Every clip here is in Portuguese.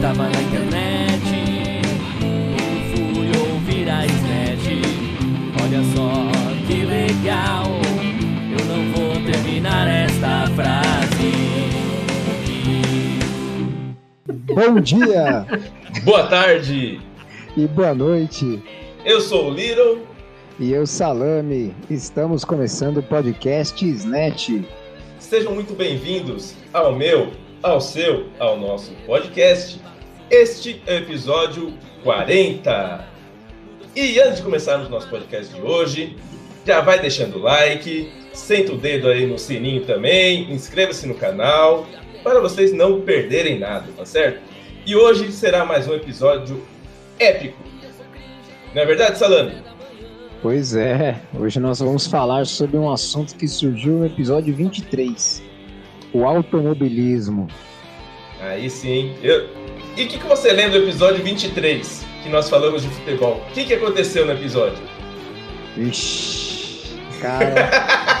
tava na internet. Eu fui ouvir a Snatch. Olha só que legal. Eu não vou terminar esta frase. Bom dia Boa tarde, e boa noite. eu sou o Little. E eu, Salame, estamos começando o podcast Snatch. Sejam muito bem-vindos ao meu, ao seu, ao nosso podcast. Este é o episódio 40. E antes de começarmos nosso podcast de hoje, já vai deixando o like, senta o dedo aí no sininho também, inscreva-se no canal, para vocês não perderem nada, tá certo? E hoje será mais um episódio épico. Não é verdade, Salame? Pois é, hoje nós vamos falar sobre um assunto que surgiu no episódio 23: o automobilismo. Aí sim. Eu... E o que, que você lembra do episódio 23, que nós falamos de futebol? O que, que aconteceu no episódio? Ixi, cara,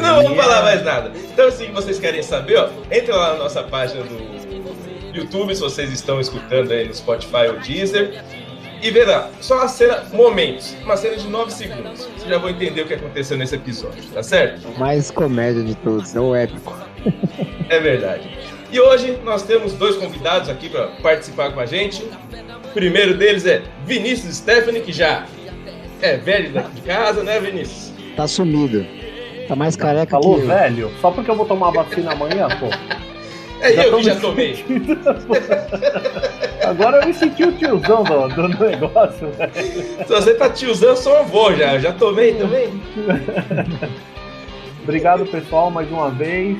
Não vamos falar mais nada. Então, se vocês querem saber, ó, entra lá na nossa página do YouTube, se vocês estão escutando aí no Spotify ou Deezer. E vê lá, só a cena, momentos, uma cena de 9 segundos. Vocês já vão entender o que aconteceu nesse episódio, tá certo? mais comédia de todos, é o épico. É verdade. E hoje nós temos dois convidados aqui para participar com a gente. O primeiro deles é Vinícius Stephanie, que já é velho daqui de casa, né, Vinícius? Tá sumido. Tá mais careca Falou, que eu. velho? Só porque eu vou tomar vacina amanhã, pô. É Já eu que já me tomei. sentindo. Agora eu me senti o tiozão do, do negócio, velho. Se você tá tiozão, eu sou avô já. Eu já tomei também. Obrigado, pessoal, mais uma vez.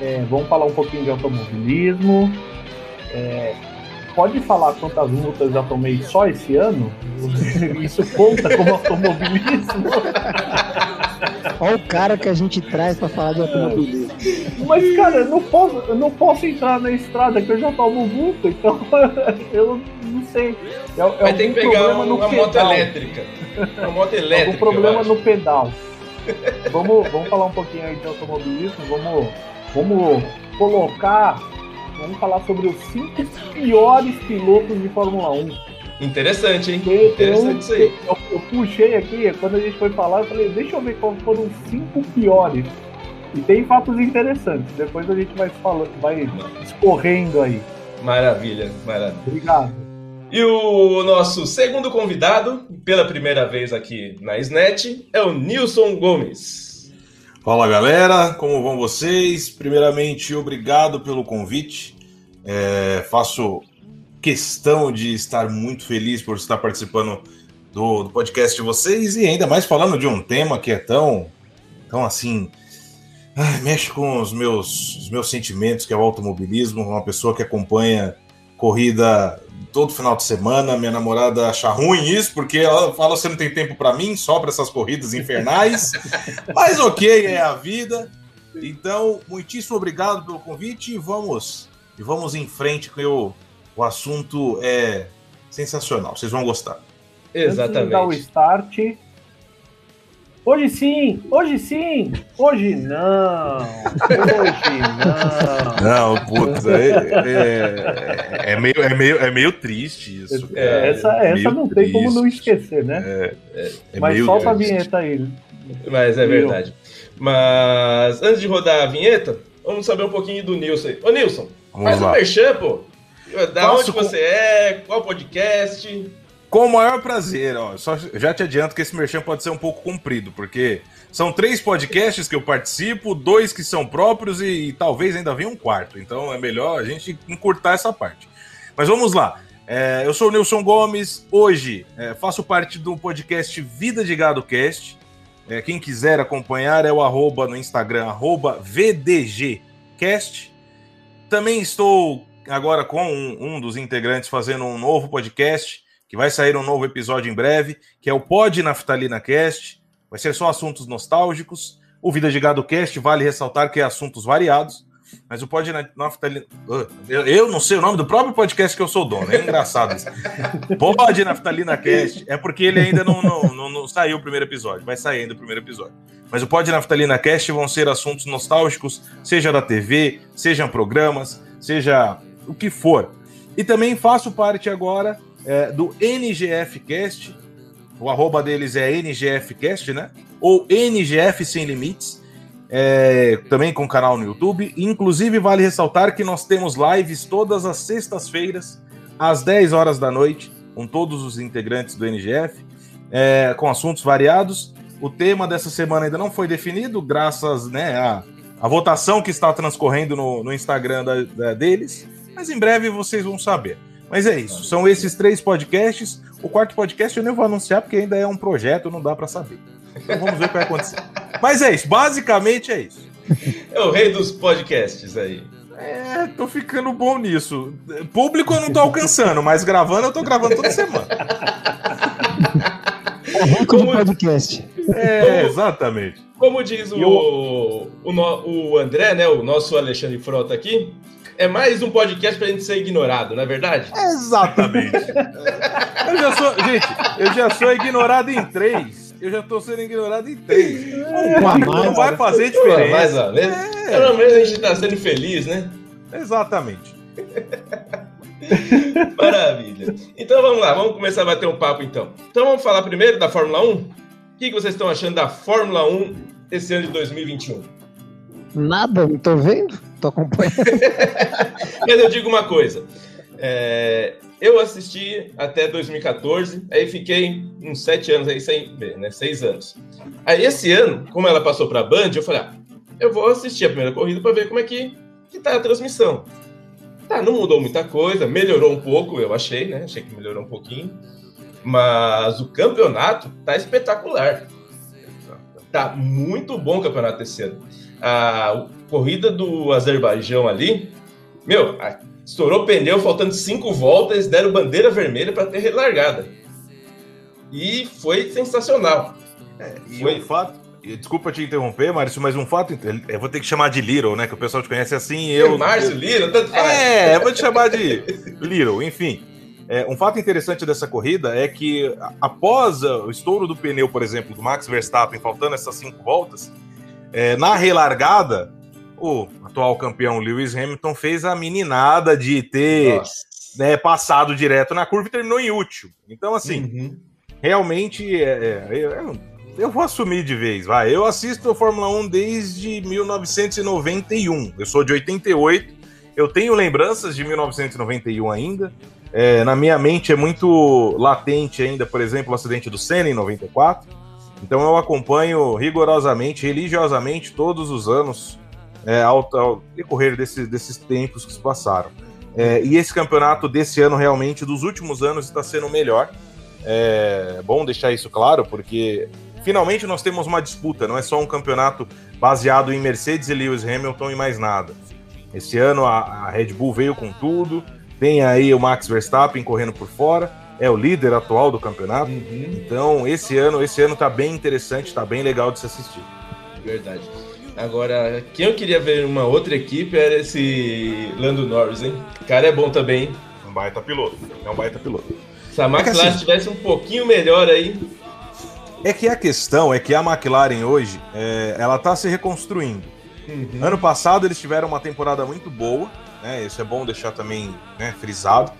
É, vamos falar um pouquinho de automobilismo. É, pode falar quantas multas já tomei só esse ano? Isso conta como automobilismo? Olha o cara que a gente traz pra falar de automobilismo. Mas, cara, eu não posso, eu não posso entrar na estrada que eu já tomo multa, então eu não sei. É, é Vai ter algum que pegar problema um- no uma moto pedal. elétrica. Uma moto elétrica. Algum problema no pedal. vamos, vamos falar um pouquinho aí de automobilismo, vamos, vamos colocar, vamos falar sobre os cinco piores pilotos de Fórmula 1. Interessante, hein? Eu- Interessante isso aí. Eu, eu puxei aqui, quando a gente foi falar, eu falei, deixa eu ver quais foram os cinco piores. E tem fatos interessantes, depois a gente vai falando, vai escorrendo aí. Maravilha, maravilha. Obrigado. E o nosso segundo convidado, pela primeira vez aqui na SNET, é o Nilson Gomes. Fala galera, como vão vocês? Primeiramente, obrigado pelo convite. É, faço questão de estar muito feliz por estar participando do, do podcast de vocês e ainda mais falando de um tema que é tão, tão assim, ai, mexe com os meus, os meus sentimentos, que é o automobilismo. Uma pessoa que acompanha corrida todo final de semana. Minha namorada acha ruim isso, porque ela fala você não tem tempo para mim, só para essas corridas infernais. Mas ok, é a vida. Então, muitíssimo obrigado pelo convite e vamos, e vamos em frente, que o, o assunto é sensacional. Vocês vão gostar. Antes de dar o Exatamente. start. Hoje sim, hoje sim, hoje não, hoje não. Não, putz, é, é, é meio, é, meio, é meio triste isso. É, essa essa não tem como não triste. esquecer, né? É Mas meio solta a triste. vinheta aí. Mas é Meu. verdade. Mas antes de rodar a vinheta, vamos saber um pouquinho do Nilson aí. Ô Nilson, Vamos faz um lá. merchan, pô. Da onde com- você é, qual podcast. Com o maior prazer, ó. Só já te adianto que esse merchan pode ser um pouco comprido, porque são três podcasts que eu participo, dois que são próprios e, e talvez ainda venha um quarto. Então é melhor a gente encurtar essa parte. Mas vamos lá. É, eu sou o Nilson Gomes. Hoje é, faço parte do podcast Vida de Gado Cast. É, quem quiser acompanhar é o arroba no Instagram, arroba VDGcast. Também estou agora com um, um dos integrantes fazendo um novo podcast, que vai sair um novo episódio em breve, que é o Pod Naftalina Cast. Vai ser só assuntos nostálgicos. O Vida de Gado Cast vale ressaltar que é assuntos variados. Mas o Pod Naftalina. Eu, eu não sei o nome do próprio podcast que eu sou dono. É engraçado isso. Pod Naftalina Cast. É porque ele ainda não, não, não, não saiu o primeiro episódio. Vai sair ainda o primeiro episódio. Mas o Pod Naftalina Cast vão ser assuntos nostálgicos, seja da TV, sejam programas, seja o que for. E também faço parte agora é, do NGFcast, o arroba deles é NGFcast, né? Ou NGF Sem Limites, é, também com canal no YouTube. Inclusive, vale ressaltar que nós temos lives todas as sextas-feiras, às 10 horas da noite, com todos os integrantes do NGF, é, com assuntos variados. O tema dessa semana ainda não foi definido, graças né, à, à votação que está transcorrendo no, no Instagram da, da, deles, mas em breve vocês vão saber. Mas é isso, são esses três podcasts. O quarto podcast eu nem vou anunciar porque ainda é um projeto, não dá para saber. Então vamos ver o que vai acontecer. Mas é isso, basicamente é isso. É o rei dos podcasts aí. É, tô ficando bom nisso. Público eu não tô alcançando, mas gravando eu tô gravando toda semana. O rico do podcast. É, exatamente. Como diz o, o, o, o André, né, o nosso Alexandre Frota aqui, é mais um podcast pra gente ser ignorado, não é verdade? Exatamente. eu já sou, gente, eu já sou ignorado em três. Eu já tô sendo ignorado em três. Um não vai fazer diferença. Mais menos. É. Pelo menos a gente tá sendo feliz, né? Exatamente. Maravilha. Então vamos lá, vamos começar a bater um papo então. Então vamos falar primeiro da Fórmula 1? O que vocês estão achando da Fórmula 1 esse ano de 2021? Nada, não tô vendo, tô acompanhando. Mas eu digo uma coisa. É, eu assisti até 2014, aí fiquei uns sete anos aí sem ver, né? Seis anos. Aí esse ano, como ela passou para a Band, eu falei, ah, eu vou assistir a primeira corrida para ver como é que, que tá a transmissão. Tá, não mudou muita coisa, melhorou um pouco, eu achei, né? Achei que melhorou um pouquinho. Mas o campeonato tá espetacular. Tá muito bom o campeonato esse ano. A corrida do Azerbaijão ali, meu, estourou pneu faltando cinco voltas, deram bandeira vermelha para ter relargada. E foi sensacional. É, e foi... um fato, Desculpa te interromper, Márcio, mas um fato. Eu vou ter que chamar de Little, né? Que o pessoal te conhece assim. Eu. É Márcio, Little, tanto faz. É, eu vou te chamar de Little, enfim. É, um fato interessante dessa corrida é que, após o estouro do pneu, por exemplo, do Max Verstappen, faltando essas cinco voltas, é, na relargada, o atual campeão Lewis Hamilton fez a meninada de ter né, passado direto na curva e terminou em último. Então, assim, uhum. realmente é, é, é eu vou assumir de vez, vai. Eu assisto a Fórmula 1 desde 1991. Eu sou de 88. Eu tenho lembranças de 1991 ainda. É, na minha mente é muito latente ainda, por exemplo, o acidente do Senna em 94. Então eu acompanho rigorosamente, religiosamente, todos os anos é, ao, ao decorrer desse, desses tempos que se passaram. É, e esse campeonato desse ano, realmente, dos últimos anos, está sendo melhor. É bom deixar isso claro, porque finalmente nós temos uma disputa, não é só um campeonato baseado em Mercedes e Lewis Hamilton e mais nada. Esse ano a, a Red Bull veio com tudo, tem aí o Max Verstappen correndo por fora, é o líder atual do campeonato. Uhum. Então, esse ano, esse ano tá bem interessante, tá bem legal de se assistir. Verdade. Agora, quem eu queria ver uma outra equipe era esse Lando Norris, hein? O cara é bom também. Um baita piloto. É um baita piloto. Se a McLaren é assim, tivesse um pouquinho melhor aí, é que a questão é que a McLaren hoje, é, ela tá se reconstruindo. Uhum. Ano passado eles tiveram uma temporada muito boa, né? Isso é bom deixar também né, frisado.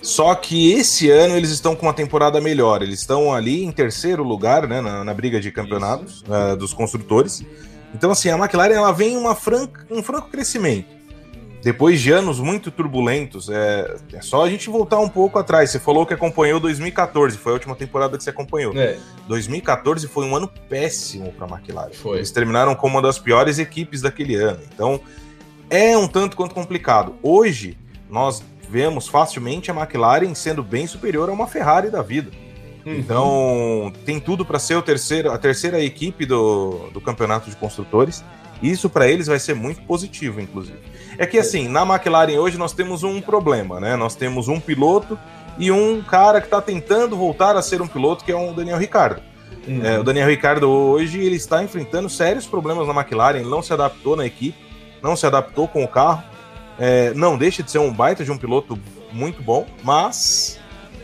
Só que esse ano eles estão com uma temporada melhor. Eles estão ali em terceiro lugar, né, na, na briga de campeonatos uh, dos construtores. Então, assim, a McLaren ela vem em uma franca, um franco crescimento depois de anos muito turbulentos, é, é, só a gente voltar um pouco atrás. Você falou que acompanhou 2014, foi a última temporada que você acompanhou. É. 2014 foi um ano péssimo para a McLaren. Foi. Eles terminaram como uma das piores equipes daquele ano. Então, é um tanto quanto complicado. Hoje, nós vemos facilmente a McLaren sendo bem superior a uma Ferrari da vida. Uhum. Então, tem tudo para ser o terceiro, a terceira equipe do, do campeonato de construtores. Isso para eles vai ser muito positivo, inclusive. É que assim, na McLaren hoje nós temos um problema, né? Nós temos um piloto e um cara que está tentando voltar a ser um piloto, que é o Daniel Ricardo. Uhum. É, o Daniel Ricardo hoje ele está enfrentando sérios problemas na McLaren, ele não se adaptou na equipe, não se adaptou com o carro. É, não deixa de ser um baita de um piloto muito bom, mas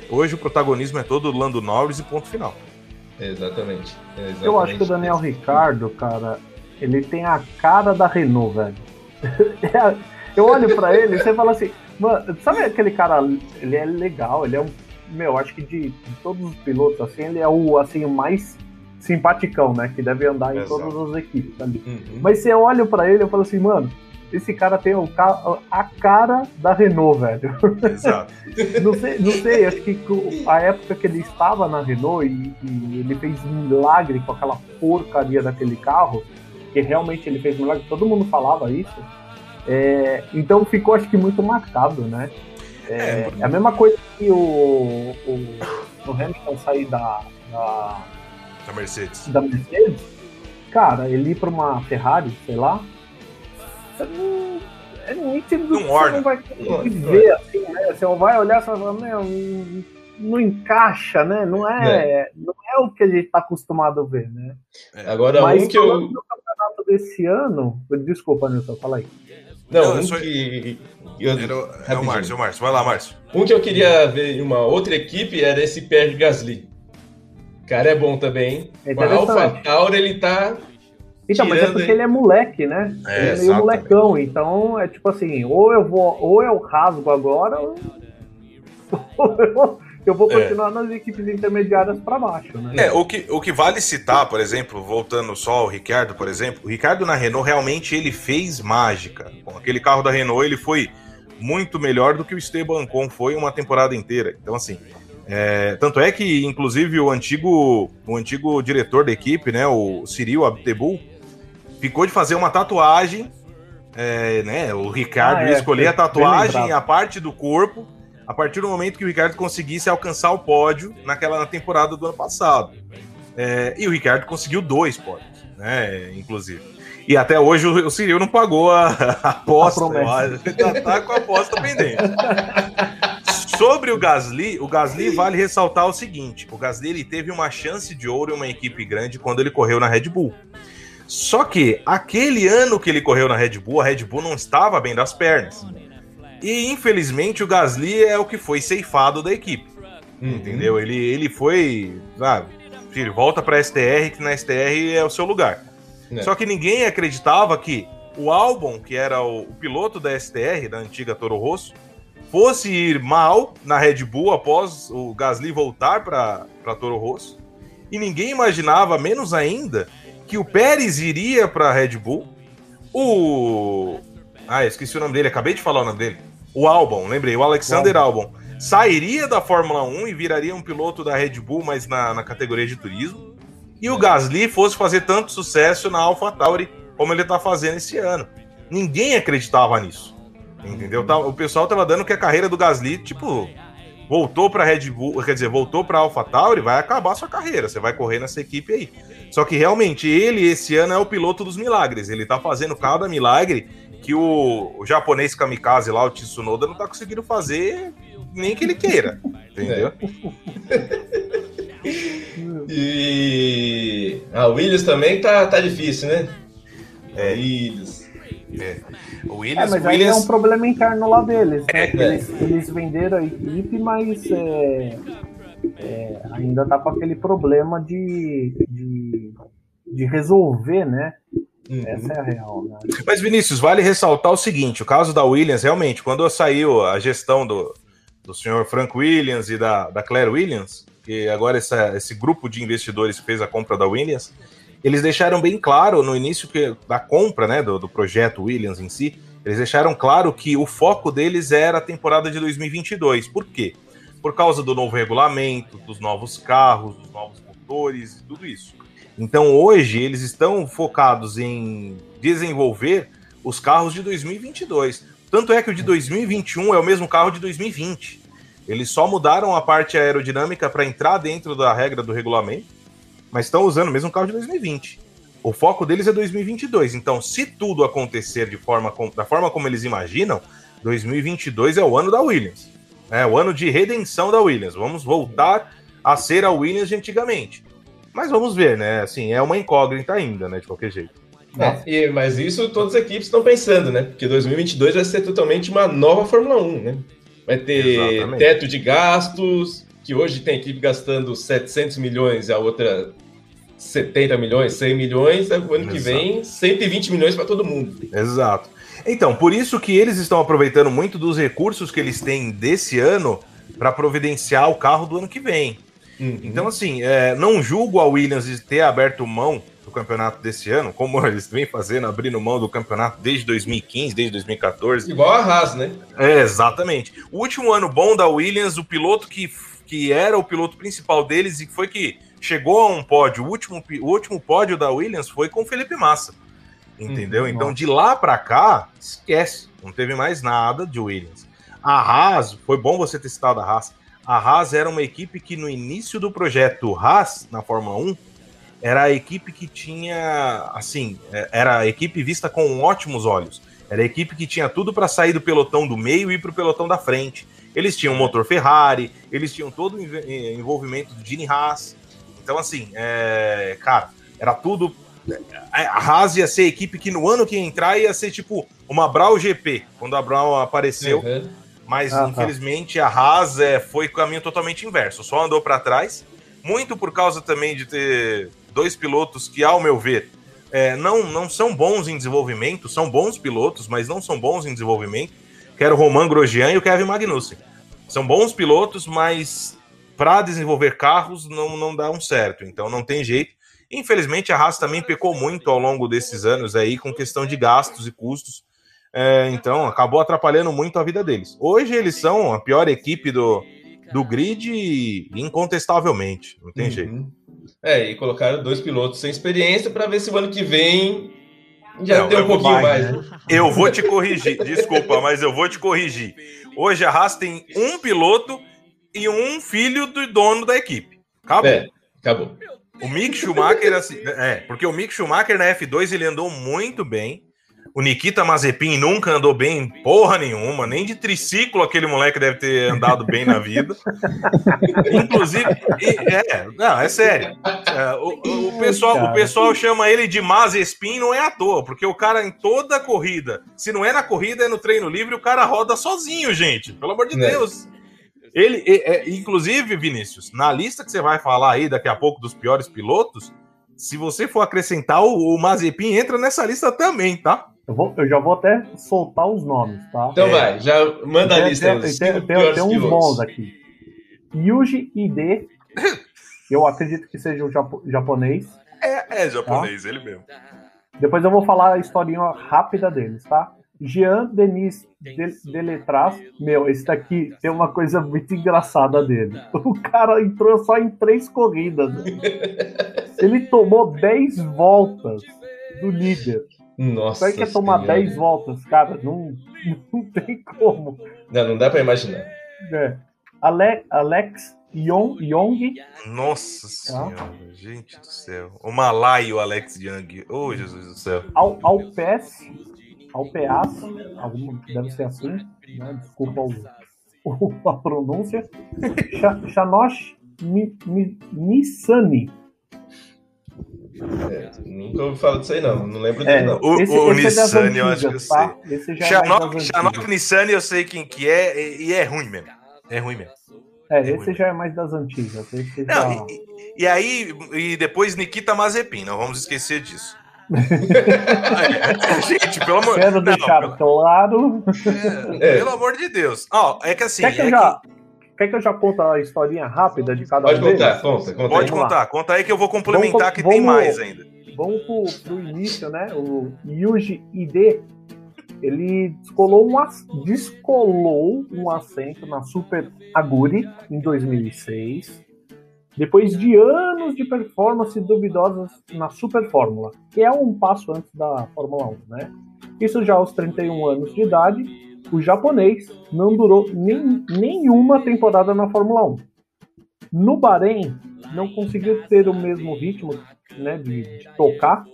hoje o protagonismo é todo do Lando Norris e ponto final. Exatamente. Exatamente. Eu acho que o Daniel Ricardo, cara, ele tem a cara da Renault, velho. eu olho para ele e você fala assim, Mano, sabe aquele cara, ele é legal, ele é um. Meu, acho que de, de todos os pilotos, assim, ele é o, assim, o mais simpaticão, né? Que deve andar em Exato. todas as equipes ali. Uhum. Mas você olha pra ele e fala assim, mano, esse cara tem o ca- a cara da Renault, velho. Exato. Não sei, não sei, acho que a época que ele estava na Renault e, e ele fez milagre com aquela porcaria daquele carro, que realmente ele fez milagre, todo mundo falava isso. É, então ficou, acho que, muito marcado, né? É, é a mesma coisa que o, o, o Hamilton sair da, da, Da Mercedes. da Mercedes, cara, ele ir pra uma Ferrari, sei lá, você não, é nítido Não que você orna. não vai ver assim, né? Você vai olhar e vai falar, meu, não- encaixa, né? Não é, não é o que a gente tá acostumado a ver, né? Agora, Mas um que eu. do campeonato desse ano, desculpa, Nilson, fala aí. Não, Não, um eu só- que. eu- Era o- é o. Márcio, é o Márcio. Vai lá, Márcio. Um que eu queria ver em uma outra equipe era esse Pierre Gasly. Cara, é bom também. É Com a Alpha. Tauri, ele tá. Então, mas é porque ele é moleque, né? É, ele é meio exatamente. molecão, então é tipo assim, ou eu vou, ou eu rasgo agora, ou eu vou É. continuar nas equipes intermediárias pra baixo, né? É, o que, o que vale citar, por exemplo, voltando só ao Ricardo, por exemplo, o Ricardo na Renault realmente ele fez mágica. Com aquele carro da Renault, ele foi muito melhor do que o Esteban Ocon foi uma temporada inteira. Então, assim, é, tanto é que, inclusive, o antigo, o antigo diretor da equipe, né, o Cyril Abiteboul, ficou de fazer uma tatuagem, é, né, o Ricardo Ah, ia é, escolher a tatuagem e a parte do corpo a partir do momento que o Ricardo conseguisse alcançar o pódio naquela na temporada do ano passado. É, e o Ricardo conseguiu dois pódios, né? Inclusive. E até hoje o, o Ciril não pagou a, a aposta. Já tá com a aposta pendente. Sobre o Gasly, o Gasly vale ressaltar o seguinte: o Gasly ele teve uma chance de ouro em uma equipe grande quando ele correu na Red Bull. Só que aquele ano que ele correu na Red Bull, a Red Bull não estava bem das pernas. E infelizmente o Gasly é o que foi ceifado da equipe. Uhum. Entendeu? Ele, ele foi. Ah, filho, volta pra STR, que na STR é o seu lugar. É. Só que ninguém acreditava que o Albon, que era o, o piloto da STR, da antiga Toro Rosso, fosse ir mal na Red Bull após o Gasly voltar para Toro Rosso. E ninguém imaginava, menos ainda, que o Pérez iria para Red Bull. O. Ah, esqueci o nome dele, acabei de falar o nome dele. O Albon, lembrei, o Alexander Albon. Sairia da Fórmula 1 e viraria um piloto da Red Bull, mas na, na categoria de turismo. E o Gasly fosse fazer tanto sucesso na AlphaTauri como ele tá fazendo esse ano. Ninguém acreditava nisso. Entendeu? Tá- O pessoal tava dando que a carreira do Gasly, tipo, voltou pra Red Bull, quer dizer, voltou pra AlphaTauri, vai acabar a sua carreira, você vai correr nessa equipe aí. Só que realmente ele esse ano é o piloto dos milagres, ele tá fazendo cada milagre que o, o japonês kamikaze lá, o Tsunoda, não tá conseguindo fazer nem que ele queira, entendeu? E a Williams também tá, tá difícil, né? É. Williams. O É, Williams, mas aí é Williams um problema interno lá deles, né? Que É. Eles, eles venderam a equipe, mas é, é, ainda tá com aquele problema de, de, de resolver, né? Uhum. Essa é a real, né? Mas, Vinícius, vale ressaltar o seguinte: o caso da Williams, realmente, quando saiu a gestão do, do senhor Frank Williams e da, da Claire Williams, que agora essa- esse grupo de investidores fez a compra da Williams, eles deixaram bem claro no início que, da compra né, do, do projeto Williams em si, eles deixaram claro que o foco deles era a temporada de 2022. Por quê? Por causa do novo regulamento, dos novos carros, dos novos motores e tudo isso. Então hoje eles estão focados em desenvolver os carros de 2022. Tanto é que o de 2021 é o mesmo carro de 2020. Eles só mudaram a parte aerodinâmica para entrar dentro da regra do regulamento, mas estão usando o mesmo carro de 2020. O foco deles é 2022. Então, se tudo acontecer de forma da forma como eles imaginam, 2022 é o ano da Williams. É o ano de redenção da Williams. Vamos voltar a ser a Williams de antigamente. Mas vamos ver, né? Assim, é uma incógnita ainda, né? De qualquer jeito. É, e- mas isso todas as equipes estão pensando, né? Porque 2022 vai ser totalmente uma nova Fórmula 1, né? Vai ter Exatamente. teto de gastos, que hoje tem equipe gastando 700 milhões e a outra 70 milhões, 100 milhões, o ano que Exato. vem 120 milhões para todo mundo. Exato. Então, por isso que eles estão aproveitando muito dos recursos que eles têm desse ano para providenciar o carro do ano que vem. Uhum. Então, assim, é, não julgo a Williams de ter aberto mão do campeonato desse ano, como eles vêm fazendo, abrindo mão do campeonato desde 2015, desde 2014. Igual a Haas, né? É, exatamente. O último ano bom da Williams, o piloto que, que era o piloto principal deles e foi que chegou a um pódio, o último, o último pódio da Williams foi com o Felipe Massa. Entendeu? Hum, então, de lá para cá, esquece. Não teve mais nada de Williams. A Haas, foi bom você ter citado a Haas. A Haas era uma equipe que no início do projeto Haas, na Fórmula 1, era a equipe que tinha, assim, é, era a equipe vista com ótimos olhos. Era a equipe que tinha tudo para sair do pelotão do meio e ir para o pelotão da frente. Eles tinham motor Ferrari, eles tinham todo o envolvimento do Gene Haas. Então, assim, é, cara, era tudo a Haas ia ser a equipe que no ano que ia entrar ia ser tipo uma Brau GP, quando a Brau apareceu. Uhum. Mas ah, tá. infelizmente tá. a Haas é, foi caminho totalmente inverso, só andou para trás. Muito por causa também de ter dois pilotos que, ao meu ver, é, não, não são bons em desenvolvimento, são bons pilotos, mas não são bons em desenvolvimento. Que era o Roman Grosjean e o Kevin Magnussen. São bons pilotos, mas para desenvolver carros não, não dá um certo. Então não tem jeito. Infelizmente, a Haas também pecou muito ao longo desses anos aí com questão de gastos e custos. É, então, acabou atrapalhando muito a vida deles. Hoje, eles são a pior equipe do, do grid, incontestavelmente. Não tem uhum. jeito. É, e colocaram dois pilotos sem experiência para ver se o ano que vem já não, tem um pouquinho vai, mais. Né? Eu vou te corrigir, desculpa, mas eu vou te corrigir. Hoje a Haas tem um piloto e um filho do dono da equipe. Acabou. É, acabou. O Mick Schumacher, assim, é, porque o Mick Schumacher na F2 ele andou muito bem. O Nikita Mazepin nunca andou bem porra nenhuma, nem de triciclo aquele moleque deve ter andado bem na vida. Inclusive, é, não, é sério. É, o, o, pessoal, o pessoal chama ele de Mazepin, não é à toa, porque o cara em toda corrida, se não é na corrida, é no treino livre, o cara roda sozinho, gente. Pelo amor de é. Deus. Ele, é, inclusive, Vinícius, na lista que você vai falar aí daqui a pouco dos piores pilotos, se você for acrescentar o, o Mazepin, entra nessa lista também, tá? Eu, vou, eu, já vou até soltar os nomes, tá? Então é. vai, já manda tem, a lista. Tem, tem, tem, tem uns bons aqui. Yuji Ide, eu acredito que seja o japo, japonês. É, é japonês, tá? ele mesmo. Depois eu vou falar a historinha rápida deles, tá? Jean Denis Deletraz, meu, esse daqui tem uma coisa muito engraçada dele. O cara entrou só em três corridas. Ele tomou 10 voltas do líder. Nossa. Você quer tomar 10 voltas, cara? Não, não tem como. Não, não dá pra imaginar. É. Ale, Alex Young, Young. Nossa senhora, ah. gente do céu. O Malaio Alex Young. Oh, Jesus do céu. Al, Alpes Alpeas, algum, deve ser assim, né? desculpa o, o, a pronúncia, Shanosh Nissani. É, nunca ouvi falar disso aí, não. Não lembro é, não. O, esse, o esse é eu acho que eu tá? sei. Chanok, é Nissani, eu sei quem que é, e é ruim mesmo. É ruim mesmo. É, é esse já é mais das antigas. Esse não, já... e, e, aí, e depois Nikita Mazepin, não vamos esquecer disso. Gente, pelo amor Quero deixar não, claro. É, pelo amor de Deus. Ó, é que assim. Quer que, é eu já, que... quer que eu já conte a historinha rápida de cada Pode um contar, deles? Conta, conta Pode contar, conta aí que eu vou complementar vamos, que vamos, tem mais ainda. Vamos pro, pro início, né? O Yuji Ide, ele descolou um, descolou um assento na Super Aguri em 2006 depois de anos de performance duvidosas na Super Fórmula, que é um passo antes da Fórmula 1, né? Isso já aos 31 anos de idade, o japonês não durou nem, nenhuma temporada na Fórmula 1. No Bahrein, não conseguiu ter o mesmo ritmo né, de, de tocar,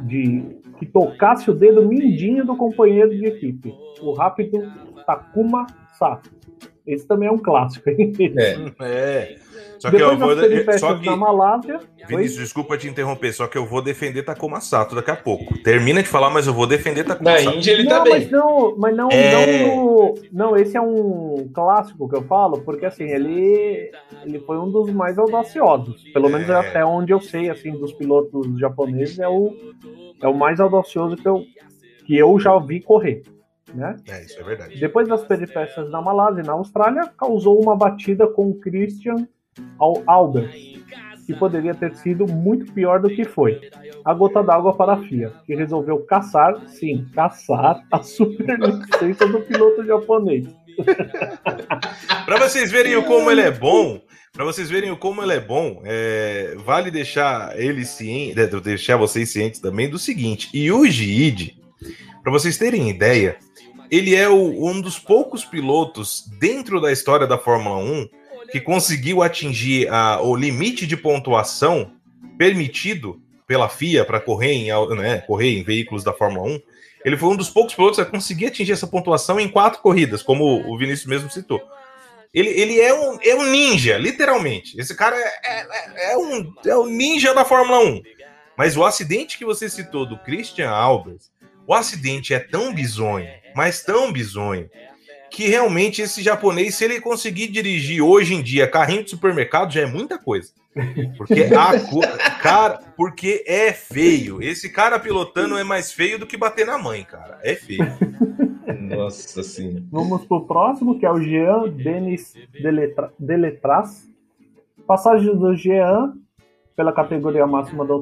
de que tocasse o dedo mindinho do companheiro de equipe, o rápido Takuma Sato. Esse também é um clássico, hein? É. é. Só que eu vou. Só que, Malásia, Vinícius, foi? desculpa te interromper, só que eu vou defender Takuma Sato daqui a pouco. Termina de falar, mas eu vou defender Takuma Sato. Na Índia ele tá não, bem. Mas não, mas não, é... não, não, esse é um clássico que eu falo, porque assim, ele, ele foi um dos mais audaciosos. Pelo é... menos até onde eu sei, assim, dos pilotos japoneses, é o, é o mais audacioso que eu, que eu já vi correr. Né? É, isso é verdade. Depois das peripécias na Malásia e na Austrália, causou uma batida com Christian Albert, que poderia ter sido muito pior do que foi. A gota d'água para a FIA, que resolveu caçar, sim, caçar a superlicença do piloto japonês. para vocês verem o como ele é bom, para vocês verem o como ele é bom, é, vale deixar ele ciente, deixar vocês cientes também do seguinte: Yuji Ide, para vocês terem ideia, ele é o, um dos poucos pilotos dentro da história da Fórmula 1 que conseguiu atingir a, o limite de pontuação permitido pela FIA para correr em, né, correr em veículos da Fórmula 1. Ele foi um dos poucos pilotos a conseguir atingir essa pontuação em quatro corridas, como o Vinícius mesmo citou. Ele, ele é, um, é um ninja, literalmente. Esse cara é, é, é, um, é um ninja da Fórmula 1. Mas o acidente que você citou do Christian Albers, o acidente é tão bizonho, mas tão bizonho, que realmente esse japonês, se ele conseguir dirigir hoje em dia carrinho de supermercado, já é muita coisa. Porque a cara, porque é feio. Esse cara pilotando é mais feio do que bater na mãe, cara. É feio. Nossa sim. Vamos pro próximo, que é o Jean Denis Deletra, Deletras. Passagem do Jean pela categoria máxima do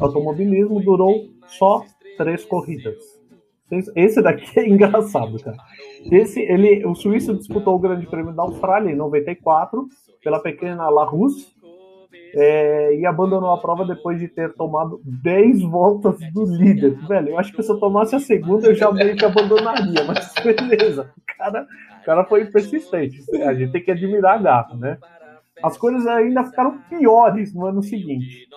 automobilismo durou só três corridas. Esse daqui é engraçado, cara. Esse, ele, o suíço disputou o Grande Prêmio da Austrália em 94 pela pequena La Rousse é, e abandonou a prova depois de ter tomado 10 voltas do líder. Velho, eu acho que se eu tomasse a segunda eu já meio que abandonaria, mas beleza. O cara, o cara foi persistente. A gente tem que admirar a gata, né? As coisas ainda ficaram piores no ano seguinte.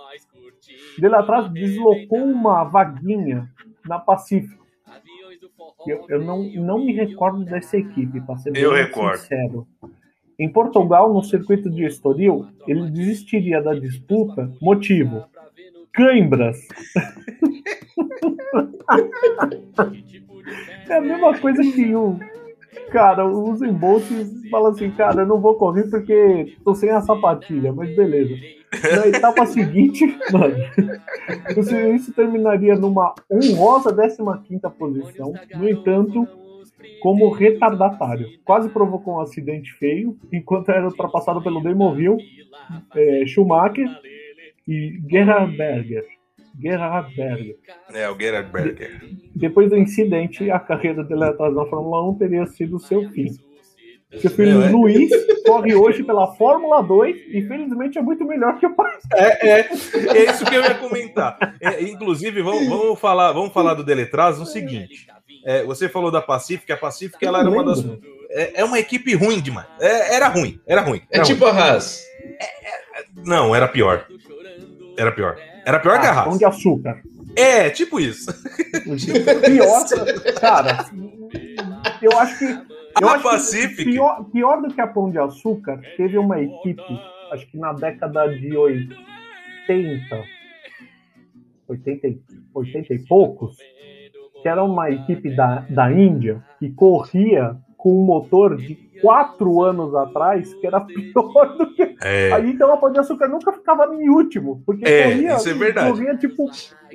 Dele atrás deslocou uma vaguinha na Pacífico. Eu, eu não, não me recordo dessa equipe, para ser eu recordo. sincero. Em Portugal, no circuito de Estoril, ele desistiria da disputa. Motivo: cãibras. é a mesma coisa que o cara, o Usain Bolt fala assim, cara, eu não vou correr porque tô sem a sapatilha, mas beleza. Na etapa seguinte, mano, isso terminaria numa honrosa 15 posição. No entanto, como retardatário. Quase provocou um acidente feio enquanto era ultrapassado pelo Demoville, é, Schumacher e Gerhard Berger. Gerhard Berger. É, o Gerhard Berger. De, depois do incidente, a carreira dele atrás na Fórmula 1 teria sido seu fim. Seu filho é. Luiz corre hoje pela Fórmula 2 e felizmente é muito melhor que o pai. É, é, é isso que eu ia comentar. É, inclusive, vamos, vamos, falar, vamos falar do Deletraz no seguinte. É, você falou da Pacific, a Pacific ela era uma das. É, é, uma equipe ruim demais. É, era ruim, era ruim. Era é tipo ruim. a Haas. não, era pior. Era pior. Era pior ah, que a Haas. Pão de açúcar. É, tipo isso. Pior, cara. Eu acho que. Eu a acho Pacific. Que pior, pior do que a Pão de Açúcar, teve uma equipe, acho que na década de 80, 80, 80 e poucos, que era uma equipe da, da Índia que corria com um motor de quatro anos atrás, que era pior do que. É. Aí então a Pão de Açúcar nunca ficava em último, porque é, corria, isso é verdade. corria tipo.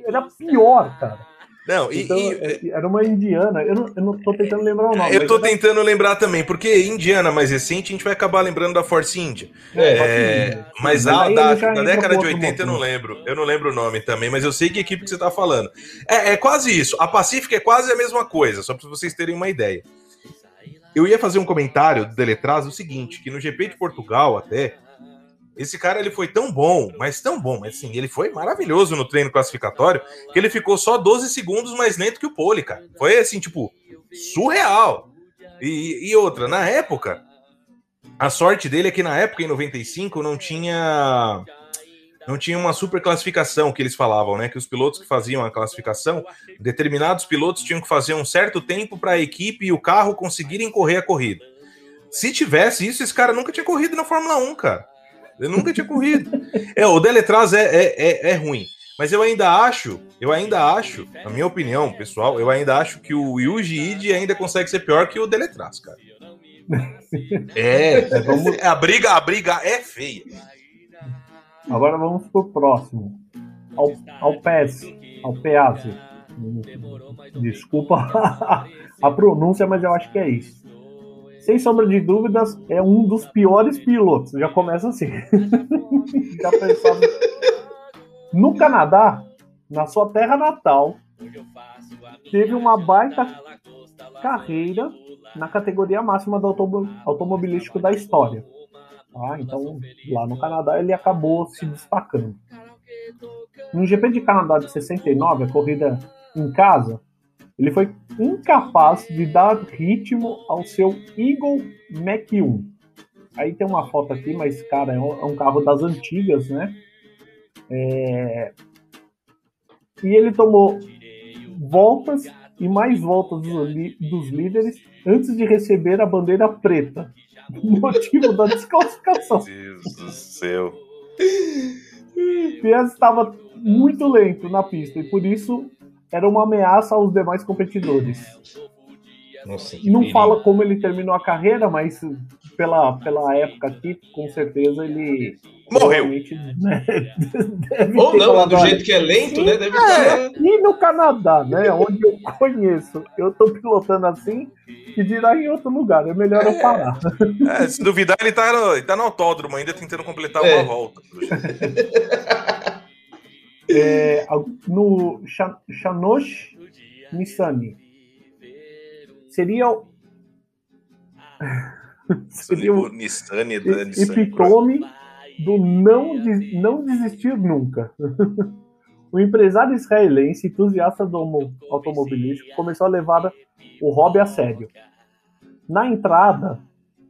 Era pior, cara. Não, e, então, e, era uma indiana. Eu não, eu não tô tentando lembrar o nome. Eu tô tentando lembrar também, porque indiana mais recente a gente vai acabar lembrando da Force India. É, é mas a da, da década de 80 eu não lembro. Eu não lembro o nome também, mas eu sei que equipe que você tá falando. É, é quase isso. A Pacific é quase a mesma coisa, só para vocês terem uma ideia. Eu ia fazer um comentário do Deletraz o seguinte, que no GP de Portugal até, esse cara ele foi tão bom, mas tão bom, mas assim, ele foi maravilhoso no treino classificatório, que ele ficou só 12 segundos mais lento que o Pole, cara. Foi assim, tipo, surreal. E, e outra, na época, a sorte dele é que na época, em 95, não tinha não tinha uma super classificação que eles falavam, né? Que os pilotos que faziam a classificação, determinados pilotos tinham que fazer um certo tempo para a equipe e o carro conseguirem correr a corrida. Se tivesse isso, esse cara nunca tinha corrido na Fórmula 1, cara. Eu nunca tinha corrido. É, o Deletraz é, é, é, é, ruim. Mas eu ainda acho, eu ainda acho, na minha opinião, pessoal, eu ainda acho que o Yuji Ide ainda consegue ser pior que o Deletraz, cara. É, é vamos... a briga, a briga é feia. Agora vamos pro próximo. Ao, ao PES, ao PEASE. Desculpa a pronúncia, mas eu acho que é isso. Sem sombra de dúvidas, é um dos piores pilotos. Já começa assim. Já pensava. No Canadá, na sua terra natal, teve uma baita carreira na categoria máxima do automobilístico da história. Ah, então, lá no Canadá, ele acabou se destacando. No GP de Canadá de 69, a corrida em casa, ele foi incapaz de dar ritmo ao seu Eagle Mach 1. Aí tem uma foto aqui, mas, cara, é um, é carro das antigas, né? É... E ele tomou voltas e mais voltas dos, dos líderes antes de receber a bandeira preta. Motivo da desclassificação. Deus do céu. Piaz estava muito lento na pista e por isso era uma ameaça aos demais competidores. Nossa, Não perigo. fala como ele terminou a carreira, mas pela, pela época aqui, com certeza ele. Morreu. né, deve Ou ter não, do "Olha, jeito que é lento, Sim, né? Deve é, estar. E no Canadá, né? Onde eu conheço, eu tô pilotando assim e dirá em outro lugar. É melhor eu parar. É, se duvidar, ele tá, no, ele tá no autódromo ainda tentando completar É. uma volta. É, no Chanosh Missani. Seria o. Seria o Nissani, da e- epitome do não, des- não desistir nunca. o empresário israelense, entusiasta do automobilístico, começou a levar o hobby a sério. Na entrada,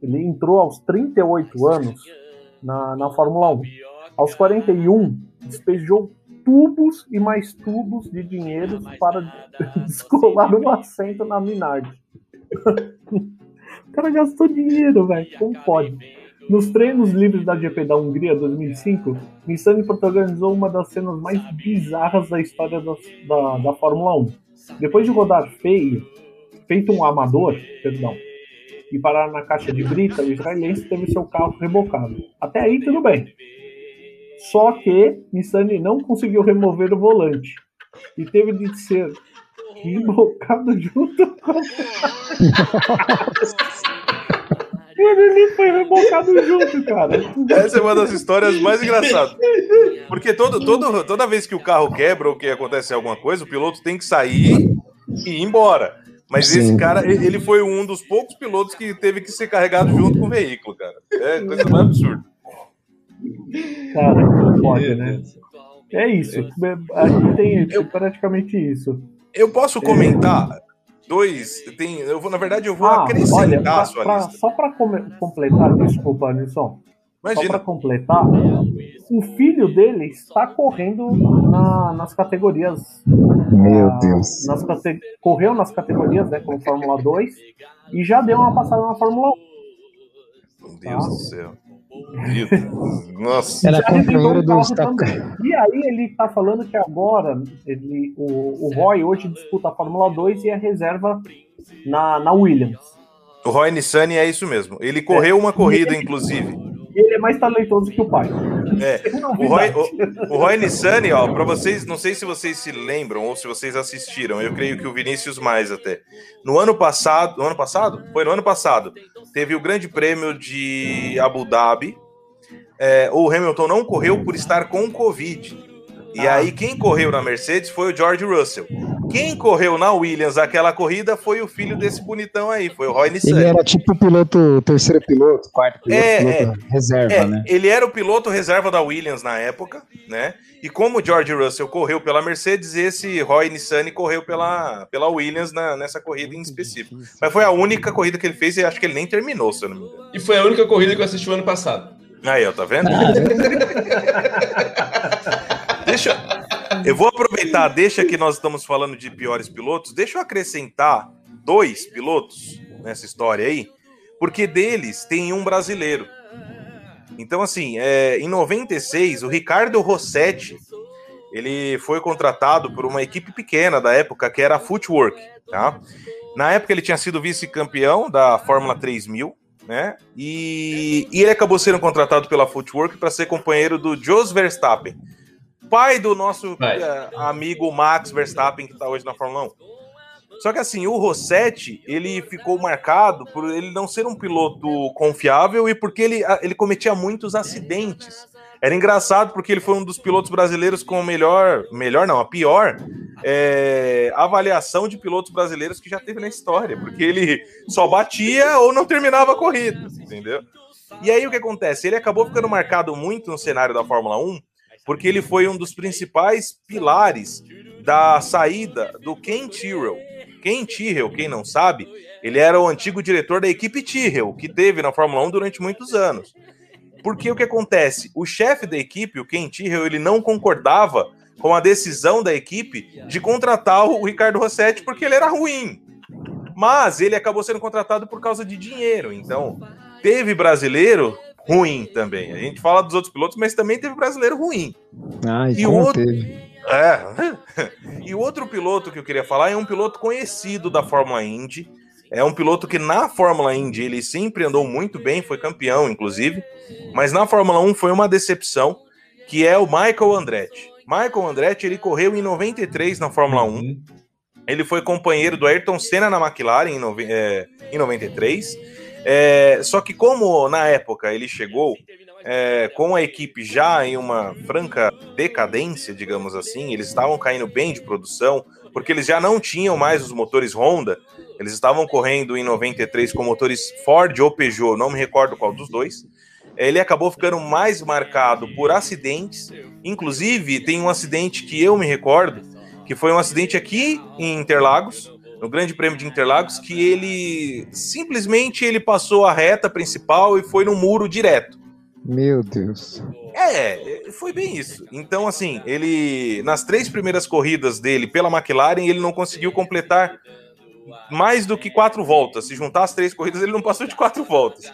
ele entrou aos 38 anos na, na Fórmula 1. Aos 41, despejou tubos e mais tubos de dinheiro para descolar um assento na Minardi. o cara gastou dinheiro, velho. Como pode? Nos treinos livres da GP da Hungria 2005, Nissani protagonizou uma das cenas mais bizarras da história das- da, da Fórmula 1. Depois de rodar feio, feito um amador, perdão, e parar na caixa de brita, o israelense teve seu carro rebocado. Até aí tudo bem. Só que Nissani não conseguiu remover o volante e teve de ser rebocado junto com ele foi rebocado junto, cara. Essa é uma das histórias mais engraçadas. Porque todo, todo, toda vez que o carro quebra ou que acontece alguma coisa, o piloto tem que sair e ir embora. Mas Sim. esse cara, ele ele foi um dos poucos pilotos que teve que ser carregado junto com o veículo, cara. É coisa mais absurda. Cara, não pode, né? É isso. Aqui tem praticamente isso. Eu posso comentar dois. Tem, eu vou, na verdade, eu vou Ah, acrescentar olha, a pra- sua pra- lista. só para completar, desculpa, Nilson. Só Imagina. para completar, o filho dele está correndo na- nas categorias. Meu ah, Deus. Nas correu nas categorias, né, como Fórmula 2, e já deu uma passada na Fórmula 1. Meu Deus do céu. Nossa. Era o. E aí ele tá falando que agora ele, o, o Roy hoje disputa a Fórmula 2 e é reserva na, na Williams. O Roy Nissani é isso mesmo. Ele correu uma corrida, inclusive. Ele é mais talentoso que o pai. É. É O Roy, o, o Roy Nissani, ó, pra vocês, não sei se vocês se lembram ou se vocês assistiram, eu creio que o Vinícius mais até. No ano passado, no ano passado? Foi no ano passado. Teve o Grande Prêmio de Abu Dhabi. É, o Hamilton não correu por estar com Covid. E Ah. aí, quem correu na Mercedes foi o George Russell. Quem correu na Williams aquela corrida foi o filho desse bonitão aí, foi o Roy Ele Nissani. era tipo piloto, terceiro piloto, quarto piloto, É, piloto reserva, É, né? ele era o piloto reserva da Williams na época, né? E como o George Russell correu pela Mercedes, esse Roy Nissani correu pela, pela Williams na- nessa corrida em específico. Mas foi a única corrida que ele fez e acho que ele nem terminou, se eu não me engano. E foi a única corrida que eu assisti o ano passado. Aí, ó, tá vendo? Deixa. Eu vou aproveitar, deixa que nós estamos falando de piores pilotos, deixa eu acrescentar dois pilotos nessa história aí, porque deles tem um brasileiro. Então, assim, é, em 96, o Ricardo Rossetti, ele foi contratado por uma equipe pequena da época, que era a Footwork, tá? Na época ele tinha sido vice-campeão da Fórmula 3000, né? E, e ele acabou sendo contratado pela Footwork para ser companheiro do Jos Verstappen. Pai do nosso eh, amigo Max Verstappen, que está hoje na Fórmula 1. Só que assim, o Rossetti, ele ficou marcado por ele não ser um piloto confiável e porque ele, ele cometia muitos acidentes. Era engraçado porque ele foi um dos pilotos brasileiros com a melhor, melhor não, a pior eh, avaliação de pilotos brasileiros que já teve na história, porque ele só batia ou não terminava a corrida, entendeu? E aí o que acontece? Ele acabou ficando marcado muito no cenário da Fórmula 1, porque ele foi um dos principais pilares da saída do Ken Tyrrell. Ken Tyrrell, quem não sabe, ele era o antigo diretor da equipe Tyrrell, que teve na Fórmula 1 durante muitos anos. Porque o que acontece? O chefe da equipe, o Ken Tyrrell, ele não concordava com a decisão da equipe de contratar o Ricardo Rossetti porque ele era ruim. Mas ele acabou sendo contratado por causa de dinheiro. Então, teve brasileiro ruim também. A gente fala dos outros pilotos, mas também teve brasileiro ruim. Ah, E o como outro- teve. É. E o outro piloto que eu queria falar é um piloto conhecido da Fórmula Indy. É um piloto que na Fórmula Indy ele sempre andou muito bem, foi campeão, inclusive. Mas na Fórmula 1 foi uma decepção, que é o Michael Andretti. Michael Andretti ele correu em 93 na Fórmula 1. Ele foi companheiro do Ayrton Senna na McLaren em, é, em 93. É, só que como na época ele chegou é, com a equipe já em uma franca decadência, digamos assim, eles estavam caindo bem de produção, porque eles já não tinham mais os motores Honda, eles estavam correndo em 93 com motores Ford ou Peugeot, não me recordo qual dos dois. Ele acabou ficando mais marcado por acidentes, inclusive tem um acidente que eu me recordo, que foi um acidente aqui em Interlagos, no Grande Prêmio de Interlagos, que ele simplesmente ele passou a reta principal e foi no muro direto. Meu Deus. É, foi bem isso. Então, assim, ele nas três primeiras corridas dele pela McLaren, ele não conseguiu completar mais do que quatro voltas. Se juntar as três corridas, ele não passou de quatro voltas.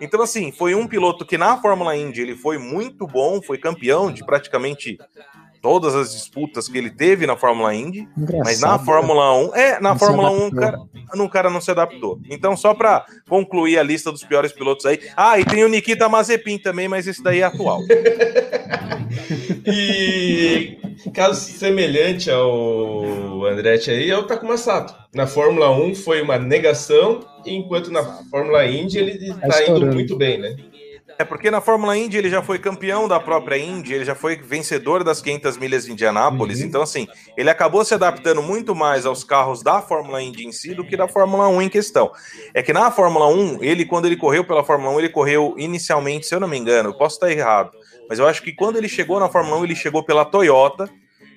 Então, assim, foi um piloto que na Fórmula Indy ele foi muito bom, foi campeão de praticamente todas as disputas que ele teve na Fórmula Indy. Engraçado. Mas na Fórmula 1, é, na Não Fórmula 1, o cara, no cara não se adaptou. Então, só pra concluir a lista dos piores pilotos aí. Ah, e tem o Nikita Mazepin também, mas esse daí é atual. E caso semelhante ao Andretti aí é o Takuma Sato. Na Fórmula 1 foi uma negação, enquanto na Fórmula Indy ele tá indo muito bem, né? É porque na Fórmula Indy ele já foi campeão da própria Indy, ele já foi vencedor das 500 milhas de Indianápolis. Uhum. Então, assim, ele acabou se adaptando muito mais aos carros da Fórmula Indy em si do que da Fórmula 1 em questão. É que na Fórmula 1, ele, quando ele correu pela Fórmula 1, ele correu inicialmente, se eu não me engano, eu posso estar errado, mas eu acho que quando ele chegou na Fórmula 1, ele chegou pela Toyota,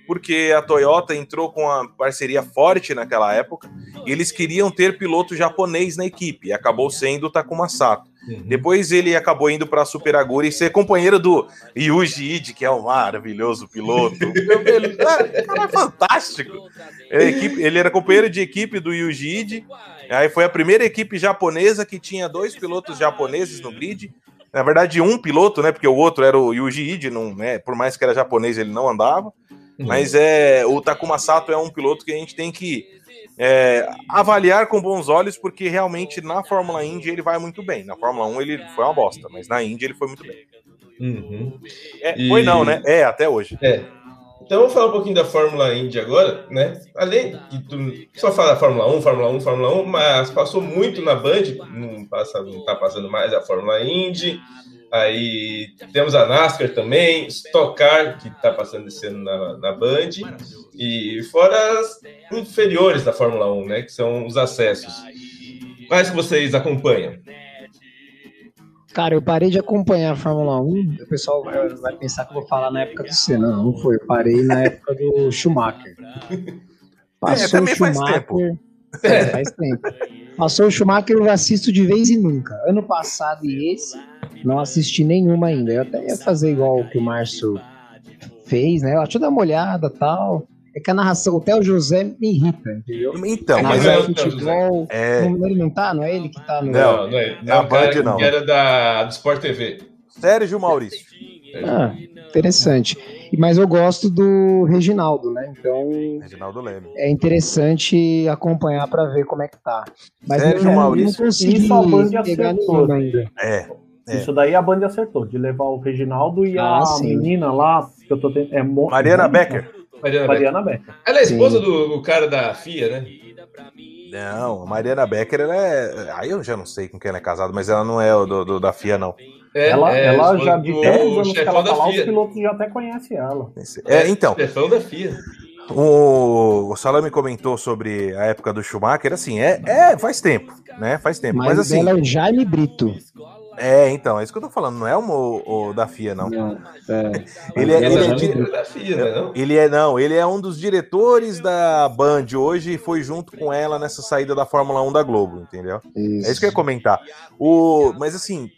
porque a Toyota entrou com uma parceria forte naquela época, e eles queriam ter piloto japonês na equipe, e acabou sendo o Takuma Sato. Depois ele acabou indo para a Super Aguri e ser companheiro do Yuji Ide, que é um maravilhoso piloto. ele, é, cara, é fantástico. Ele, equipe- ele era companheiro de equipe do Yuji Ide. Aí foi a primeira equipe japonesa que tinha dois pilotos japoneses no grid. Na verdade, um piloto, né? Porque o outro era o Yuji Ide, não, né, por mais que era japonês, ele não andava. Mas é o Takuma Sato é um piloto que a gente tem que é, avaliar com bons olhos, porque realmente na Fórmula Indy ele vai muito bem. Na Fórmula 1 ele foi uma bosta, mas na Indy ele foi muito bem. Uhum. É, E- Foi não, né? É, até hoje. É. Então vamos falar um pouquinho da Fórmula Indy agora, né? Além que tu só fala Fórmula 1, Fórmula 1, Fórmula 1, mas passou muito na Band, não, passa, não tá passando mais a Fórmula Indy. Aí temos a NASCAR também, Stock Car, que tá passando esse ano na, na Band. E fora as inferiores da Fórmula 1, né? Que são os acessos. Quais que vocês acompanham? Cara, eu parei de acompanhar a Fórmula 1. O pessoal vai vai pensar que eu vou falar na época do Senna. Não, não foi. Eu parei na época do Schumacher. Passou É, o faz Schumacher. É, faz tempo. Passou o Schumacher, eu assisto de vez em nunca. Ano passado e esse, não assisti nenhuma ainda. Eu até ia fazer igual o que o Márcio fez, né? Deixa eu dar uma olhada tal. É que a narração, até o José me irrita, entendeu? Então, É, mas não, é, futebol. é, Não, ele não tá? Não é ele que tá no. Não. não é, na é o cara Band, não. que era da, do Sport TV. Sérgio Maurício. Ah, interessante. Mas eu gosto do Reginaldo, né? Então Reginaldo Leme. é interessante acompanhar para ver como é que tá. Mas Sérgio não, Maurício. não consegui pegar nenhuma ainda. É. É. Isso daí a Band acertou, de levar o Reginaldo e ah, a sim. menina lá, que eu tô tentando. É Mariana Becker. Mariana, Mariana Becker. Becker. Ela é esposa do, do, cara da FIA, né? Não, a Mariana Becker, ela é. Aí eu já não sei com quem ela é casada, mas ela não é do, do da FIA, não. É, ela, é, ela já de 10 anos que ela tá lá, os pilotos já até conhecem ela. É, então. Chefão da FIA. O, o Salame comentou sobre a época do Schumacher, assim, é, é faz tempo, né? Faz tempo. Mas, mas assim. Ela é Jaime Brito. É, então, é isso que eu tô falando, não é o, o da FIA, não. não é. ele, é, ele, é, da FIA, né, não? ele é não, ele é um dos diretores da Band hoje e foi junto com ela nessa saída da Fórmula 1 da Globo, entendeu? Isso. É isso que eu ia comentar. O, mas assim,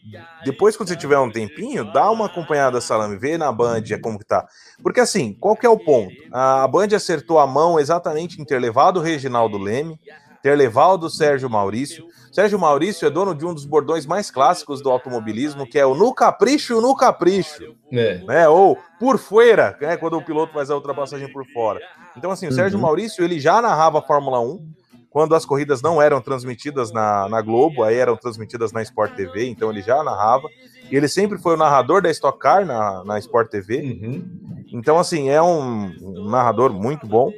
depois quando você tiver um tempinho, dá uma acompanhada Salame, vê na Band como que tá. Porque assim, qual que é o ponto? A Band acertou a mão exatamente em ter levado o Reginaldo Leme, ter levado o Sérgio Maurício. Sérgio Maurício é dono de um dos bordões mais clássicos do automobilismo, que é o no capricho, no capricho. É. Né? Ou por fora, né? quando o piloto faz a ultrapassagem por fora. Então, assim, o uhum. Sérgio Maurício ele já narrava a Fórmula 1 quando as corridas não eram transmitidas na, na Globo, aí eram transmitidas na Sport TV, então ele já narrava. E ele sempre foi o narrador da Stock Car na, na Sport TV. Uhum. Então, assim, é um, um narrador muito bom.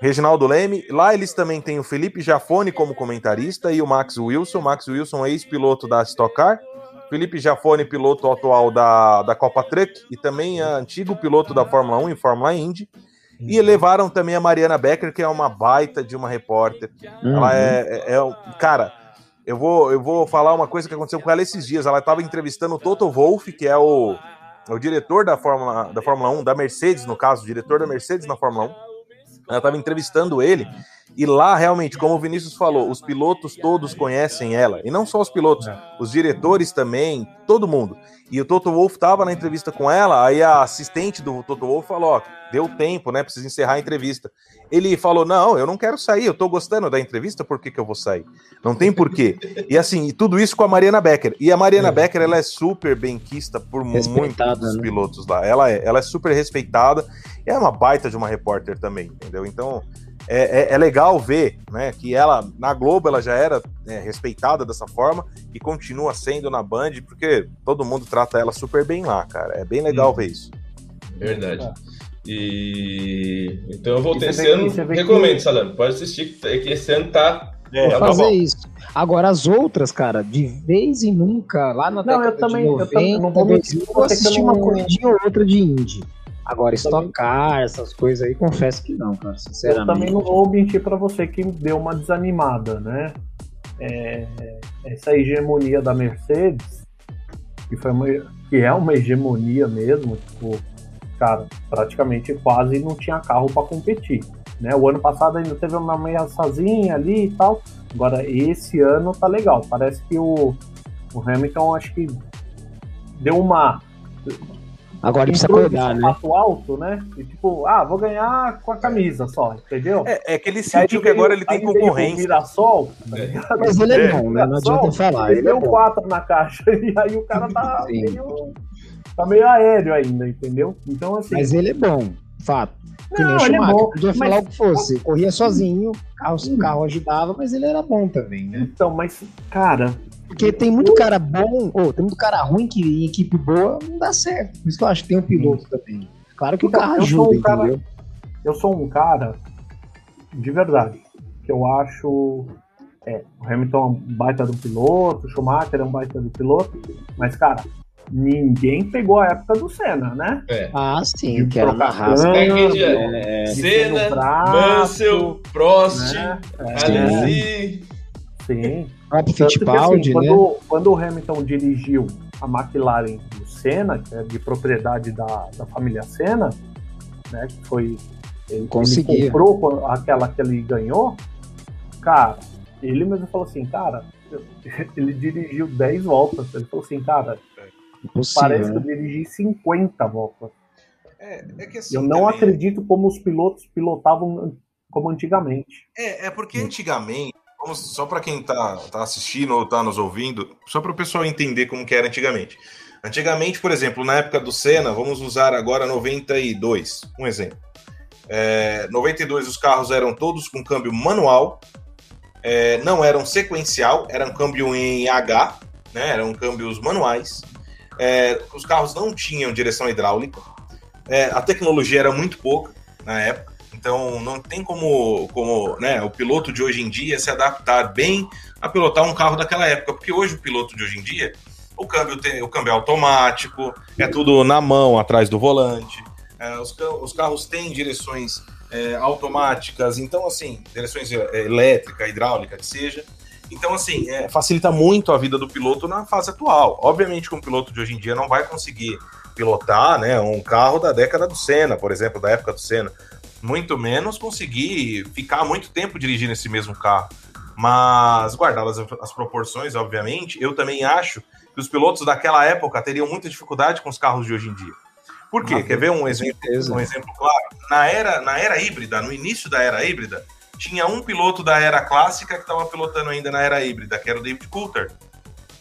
Reginaldo Leme. Lá eles também têm o Felipe Jafone como comentarista e o Max Wilson. Max Wilson, ex-piloto da Stock Car. Felipe Jafone, piloto atual da, da Copa Truck e também é antigo piloto da Fórmula 1 e Fórmula Indy. E uhum. levaram também a Mariana Becker, que é uma baita de uma repórter. Uhum. Ela é, é, é, Cara, eu vou, eu vou falar uma coisa que aconteceu com ela esses dias. Ela estava entrevistando o Toto Wolff, que é o, o diretor da Fórmula, da Fórmula 1, da Mercedes, no caso, diretor da Mercedes na Fórmula 1. Ela estava entrevistando ele e lá realmente, como o Vinícius falou, os pilotos todos conhecem ela e não só os pilotos, é. os diretores também, todo mundo. E o Toto Wolff estava na entrevista com ela, aí a assistente do Toto Wolff falou: ó, deu tempo, né? Precisa encerrar a entrevista. Ele falou: não, eu não quero sair, eu tô gostando da entrevista, por que, que eu vou sair? Não tem porquê. e assim, e tudo isso com a Mariana Becker. E a Mariana é. Becker, ela é super benquista por muitos né? pilotos lá. Ela é, ela é super respeitada e é uma baita de uma repórter também, entendeu? Então. É, é, é, legal ver né, que ela, na Globo, ela já era é, respeitada dessa forma e continua sendo na Band, porque todo mundo trata ela super bem lá, cara. É bem legal hum. ver isso. Verdade. E então eu vou ter esse ano. Recomendo, que... Salame. Pode assistir, é que esse ano tá. É, vou tá fazer isso. Agora, as outras, cara, de vez em nunca, lá na não, década eu também, de 90, eu, também, não vou, eu vou assistir uma corridinha ou outra de indie. Agora, estocar, essas coisas aí, confesso que não, cara, sinceramente. Eu também não vou mentir para você que deu uma desanimada, né? É, essa hegemonia da Mercedes, que, foi uma, que é uma hegemonia mesmo, tipo, cara, praticamente quase não tinha carro para competir. Né? O ano passado ainda teve uma ameaçazinha ali e tal. Agora, esse ano tá legal. Parece que o, o Hamilton, acho que deu uma Agora precisa acordar, né? alto, né? E tipo, ah, vou ganhar com a camisa só, entendeu? É, é que ele sentiu que agora ele tem concorrência. Mirassol, tá é. Mas ele é, bom, né? Não adianta falar. Ele, ele deu é 4 na caixa e aí o cara tá meio, tá meio aéreo ainda, entendeu? Então, assim. Mas ele é bom, fato. Que não, nem o é Schumacher, é bom, podia falar o que fosse. Corria sozinho, carro, o carro ajudava, mas ele era bom também, né? Então, mas, cara, porque tem muito cara bom, ou tem muito cara ruim que em equipe boa não dá certo. Por isso que eu acho que tem um piloto também. Claro que então, o carro ajuda, um cara, entendeu? Eu sou um cara, de verdade, que eu acho. É, o Hamilton é um baita do piloto, o Schumacher é um baita do piloto, mas, cara, ninguém pegou a época do Senna, né? É. Ah, sim, que era na raça. É, Senna, Mansell, Prost, né? É. Sim. Próprio Fittipaldi, assim, né? Quando, quando, o Hamilton dirigiu a McLaren do Senna, que é de propriedade da, da família Senna, né? Que foi. Ele, ele comprou aquela que ele ganhou, cara, ele mesmo falou assim, cara, ele dirigiu 10 voltas. Ele falou assim, cara, Impossível, parece que eu né? dirigi 50 voltas. É, é que assim, eu não também... acredito como os pilotos pilotavam como antigamente. É, é porque antigamente Vamos, só para quem está tá assistindo ou está nos ouvindo, só para o pessoal entender como que era antigamente. Antigamente, por exemplo, na época do Senna, vamos usar agora 92, um exemplo. É, 92 os carros eram todos com câmbio manual, é, não eram sequencial, eram câmbio em H, né? Eram câmbios manuais. É, os carros não tinham direção hidráulica. É, a tecnologia era muito pouca na época. Então não tem como, como né, o piloto de hoje em dia se adaptar bem a pilotar um carro daquela época, porque hoje o piloto de hoje em dia, o câmbio, tem, o câmbio é automático, é tudo na mão, atrás do volante, é, os, os, carros têm direções é, automáticas, então assim, direções é, elétrica, hidráulica, que seja. Então, assim, é, facilita muito a vida do piloto na fase atual. Obviamente que um piloto de hoje em dia não vai conseguir pilotar né, um carro da década do Senna, por exemplo, da época do Senna muito menos conseguir ficar muito tempo dirigindo esse mesmo carro. Mas, guardadas as proporções, obviamente, eu também acho que os pilotos daquela época teriam muita dificuldade com os carros de hoje em dia. Por quê? Quer ver um exemplo, um exemplo claro? Na era, na era híbrida, no início da era híbrida, tinha um piloto da era clássica que estava pilotando ainda na era híbrida, que era o David Coulter.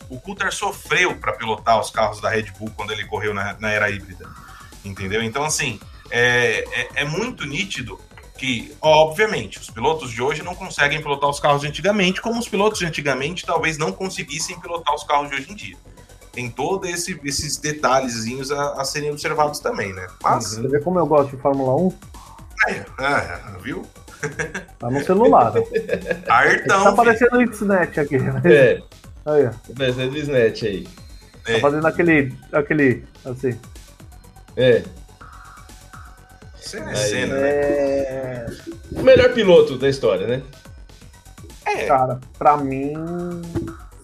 O Coulter sofreu para pilotar os carros da Red Bull quando ele correu na, na era híbrida. Entendeu? Então, assim, é, é, é muito nítido que, obviamente, os pilotos de hoje não conseguem pilotar os carros de antigamente, como os pilotos de antigamente talvez não conseguissem pilotar os carros de hoje em dia. Tem todos esse, esses detalhezinhos a, a, serem observados também, né? Mas. Você vê como eu gosto de Fórmula 1? É, é viu? Tá no celular. Né? Artão. Tá aparecendo o Xnet aqui. Né? É. Aí, ó. Tá o Xnet aí. Tá fazendo aquele. aquele. assim. É. Cena é cena, né? é... O melhor piloto da história, né? É. Cara, pra mim,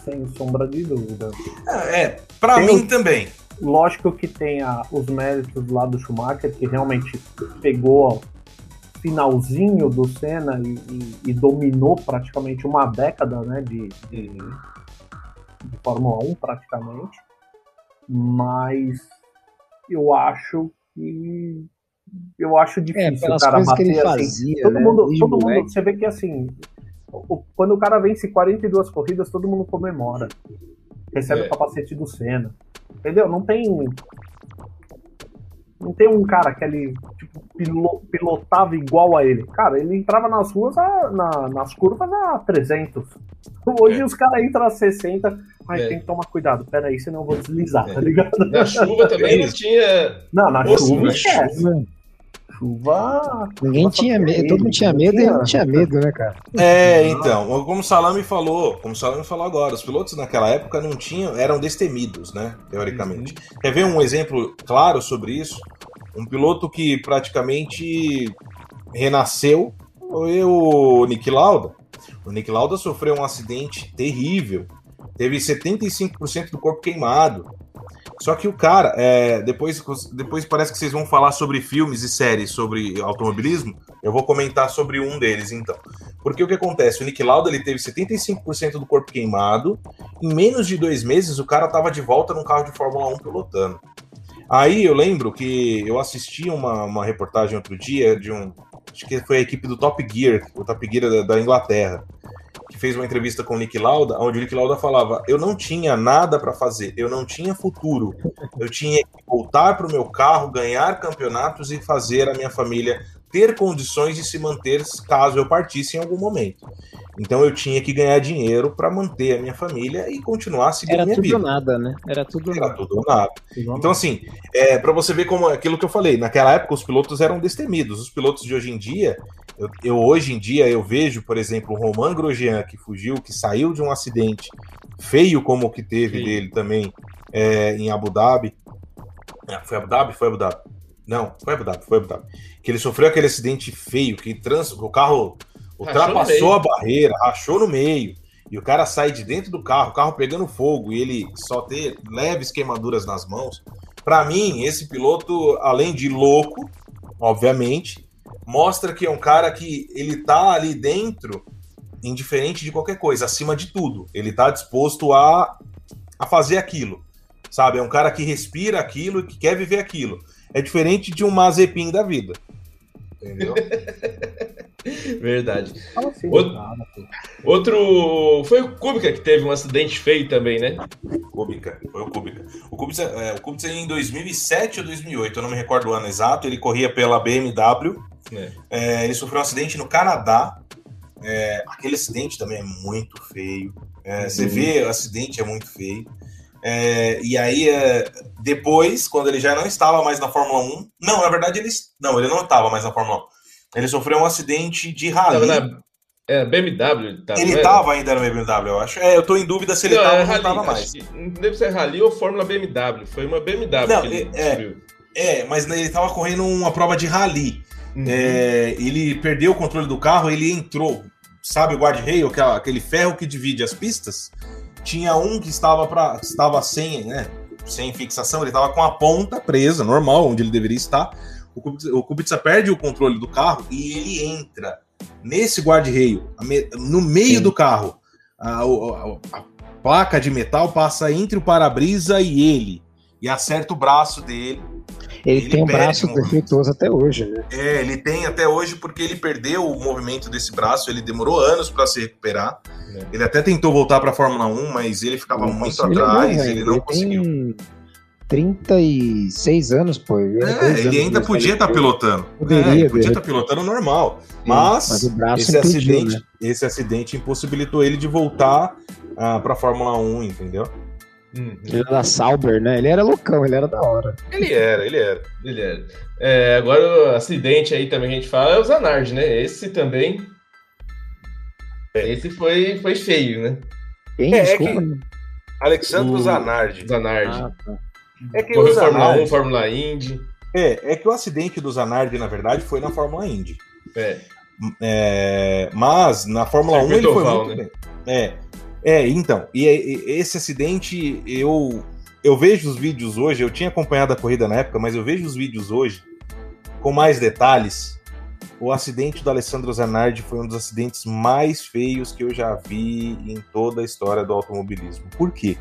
sem sombra de dúvida. É, é pra tem mim o... também. Lógico que tem a, os méritos lá do Schumacher, que realmente pegou finalzinho do Senna e, e, e dominou praticamente uma década né, de, de, de Fórmula 1, praticamente. Mas eu acho que eu acho difícil é, o cara bater que assim. Fazia, todo né? mundo, todo mundo, você vê que assim, quando o cara vence 42 corridas, todo mundo comemora. Recebe é. o capacete do Senna. Entendeu? Não tem não tem um cara que ele tipo, pilotava igual a ele. Cara, ele entrava nas ruas, a, na, nas curvas a 300. Hoje é. os caras entram a 60. Mas é. tem que tomar cuidado. Pera aí, senão eu vou deslizar, é. tá ligado? Na chuva também não tinha. Não, na chuva esquece chuva. Ninguém tinha medo, todo mundo tinha medo e não tinha medo, né, cara? É, então, como o Salame falou, como o Salame falou agora, os pilotos naquela época não tinham, eram destemidos, né, teoricamente. Uhum. Quer ver um exemplo claro sobre isso? Um piloto que praticamente renasceu foi o Nick Lauda. O Nick Lauda sofreu um acidente terrível, teve 75% do corpo queimado. Só que o cara, é, depois, depois parece que vocês vão falar sobre filmes e séries sobre automobilismo. Eu vou comentar sobre um deles, então. Porque o que acontece? O Nick Lauda ele teve 75% do corpo queimado. Em menos de dois meses, o cara estava de volta num carro de Fórmula 1 pilotando. Aí eu lembro que eu assisti uma, uma reportagem outro dia de um. Acho que foi a equipe do Top Gear, o Top Gear da, da Inglaterra que fez uma entrevista com o Nick Lauda, onde o Nick Lauda falava: Eu não tinha nada para fazer, eu não tinha futuro, eu tinha que voltar para o meu carro, ganhar campeonatos e fazer a minha família ter condições de se manter caso eu partisse em algum momento. Então eu tinha que ganhar dinheiro para manter a minha família e continuar seguindo Era minha vida. Era tudo nada, né? Era tudo Era nada. tudo nada. Então assim, é, para você ver como aquilo que eu falei, naquela época os pilotos eram destemidos. Os pilotos de hoje em dia, eu, eu, hoje em dia eu vejo, por exemplo, o Roman Grosjean que fugiu, que saiu de um acidente feio como o que teve Sim. dele também é, em Abu Dhabi. É, foi Abu Dhabi? Foi Abu Dhabi. Não, foi Abu Dhabi, foi Abu Dhabi. Que ele sofreu aquele acidente feio, que trans, o carro ultrapassou a barreira, rachou no meio. E o cara sai de dentro do carro, o carro pegando fogo, e ele só ter leves queimaduras nas mãos. Para mim, esse piloto, além de louco, obviamente, mostra que é um cara que ele tá ali dentro, indiferente de qualquer coisa, acima de tudo. Ele tá disposto a, a fazer aquilo, sabe? É um cara que respira aquilo e que quer viver aquilo. É diferente de um Mazepin da vida. Entendeu? Verdade. Assim, outro, outro, Foi o Kubica que teve um acidente feio também, né? Kubica, foi o Kubica. O Kubica, é, o Kubica em 2007 ou 2008, eu não me recordo o ano exato, ele corria pela BMW. É. É, ele sofreu um acidente no Canadá. É, aquele acidente também é muito feio. É, Você vê, o acidente é muito feio. É, e aí, é, depois, quando ele já não estava mais na Fórmula 1, não, na verdade, ele, não, ele não estava mais na Fórmula 1. Ele sofreu um acidente de rally. Na é, BMW. Ele estava ainda no BMW, eu acho. É, eu tô em dúvida se ele estava ou não estava mais. deve ser Rally ou Fórmula BMW. Foi uma BMW Não, que ele é-. É, mas ele estava correndo uma prova de rally. Uhum. É, ele perdeu o controle do carro, ele entrou, sabe, o guard-rail, aquele ferro que divide as pistas. Tinha um que estava para estava sem, né, sem fixação, ele estava com a ponta presa, normal, onde ele deveria estar. O Kubica, o Kubica perde o controle do carro e ele entra nesse guard-rail, no meio Sim. do carro. A, a- a placa de metal passa entre o para-brisa e ele e acerta o braço dele. Ele, Ele tem um braço defeituoso até hoje, né? É, ele tem até hoje porque ele perdeu o movimento desse braço, ele demorou anos para se recuperar. É. Ele até tentou voltar para a Fórmula 1, mas ele ficava Não muito atrás, velho. ele não conseguiu. tem 36 anos, pô. Ele, é É, ele ainda podia estar eu. pilotando. Poderia, É, ele podia estar pilotando normal. Mas, mas esse impediu, acidente, né? esse acidente impossibilitou ele de voltar para a Fórmula 1, entendeu? Uhum. Ele era da Sauber, né? Ele era loucão, ele era da hora. Ele era, ele era. Ele era. É, agora o acidente aí também que a gente fala é o Zanardi, né? Esse também. Esse foi, foi feio, né? Quem? É, é Desculpa. Alexandre O- Zanardi. Zanardi. Ah, tá. É que Correu o Fórmula 1, Zanardi, Fórmula Indy. é, é que o acidente do Zanardi, na verdade, foi na Fórmula Indy. É. É, mas na Fórmula 1 ele foi oval, muito né? bem. É, é então, e, e- esse acidente, eu, eu vejo os vídeos hoje, eu tinha acompanhado a corrida na época, mas eu vejo os vídeos hoje com mais detalhes. O acidente do Alessandro Zanardi foi um dos acidentes mais feios que eu já vi em toda a história do automobilismo. Por quê?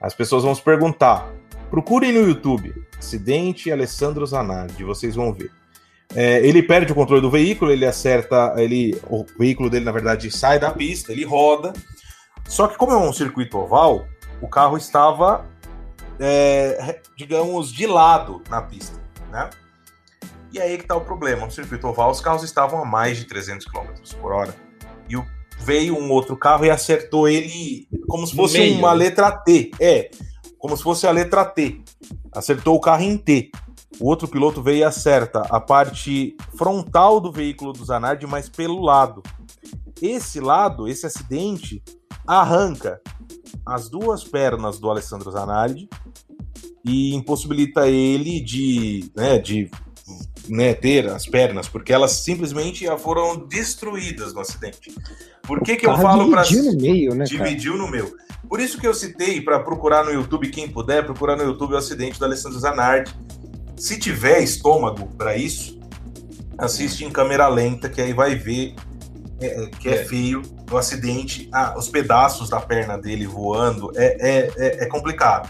As pessoas vão se perguntar. Procurem no YouTube, acidente Alessandro Zanardi, vocês vão ver. É, ele perde o controle do veículo, ele acerta, ele, o veículo dele na verdade sai da pista, ele roda. Só que como é um circuito oval, o carro estava, é, digamos, de lado na pista, né? E aí que tá o problema, no circuito oval os carros estavam a mais de 300 km por hora. E o- veio um outro carro e acertou ele como se fosse meio, uma letra T. É, como se fosse a letra T. Acertou o carro em T. O outro piloto veio e acerta a parte frontal do veículo do Zanardi, mas pelo lado. Esse lado, esse acidente, arranca as duas pernas do Alessandro Zanardi e impossibilita ele de, né, de né, ter as pernas, porque elas simplesmente já foram destruídas no acidente. Por que, que eu falo para dividiu no meio, né, cara? dividiu no meu. Por isso que eu citei para procurar no YouTube, quem puder, procurar no YouTube o acidente do Alessandro Zanardi. Se tiver estômago para isso, assiste em câmera lenta, que aí vai ver é, é, que é, É. feio o acidente, ah, os pedaços da perna dele voando, é, é, é, é complicado.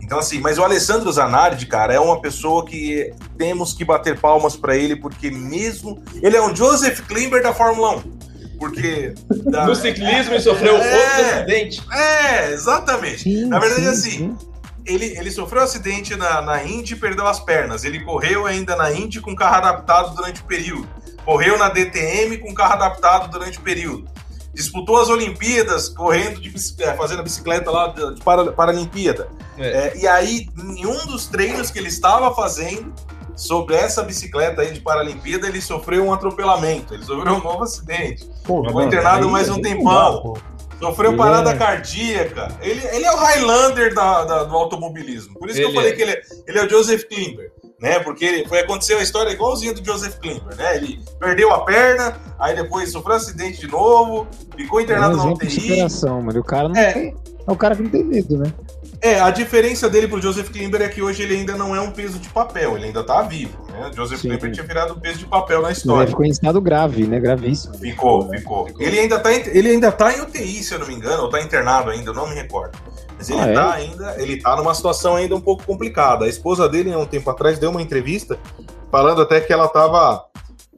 Então, assim, mas o Alessandro Zanardi, cara, é uma pessoa que temos que bater palmas para ele, porque mesmo. Ele é um Joseph Klimber da Fórmula 1. Porque. da- No ciclismo e sofreu É. outro acidente. É, exatamente. Sim, Na verdade, sim, assim, sim. Ele, ele sofreu um acidente na, na Indy e perdeu as pernas. Ele correu ainda na Indy com carro adaptado durante o período. Correu na DTM com carro adaptado durante o período. Disputou as Olimpíadas correndo de bicicleta, fazendo a bicicleta lá de, de para, Paralimpíada. É. É, e aí, em um dos treinos que ele estava fazendo sobre essa bicicleta aí de Paralimpíada, ele sofreu um atropelamento. Ele sofreu um novo acidente. Pô, Ficou internado mais um aí não tempão. dá. Sofreu Ele parada é- cardíaca. Ele, ele é o Highlander da, da- do automobilismo. Por isso que eu Ele falei é. que ele é, ele é o Joseph Klimber. Né? Porque foi aconteceu a história igualzinha do Joseph Klimber, né? Ele perdeu a perna, aí depois sofreu um acidente de novo, ficou É um internado na de UTI. superação, mano. O cara não É. tem. É o cara que não tem medo, né? É, a diferença dele pro Joseph Klimber é que hoje ele ainda não é um peso de papel, ele ainda tá vivo, né? O Joseph Sim. Klimber tinha virado um peso de papel na história. ele ficou em estado grave, né? Gravíssimo. Ficou, ficou. Ele ainda, tá, ele ainda tá em UTI, se eu não me engano, ou tá internado ainda, eu não me recordo. Mas ele Ah, é? tá ainda, ele tá numa situação ainda um pouco complicada. A esposa dele, há um tempo atrás, deu uma entrevista falando até que ela tava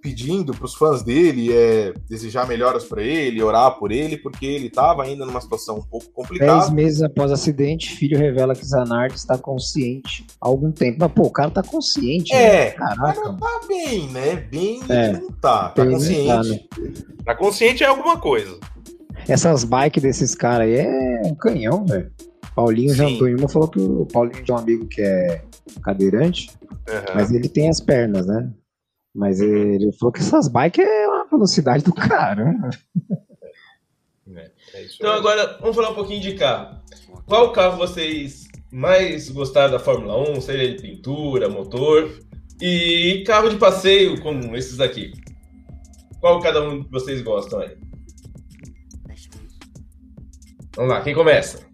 pedindo pros fãs dele é, desejar melhoras pra ele, orar por ele, porque ele tava ainda numa situação um pouco Dez complicada. meses após o acidente, filho revela que Zanardi está consciente há algum tempo. Mas, pô, o cara tá consciente. É, né? Caraca. não tá bem, né? Bem É. não tá. Tá consciente. tá, né? Tá consciente é alguma coisa. essas bikes desses caras aí é um canhão, velho. Paulinho Sim. em uma, falou que o Paulinho tem um amigo que é cadeirante, Aham. mas ele tem as pernas, né? Mas ele falou que essas bikes é uma velocidade do cara. né? É isso Então aí. agora vamos falar um pouquinho de carro. Qual carro vocês mais gostaram da Fórmula 1? Seja ele pintura, motor e carro de passeio como esses daqui. Qual cada um de vocês gostam aí? Vamos lá, quem começa?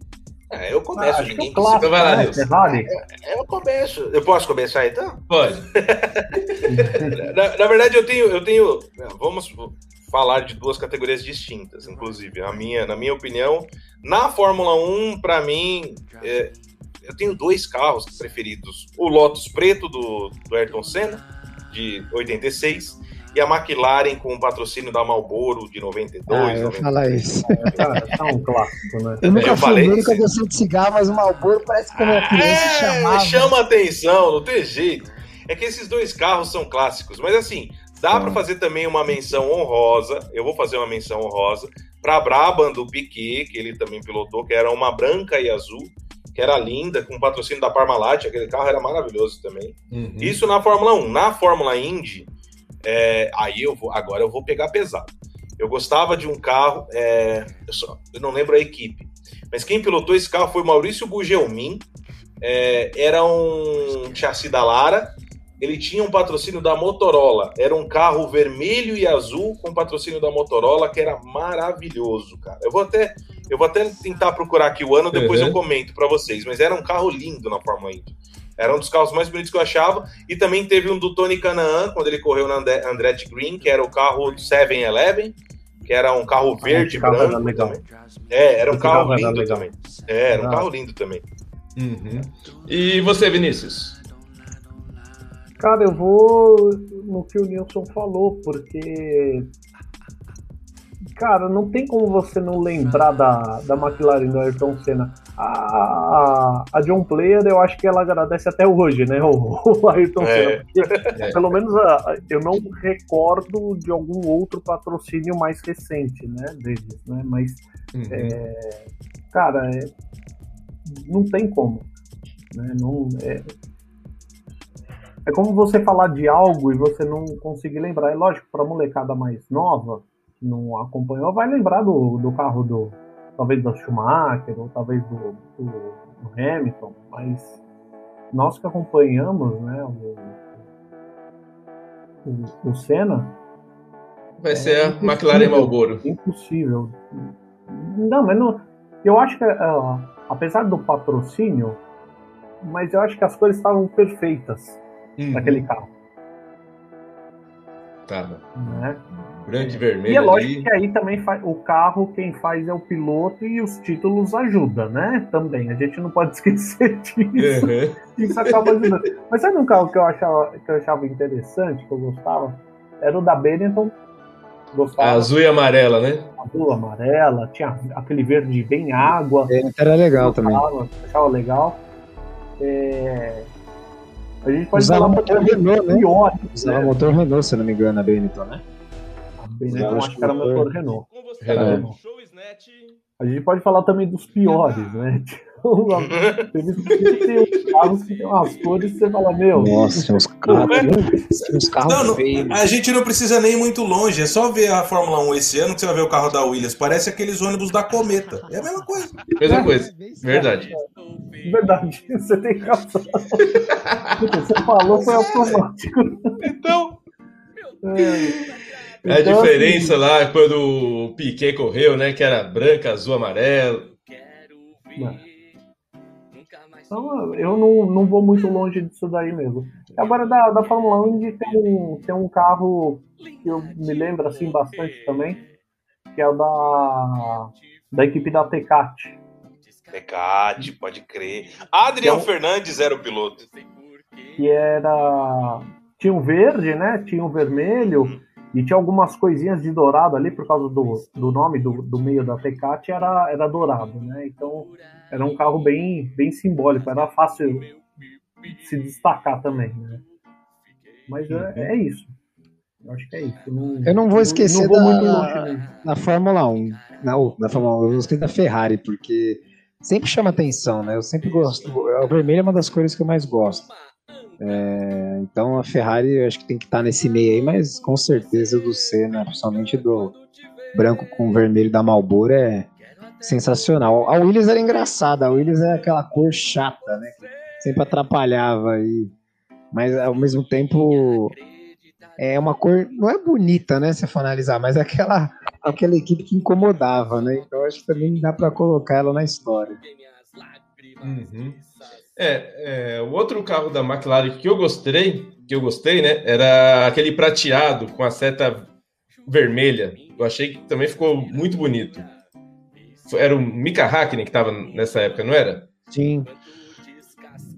É, eu começo, é ninguém clássico, vai lá, né? Nilson. Ferrari. Eu começo. Eu posso começar então? Pode. Na, na verdade, eu tenho, eu tenho. Vamos falar de duas categorias distintas, inclusive. A minha, na minha opinião, na Fórmula 1, para mim, é, eu tenho dois carros preferidos: o Lotus preto do, do Ayrton Senna, de 86, e a McLaren com o patrocínio da Marlboro de 92. Ah, eu ia 90. falar isso. Cara, é um clássico, né? Eu nunca Eu falei nunca gostei de cigarro, mas o Malboro parece que quando eu criança É, chamava. chama atenção, não tem jeito. É que esses dois carros são clássicos, mas assim, dá Sim. pra fazer também uma menção honrosa. Eu vou fazer uma menção honrosa pra Brabham do Piquet, que ele também pilotou, que era uma branca e azul, que era linda, com patrocínio da Parmalat, aquele carro era maravilhoso também. Uhum. Isso na Fórmula 1. Na Fórmula Indy, é, aí eu vou, agora eu vou pegar pesado. Eu gostava de um carro, é, eu, só- eu não lembro a equipe, mas quem pilotou esse carro foi Maurício Bugelmin. É, era um chassi da Lara. Ele tinha um patrocínio da Motorola. Era um carro vermelho e azul com patrocínio da Motorola, que era maravilhoso, cara. Eu vou até, eu vou até tentar procurar aqui o ano, depois Uhum. eu comento para vocês. Mas era um carro lindo na Fórmula Indy. Era um dos carros mais bonitos que eu achava. E também teve um do Tony Canaan, quando ele correu na Andre- Andretti Green, que era o carro 7-Eleven, que era um carro verde e esse carro era branco legal. também. É, era um Esse carro carro lindo legal. também. É, era um Ah. carro lindo também. Uhum. E você, Vinícius? Cara, eu vou no que o Nilson falou, porque. Cara, não tem como você não lembrar da, da McLaren do Ayrton Senna. A, a, a John Player, eu acho que ela agradece até hoje, né? O, o Ayrton É. Senna. É. Pelo menos a- eu não recordo de algum outro patrocínio mais recente, né? Deles, né? Mas Uhum. cara, é- não tem como. Né? Não, é... é como você falar de algo e você não conseguir lembrar. É lógico, para molecada mais nova, não acompanhou, vai lembrar do, do carro do. Talvez do Schumacher, ou talvez do, do, do Hamilton, mas nós que acompanhamos né, o, o, o Senna, Vai ser a impossível. McLaren Marlboro. Impossível. Não, mas não. Eu acho que, ah, apesar do patrocínio, mas eu acho que as cores estavam perfeitas Uhum. naquele carro, Tá. né? Branco e E vermelho é lógico ali. que aí também faz, o carro quem faz é o piloto e os títulos ajuda, né? Também. A gente não pode esquecer disso. Uhum. Isso acaba ajudando. Mas sabe um carro que eu achava, que eu achava interessante, que eu gostava? Era o da Benetton. Gostava. Azul e amarela, né? azul, amarela, tinha aquele verde bem água. É, Era legal também. Achava, legal. É, A gente pode Usava falar motor Renault, né? pior. Usava né? motor Renault, se não me engano, a Benetton, né? A Benetton, Usava, acho que era motor- motor Renault. Com você, Renault. Show Snatch. A gente pode falar também dos piores, né? Teve tem uns carros que tem umas cores que você fala, meu. Nossa, tinha uns carros, tinha uns carros Não, não, feios. a gente não precisa nem ir muito longe, é só ver a Fórmula 1 esse ano que você vai ver o carro da Williams. Parece aqueles ônibus da Cometa. É a mesma coisa. Mesma coisa. Verdade. Verdade, você tem razão. Você falou, foi automático. Então, É. A Então, diferença lá quando o Piquet correu, né? Que era branca, azul, amarelo. Então, eu não, não vou muito longe disso daí mesmo. Agora, da, da Fórmula 1 Indy tem um, tem um carro que eu me lembro assim bastante também, que é o da, da equipe da Tecate. Tecate, pode crer. Adrian Então- Fernandes era o piloto. que era. Tinha um verde, né? Tinha um vermelho e tinha algumas coisinhas de dourado ali por causa do, do nome do, do meio da Tecate era, era dourado, né? Então era um carro bem, bem simbólico, era fácil se destacar também, né? Mas é, é isso. Eu acho que é isso. Eu não vou esquecer não vou da- muito longe, não. Na Fórmula 1. Não, da Fórmula 1, eu gostei da Ferrari, porque sempre chama atenção, né? Eu sempre gosto. O vermelho é uma das cores que eu mais gosto. É, então a Ferrari eu acho que tem que estar nesse meio aí, mas com certeza do Senna, principalmente do branco com vermelho da Marlboro, é sensacional. A Williams era engraçada, a Williams é aquela cor chata, né? Que sempre atrapalhava aí. Mas ao mesmo tempo é uma cor, não é bonita, né, se for analisar, mas é aquela, aquela equipe que incomodava, né? Então acho que também dá para colocar ela na história. Uhum. É, é, o outro carro da McLaren que eu gostei, que eu gostei, né, era aquele prateado com a seta vermelha. Eu achei que também ficou muito bonito. Era o Mika Hakkinen que estava nessa época, não era? Sim.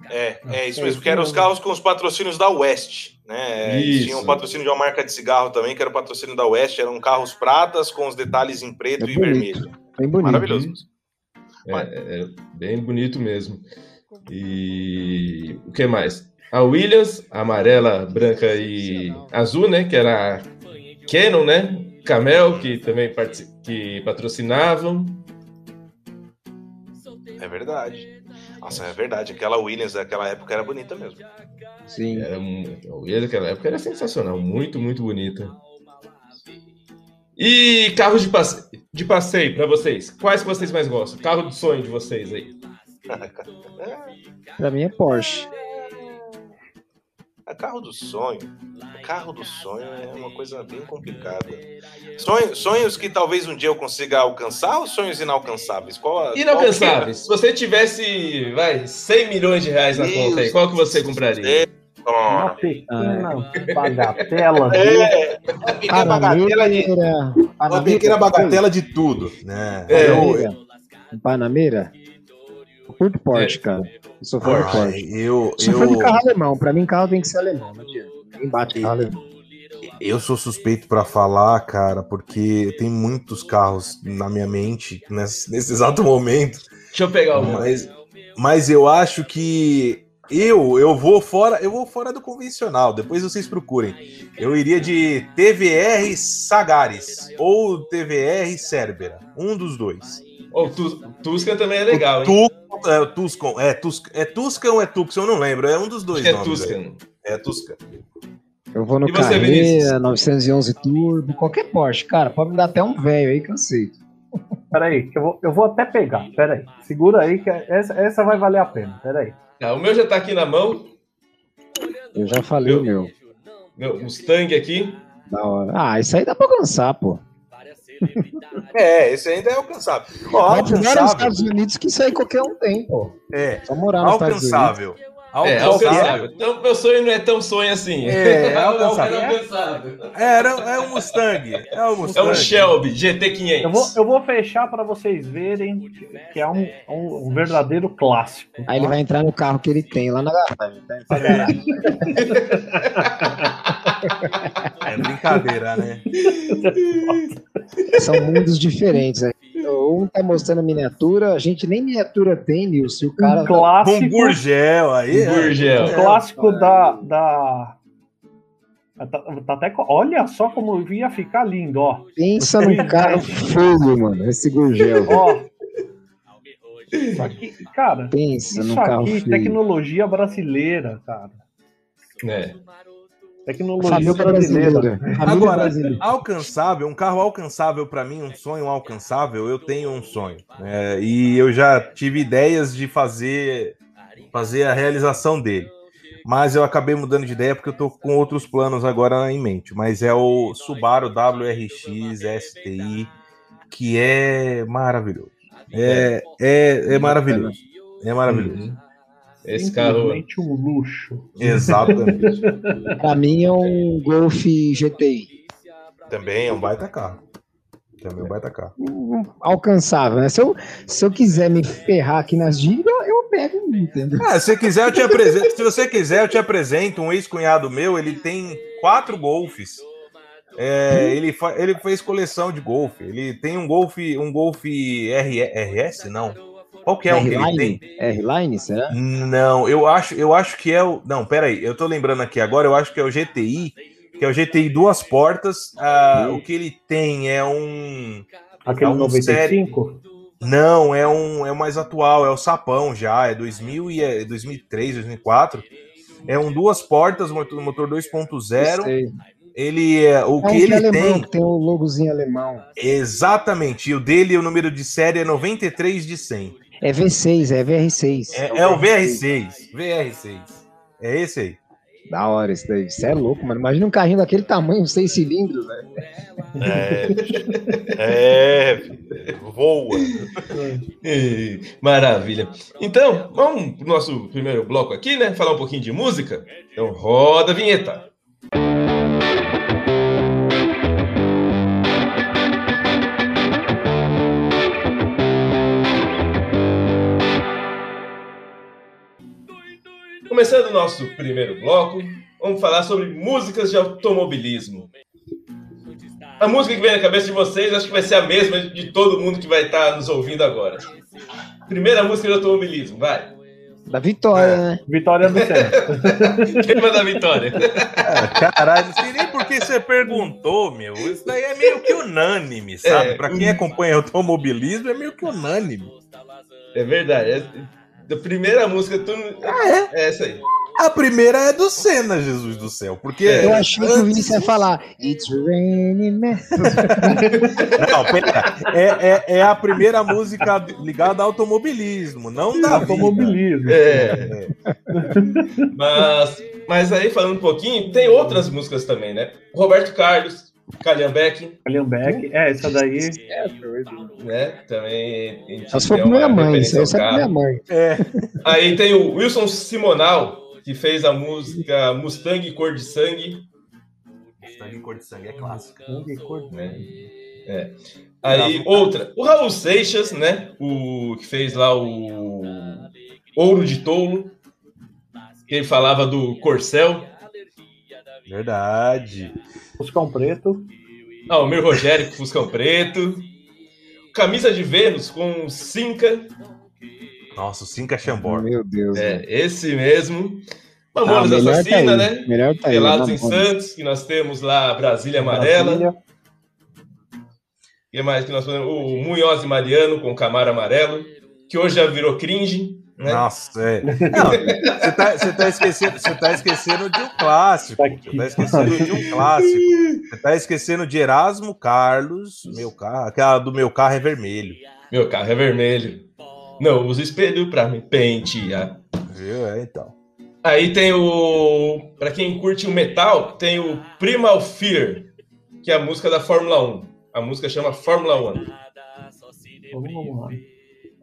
É, é isso mesmo, que eram os carros com os patrocínios da West, né? Isso. Tinha um patrocínio de uma marca de cigarro também, que era o patrocínio da West, eram carros pratas com os detalhes em preto É e bonito. vermelho. Bem bonito. Maravilhoso. É, é, é bem bonito mesmo. E o que mais? A Williams, amarela, branca e azul, né? Que era a Canon, né? Camel, que também que patrocinavam. É verdade. Nossa, é verdade. Aquela Williams daquela época era bonita mesmo. Sim. Era, mu- a Williams daquela época era sensacional, muito, muito bonita. E carros de, passe... de passeio para vocês? Quais que vocês mais gostam? Carro de sonho de vocês aí? Pra mim é Porsche. É carro do sonho. Carro do sonho é uma coisa bem complicada. Sonho- sonhos que talvez um dia eu consiga alcançar ou sonhos inalcançáveis? Qual a, Inalcançáveis. Se você tivesse, vai, 100 milhões de reais na conta aí, qual que você compraria? Uma qual pequena bagatela. que é? dele. É, uma pequena bagatela de. Uma pequena bagatela de tudo, né? É. Panameira. Panameira. Eu curto Porsche, É. cara. Eu sou fã de Ai, Porsche. eu, Sou fã de eu, carro alemão. Pra mim, carro tem que ser alemão. Não adianta. Ninguém bate carro alemão. eu sou suspeito pra falar, cara, porque tem muitos carros na minha mente nesse, nesse exato momento. Deixa eu pegar o meu. Mas, mas eu acho que eu eu vou fora, eu vou fora do convencional. Depois vocês procurem. Eu iria de TVR Sagares ou TVR Cerbera, um dos dois. Ô, Tu- Tuscan também é legal, hein? Tu, é, Tuscan, é, Tus, é Tuscan ou é Tucson? Eu não lembro. É um dos dois é nomes. aí. Tuscan. É Tuscan. Eu vou no? Carreira, 911 Turbo, qualquer Porsche, cara. Pode me dar até um velho aí que eu aceito. Peraí, que eu vou, eu vou até pegar. Peraí. Segura aí, que essa, essa vai valer a pena. Peraí. Tá, o meu já tá aqui na mão. Eu já falei, Meu. meu. Meu Mustang aqui. Da hora. Ah, isso aí dá pra alcançar, pô. É, esse ainda é alcançável. Ó, morar nos alcançável. Estados Unidos que isso aí qualquer um tem, pô. É, Só morar nos Estados Unidos. alcançável. É, Alcançável. alcançável. Então, meu sonho não é tão sonho assim. É, um alcançável. É, era- é um Mustang. É um É Mustang. um Shelby GT500. Eu vou, eu vou fechar para vocês verem que- é um, um- um verdadeiro clássico. Aí ele vai entrar no carro que ele tem lá na garagem. Tá. É brincadeira, né? São mundos diferentes. aí. Um tá mostrando a miniatura, a gente nem miniatura tem, Nilson. O cara um Com clássico, Gurgel aí. Um Gurgel. um clássico da, da tá, tá até co- olha só como ia ficar lindo, ó. pensa num carro feio, mano. Esse Gurgel. Ó. Isso aqui, cara, Pensa isso aqui, feio. tecnologia brasileira, cara. É. Tecnologia Família brasileira. brasileira. Agora, brasileira. alcançável, um carro alcançável pra mim, um sonho alcançável, eu tenho um sonho. É, e eu já tive ideias de fazer, fazer a realização dele. Mas eu acabei mudando de ideia porque eu tô com outros planos agora em mente. Mas é o Subaru WRX STI, que é maravilhoso. É, é, é maravilhoso. É maravilhoso. Esse carro. Um luxo. Exatamente. Pra mim é um Golf GTI. Também é um baita carro. Também é um baita carro. Alcançável, né? Se eu, se eu quiser me ferrar aqui nas dívidas, eu pego um, entendeu? Ah, se quiser, eu te apresento. Se você quiser, eu te apresento um ex-cunhado meu. Ele tem quatro golfes. É, ele, fa- ele fez coleção de golfe. Ele tem um golfe, um golfe RS, não. Qual que é o que ele tem? R-Line? R-Line, será? Não, eu acho, eu acho que é o. Não, peraí, eu tô lembrando aqui agora, eu acho que é o GTI, que é o GTI duas portas. Ah, o que ele tem é um. Aquele É um 95? Não, é um é o mais atual, é o Sapão já, é 2000 e é 2003, 2004. É um duas portas, motor, motor 2.0. Sei. Ele é o É um que é ele alemão, tem que tem o logozinho alemão. exatamente. E o dele, o número de série é 93 de 100. É V6, é VR6. É, é o VR6, VR6. É esse aí. Da hora isso daí. Isso é louco, mano. Imagina um carrinho daquele tamanho, seis cilindros, velho. É, voa. Ih, Maravilha. Então, vamos pro nosso primeiro bloco aqui, né? Falar um pouquinho de música. Então, roda a vinheta. Começando o nosso primeiro bloco, vamos falar sobre músicas de automobilismo. A música que vem na cabeça de vocês acho que vai ser a mesma de todo mundo que vai estar nos ouvindo agora. Primeira música de automobilismo, vai. Da vitória, né? Vitória do Senna. Tema da vitória. É, caralho, não sei nem por que você perguntou, meu. Isso daí é meio que unânime, sabe? É. Pra quem acompanha automobilismo, é meio que unânime. É verdade. É, da primeira música, tu... Ah, é essa aí. A primeira é do Senna, Jesus do céu. Porque. É. Eu achei que o Vinícius ia falar It's raining men. Não, pera. É, é, é a primeira música ligada ao automobilismo, não da. Automobilismo. É. Mas, mas aí, falando um pouquinho, tem outras músicas também, né? Roberto Carlos, Calhambeck, Calhambeck. É, essa daí. né? Também. a gente Só se for tem pra minha mãe, ao é pra minha mãe. É. Aí tem o Wilson Simonal, que fez a música Mustang Cor de Sangue. Sangue cor de sangue é clássica. né? É. Aí outra, o Raul Seixas, né? O que fez lá o Ouro de Tolo, que ele falava do Corcel. Verdade. Fuscão Preto. Ah, o meu Rogério com Fuscão Preto. Camisa de Vênus com Cinca. Nossa, o Cinca Chambord. Meu Deus. É, esse mesmo. Ah, Mamonas melhor Assassina, tá né? Melhor tá aí. Pelados em. Santos, que nós temos lá Brasília Amarela. Brasília. E mais que nós temos o Munhoz e Mariano com Camaro Amarelo, que hoje já virou cringe, né? Nossa, é. Não, você tá, você tá esquecendo, você tá esquecendo de um clássico. Tá. Você tá esquecendo de um clássico. Você tá esquecendo de Erasmo Carlos, meu carro, aquela do meu carro é vermelho. Meu carro é vermelho. Não uso espelho pra me pentear. Viu? É, então. Aí tem o. Pra quem curte o metal, tem o Primal Fear, que é a música da Fórmula 1. A música chama Fórmula 1. Vamos lá.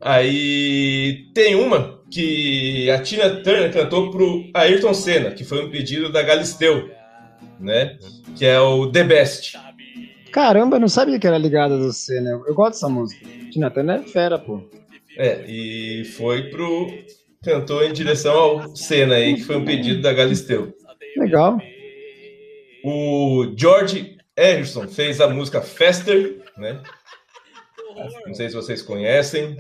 Aí tem uma que a Tina Turner cantou pro Ayrton Senna, que foi um pedido da Galisteu, né? Que é o The Best. Caramba, eu não sabia que era ligada do né? Eu gosto dessa música. Tina Turner é fera, pô. É, e foi pro. Cantou em direção ao Senna aí, que foi um pedido da Galisteu. Legal. O George Harrison fez a música Faster, né? Não sei se vocês conhecem.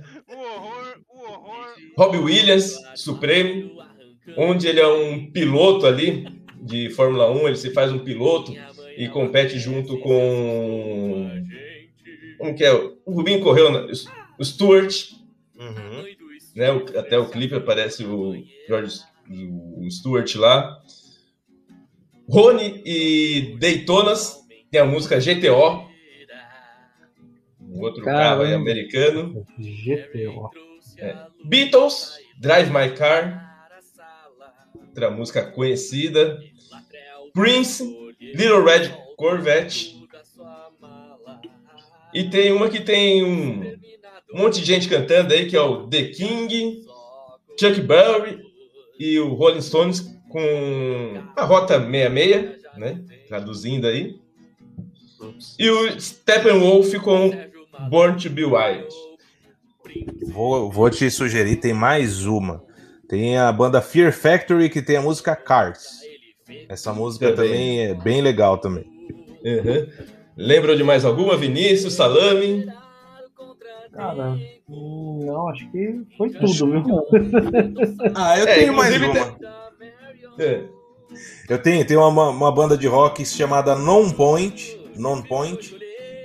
Robbie Williams, Supremo, onde ele é um piloto ali de Fórmula 1, ele se faz um piloto e compete junto com. Como que é? O Rubinho correu, na- o Stuart, Uhum. né? O- Até o clipe aparece o George o Stuart lá. Rony e Daytonas tem a música GTO. Um outro carro aí Caramba. americano. GTO. Beatles, Drive My Car. Outra música conhecida. Prince, Little Red Corvette. E tem uma que tem um monte de gente cantando aí, que é o The King, Chuck Berry e o Rolling Stones com a Rota 66, né? Traduzindo aí. E o Steppenwolf com Born to Be Wild. Vou, vou te sugerir, tem mais uma. Tem a banda Fear Factory que tem a música Cars. Essa música Também. também é bem legal também. Uhum. Lembram de mais alguma? Vinícius, Salame? Cara, não, acho que foi tudo, viu? Ah, eu É, tenho mais uma. É. Eu tenho, tem uma, uma banda de rock chamada Non Point. Non Point.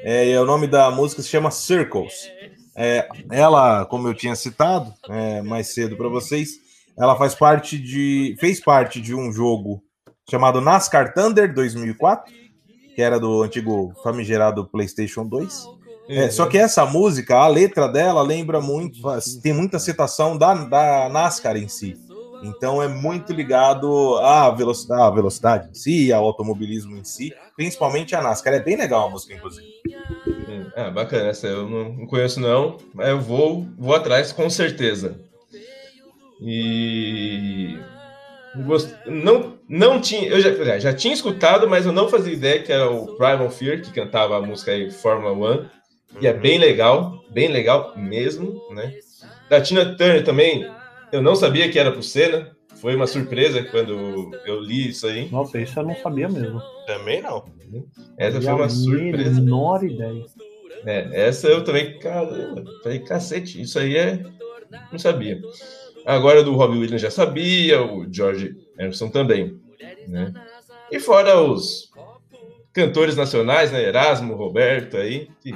É, e o nome da música se chama Circles. É, ela, como eu tinha citado é, mais cedo para vocês, ela faz parte de. fez parte de um jogo chamado NASCAR Thunder 2004, que era do antigo famigerado PlayStation 2. É, só que essa música, a letra dela lembra muito, tem muita citação da, da NASCAR em si. Então é muito ligado à velocidade, à velocidade em si, ao automobilismo em si, principalmente a NASCAR. É bem legal a música, inclusive. É, bacana, essa eu não conheço não, mas eu vou, vou atrás com certeza. E não, não tinha, eu já, já tinha escutado, mas eu não fazia ideia que era o Primal Fear que cantava a música aí Fórmula One, e é uhum. bem legal, bem legal mesmo, né? Da Tina Turner também, eu não sabia que era pro Senna, foi uma surpresa quando eu li isso aí. Nossa, isso eu não sabia mesmo. Também não. Essa foi uma surpresa. Menor ideia. É, essa eu também, caramba, falei, cacete, isso aí é. Não sabia. Agora do Robbie Williams já sabia, o George Anderson também. Né? E fora os cantores nacionais, né? Erasmo, Roberto aí, que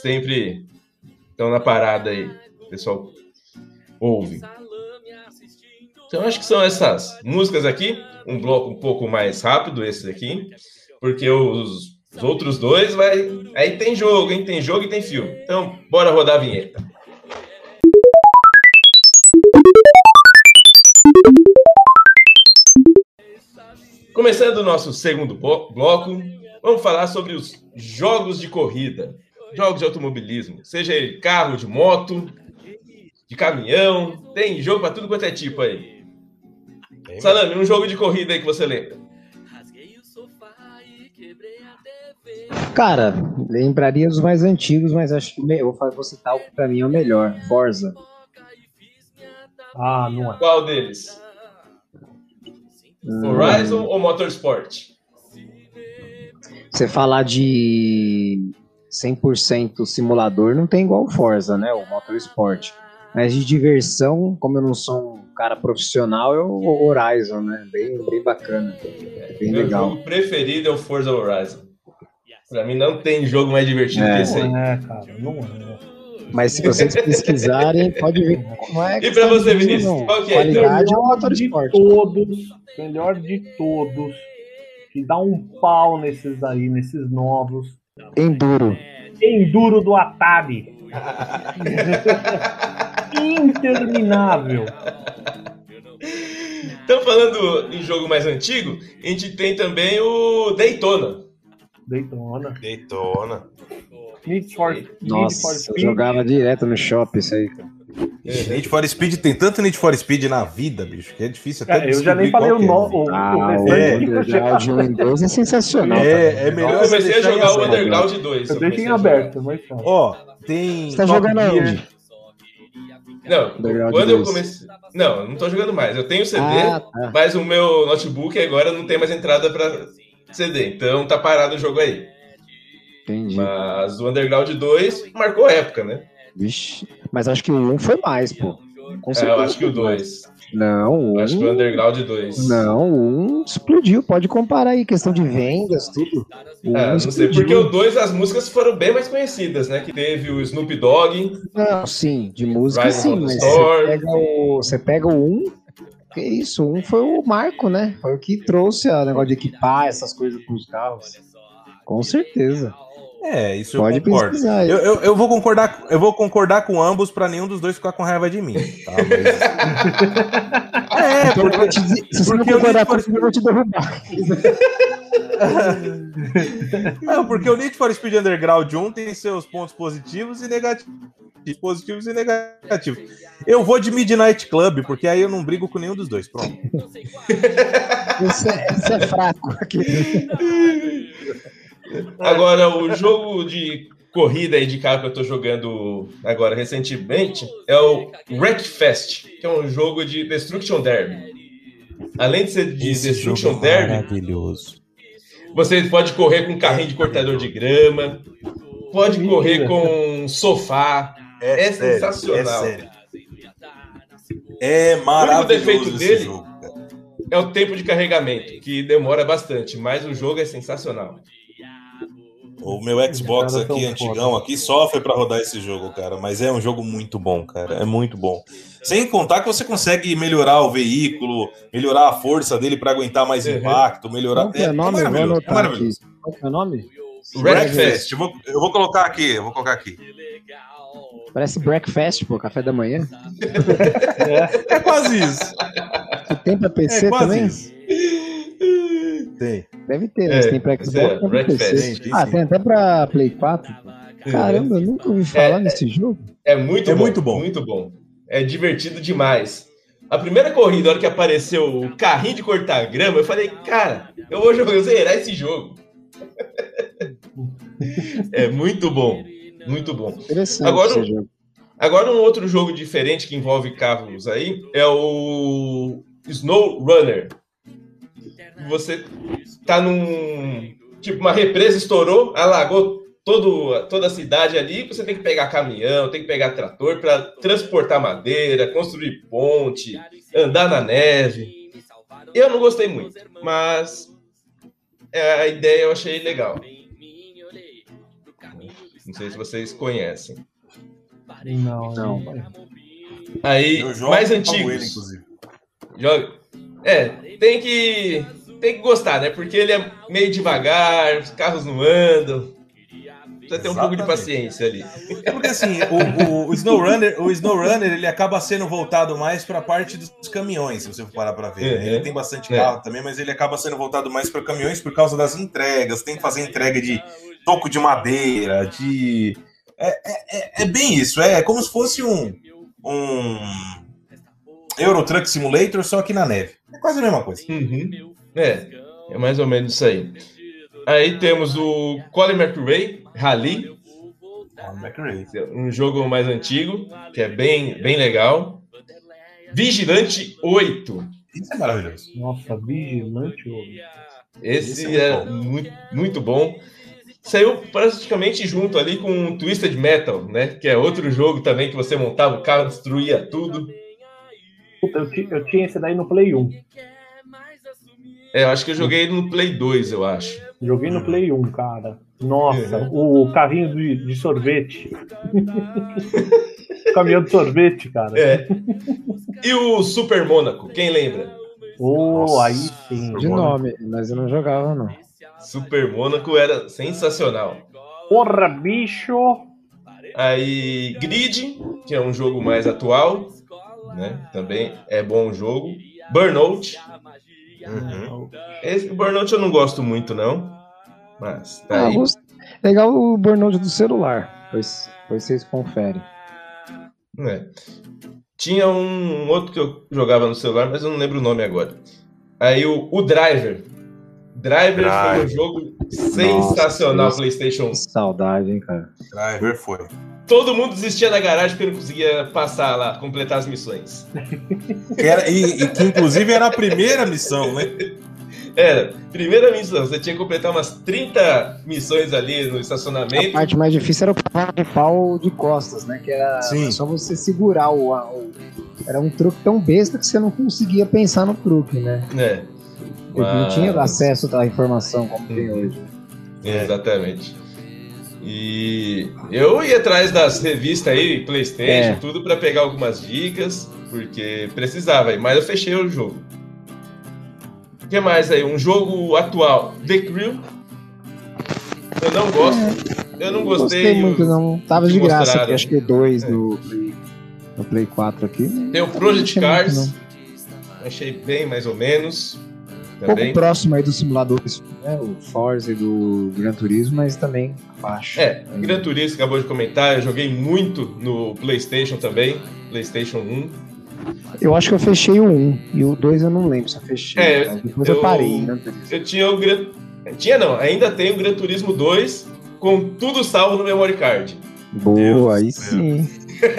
sempre estão na parada aí. O pessoal ouve. Então acho que são essas músicas aqui, um bloco um pouco mais rápido esse aqui, porque os, os outros dois vai, aí tem jogo, hein? Tem jogo e tem filme. Então bora rodar a vinheta. Começando o nosso segundo bloco, vamos falar sobre os jogos de corrida, jogos de automobilismo, seja ele carro, de moto, de caminhão, tem jogo para tudo quanto é tipo aí. Salame, um jogo de corrida aí que você lembra? Cara, lembraria dos mais antigos, mas acho que eu vou citar o que pra mim é o melhor, Forza. Ah, não é. Qual deles? Horizon ou Motorsport? Você falar de 100% simulador não tem igual o Forza, né? O Motorsport. Mas de diversão, como eu não sou um cara profissional, é o Horizon, né? Bem, bem bacana. Bem Meu legal. jogo preferido é o Forza Horizon. Pra mim não tem jogo mais divertido é. que esse aí. Não é, cara, não é. Mas se vocês pesquisarem, pode ver. Não é e para você, Vinícius? Qual que é? Qualidade então? melhor de todos, melhor de todos, que dá um pau nesses daí, nesses novos. Enduro. Enduro do Atari. Interminável. Então, falando em jogo mais antigo, a gente tem também o Daytona. Daytona. Daytona. Need for, Nossa, Need for eu jogava direto no shopping isso aí, cara. É, Need for Speed tem tanto Need for Speed na vida, bicho, que é difícil até. É, eu já nem falei o é. nome. Ah, o, o é, Underground 1 e 2 é sensacional. É, é melhor. Eu comecei a jogar o Underground 2. Eu deixei em aberto, mas Ó, tem. Você tá jogando aonde? Não, quando eu comecei. Não, não tô jogando mais. Eu tenho CD, ah, tá. mas o meu notebook agora não tem mais entrada pra CD. Então tá parado o jogo aí. Entendi. Mas o Underground 2 marcou a época, né? Vixe, mas acho que o 1 foi mais, pô. Com certeza. É, eu acho que o 2. Não, o 1. Acho que o Underground 2. Não, o 1 explodiu. Pode comparar aí, questão de vendas, tudo. O é, não sei, porque o 2 as músicas foram bem mais conhecidas, né? Que teve o Snoop Dogg. Não, sim, de música Rise sim, mas você pega, o, você pega o 1. Que isso, 1 foi o marco, né? Foi o que trouxe o negócio de equipar essas coisas para os carros. Com certeza. É, isso Pode eu concordo. Eu, eu, eu, vou concordar, eu vou concordar com ambos para nenhum dos dois ficar com raiva de mim. Tá? Mas... é, então, porque, te, se você não concordar for... eu vou te derrubar. não, porque o Need for Speed Underground 1 tem seus pontos positivos e negativos. Positivos e negativos. Eu vou de Midnight Club, porque aí eu não brigo com nenhum dos dois. Pronto. Isso é, isso é fraco. Aqui. Agora, o jogo de corrida aí de carro que eu tô jogando agora recentemente é o Wreckfest, que é um jogo de Destruction Derby. Além de ser de Esse Destruction é Derby, maravilhoso. Você pode correr com carrinho de cortador de grama, pode correr com sofá. É, é sério, sensacional. É, é maravilhoso. O único defeito dele jogo, é o tempo de carregamento, que demora bastante, mas o jogo é sensacional. O meu Xbox aqui, antigão, aqui, sofre para rodar esse jogo, cara. Mas é um jogo muito bom, cara. É muito bom. Sem contar que você consegue melhorar o veículo, melhorar a força dele para aguentar mais uhum. impacto, melhorar. Qual é, é, nome? É maravilhoso. É maravilhoso. Qual é o nome? Breakfast. Eu vou, eu vou colocar aqui, eu vou colocar aqui. Parece breakfast, pô, café da manhã. é, é quase isso. Você tem pra PC é também? Isso. Tem. Deve ter, né? É, tem pra Xbox, é, pra PC. Tem, ah, tem até pra Play 4. Caramba, eu nunca ouvi falar é, nesse jogo. É muito é bom. Muito bom. Muito bom. É divertido demais. A primeira corrida, na hora que apareceu o carrinho de cortar grama, eu falei, cara, eu vou jogar, zerar esse jogo. é muito bom. Muito bom. Agora, um, agora um outro jogo diferente que envolve carros aí é o Snow Runner. Você tá num. Tipo, uma represa estourou, alagou todo, toda a cidade ali. Você tem que pegar caminhão, tem que pegar trator para transportar madeira, construir ponte, andar na neve. Eu não gostei muito, mas é, a ideia eu achei legal. Não sei se vocês conhecem. Não, não. Aí, mais antigos. Ele. Joga. É, tem que tem que gostar, né? Porque ele é meio devagar, os carros não andam. Precisa ter um pouco de paciência ali. É porque assim, o, o, o SnowRunner, o SnowRunner, ele acaba sendo voltado mais para a parte dos caminhões, se você for parar para ver. Né? Ele tem bastante é. carro é. também, mas ele acaba sendo voltado mais para caminhões por causa das entregas. Tem que fazer entrega de toco de madeira, de. É, é, é, é bem isso, é como se fosse um, um Euro Truck Simulator, só que na neve. É quase a mesma coisa. Uhum. É, é mais ou menos isso aí. Aí temos o Colin McRae Rally. Um jogo mais antigo, que é bem, bem legal. Vigilante 8. Isso é maravilhoso. Nossa, Vigilante 8. Esse, Esse é, é muito, muito bom. Saiu praticamente junto ali com o Twisted Metal, né? Que é outro jogo também que você montava o carro, destruía tudo. Puta, eu, eu tinha esse daí no Play 1. É, eu acho que eu joguei no Play 2, eu acho. Joguei no Play 1, cara. Nossa, é. o carrinho de, de sorvete. o caminhão de sorvete, cara. É. E o Super Mônaco, quem lembra? Oh, aí sim. De nome, mas eu não jogava, não. Super Mônaco era sensacional. Porra, bicho! Aí, Grid, que é um jogo mais atual, né? Também é bom jogo. Burnout. Uhum. Esse Burnout eu não gosto muito, não. Mas tá ah, aí. Legal o Burnout do celular. Pois, pois vocês conferem. É. Tinha um outro que eu jogava no celular, mas eu não lembro o nome agora. Aí o, o Driver. Driver, foi um jogo sensacional Nossa, PlayStation 1. Saudade, hein, cara. Driver foi. Todo mundo desistia da garagem porque não conseguia passar lá, completar as missões. Era, e, e que inclusive era a primeira missão, né? Era, primeira missão, você tinha que completar umas 30 missões ali no estacionamento. A parte mais difícil era o pau de costas, né? Que era Sim. só você segurar o, o, Era um truque tão besta que você não conseguia pensar no truque, né? É. Mas... Não tinha acesso à informação como tem hoje. É. Exatamente. E eu ia atrás das revistas aí, PlayStation, é. tudo para pegar algumas dicas, porque precisava, mas eu fechei o jogo. O que mais aí? Um jogo atual, The Crew. Eu não gosto. É. Eu não gostei. Gostei muito, não. Tava de graça aqui, acho que o 2 é. no, Play, no Play 4 aqui. Tem o Project Cars. Muito, achei bem mais ou menos. Um pouco próximo aí dos simuladores, né? O Forza e do Gran Turismo, mas também abaixo. É, Gran Turismo acabou de comentar, eu joguei muito no PlayStation também, PlayStation 1. Eu acho que eu fechei o 1 e o 2 eu não lembro se eu fechei. É, depois eu, eu parei. Né? Eu tinha o Gran. Tinha não, ainda tem o Gran Turismo 2 com tudo salvo no memory card. Boa, Deus aí sim.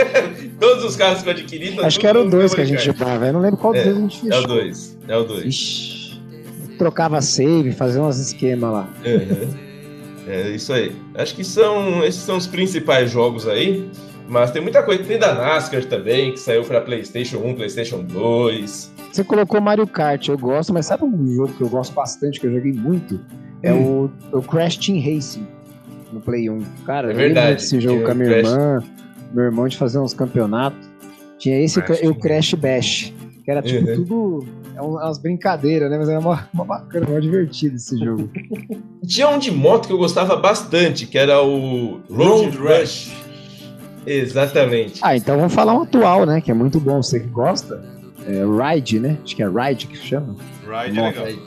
Todos os carros que eu adquiri. Acho que era o 2 que a gente jogava, eu não lembro qual é, deles a gente fechou. É o 2, é o 2 trocava save, fazia uns esquemas lá. É isso aí. Acho que são esses são os principais jogos aí. Mas tem muita coisa. Tem da NASCAR também, que saiu para PlayStation 1, PlayStation 2. Você colocou Mario Kart, eu gosto, mas sabe um jogo que eu gosto bastante, que eu joguei muito? É hum. o, o Crash Team Racing. no Play 1. Cara, É verdade, desse jogo com a o minha Crash. irmã, meu irmão de fazer uns campeonatos. Tinha esse Crash e o. Crash Bash, que era tipo Uhum. tudo. É um- umas brincadeiras, né? Mas era mó, mó bacana, mó divertido esse jogo. Tinha um de moto que eu gostava bastante, que era o Road Road Rush. Exatamente. ah, então vamos falar um atual, né? Que é muito bom, você que gosta. É Ride, né? Acho que é Ride que chama. Ride é Nossa. legal.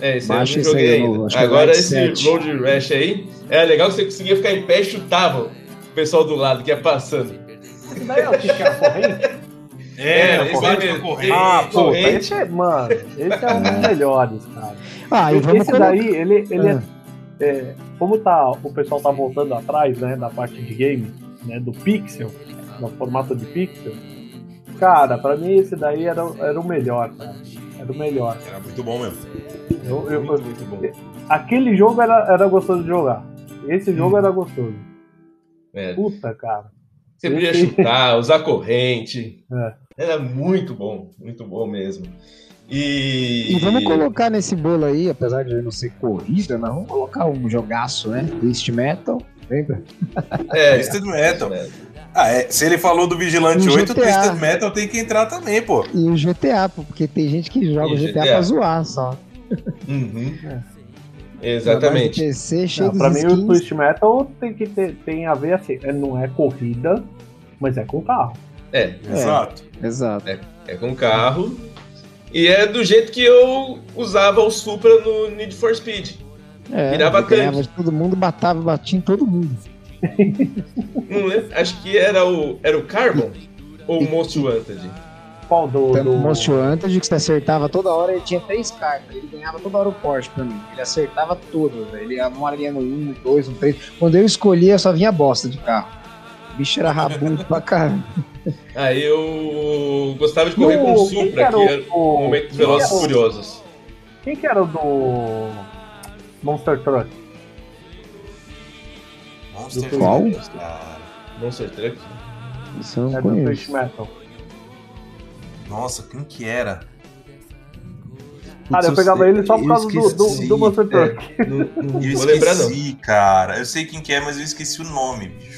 É, esse aí eu Baixa não joguei aí, ainda. novo, é Agora esse 7. Road Rush aí, era legal que você conseguia ficar em pé e chutava o pessoal do lado que ia passando. Daí é o que tinha corrente? É, esse corrente mesmo. Ah, pô, corrente. esse é, mano, esse é um dos melhores, cara. Ah, e vamos esse colocar. daí, ele, ele Ah. é, é, Como tá, o pessoal tá voltando atrás, né, da parte de game, né, do pixel, no formato de pixel. Cara, pra mim esse daí era, era o melhor, cara. Era o melhor. Era muito bom mesmo. Eu, eu- Muito, muito bom. aquele jogo era, era gostoso de jogar. Esse jogo Hum. era gostoso. É. Puta, cara. Você podia Esse- chutar, usar corrente. É. Era muito bom, muito bom mesmo. E, E vamos colocar nesse bolo aí, apesar de não ser corrida, mas vamos colocar um jogaço, né? Twist Metal. Lembra? É, Twisted Metal. Ah, é. Se ele falou do Vigilante Um 8, o. Twisted Metal tem que entrar também, pô. E o GTA, pô, porque tem gente que joga o GTA, GTA. pra zoar só. Uhum. É. Exatamente. PC cheio Não, pra mim o skins. Twist Metal tem que ter tem a ver assim, é- não é corrida, mas é com carro. É, Exato. Exato. é com carro. E é do jeito que eu usava o Supra no Need for Speed. É, Virava tanque. todo mundo, batava, batia em todo mundo. Não lembro, acho que era o, era o Carbon ou o Most Wanted. Qual do. Tanto do... o Most Wanted, que você acertava toda hora, ele tinha três cartas. Ele ganhava toda hora o Porsche pra mim. Ele acertava todas. Ele ia uma ia no 1, no 2, no 3. Quando eu escolhia, só vinha bosta de carro. O bicho era rabudo pra caramba. Aí eu gostava de correr No- com o que Supra, era que o- era o momento dos quem Velozes era o- Furiosos. Quem que era o do. Monster Truck? Monster Do qual? Truck, cara. Monster Truck. Isso eu não É do conheço. Metal. Nossa, quem que era? Cara, eu Putz, pegava ele só por eu causa do, do, do Monster Truck. É, não, não Eu lembrar esqueci, cara. Eu sei quem que é, mas eu esqueci o nome, bicho.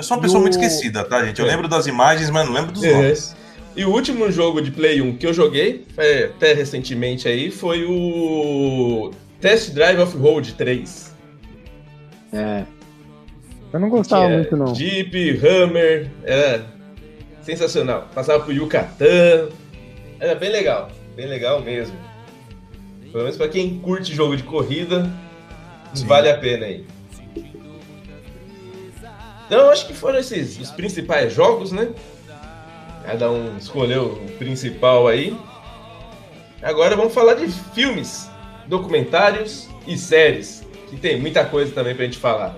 Eu sou uma pessoa Do- muito esquecida, tá, gente? Eu É. lembro das imagens, mas não lembro dos É. nomes. E o último jogo de Play 1 que eu joguei, é, até recentemente aí, foi o Test Drive Off-Road 3. É. Eu não gostava é muito, não. Jeep, Hammer, era sensacional. Passava pro Yucatán, era bem legal, bem legal mesmo. Pelo menos pra quem curte jogo de corrida, Sim. vale a pena aí. Então, acho que foram esses os principais jogos, né? Cada um escolheu o principal aí. Agora vamos falar de filmes, documentários e séries, que tem muita coisa também pra gente falar.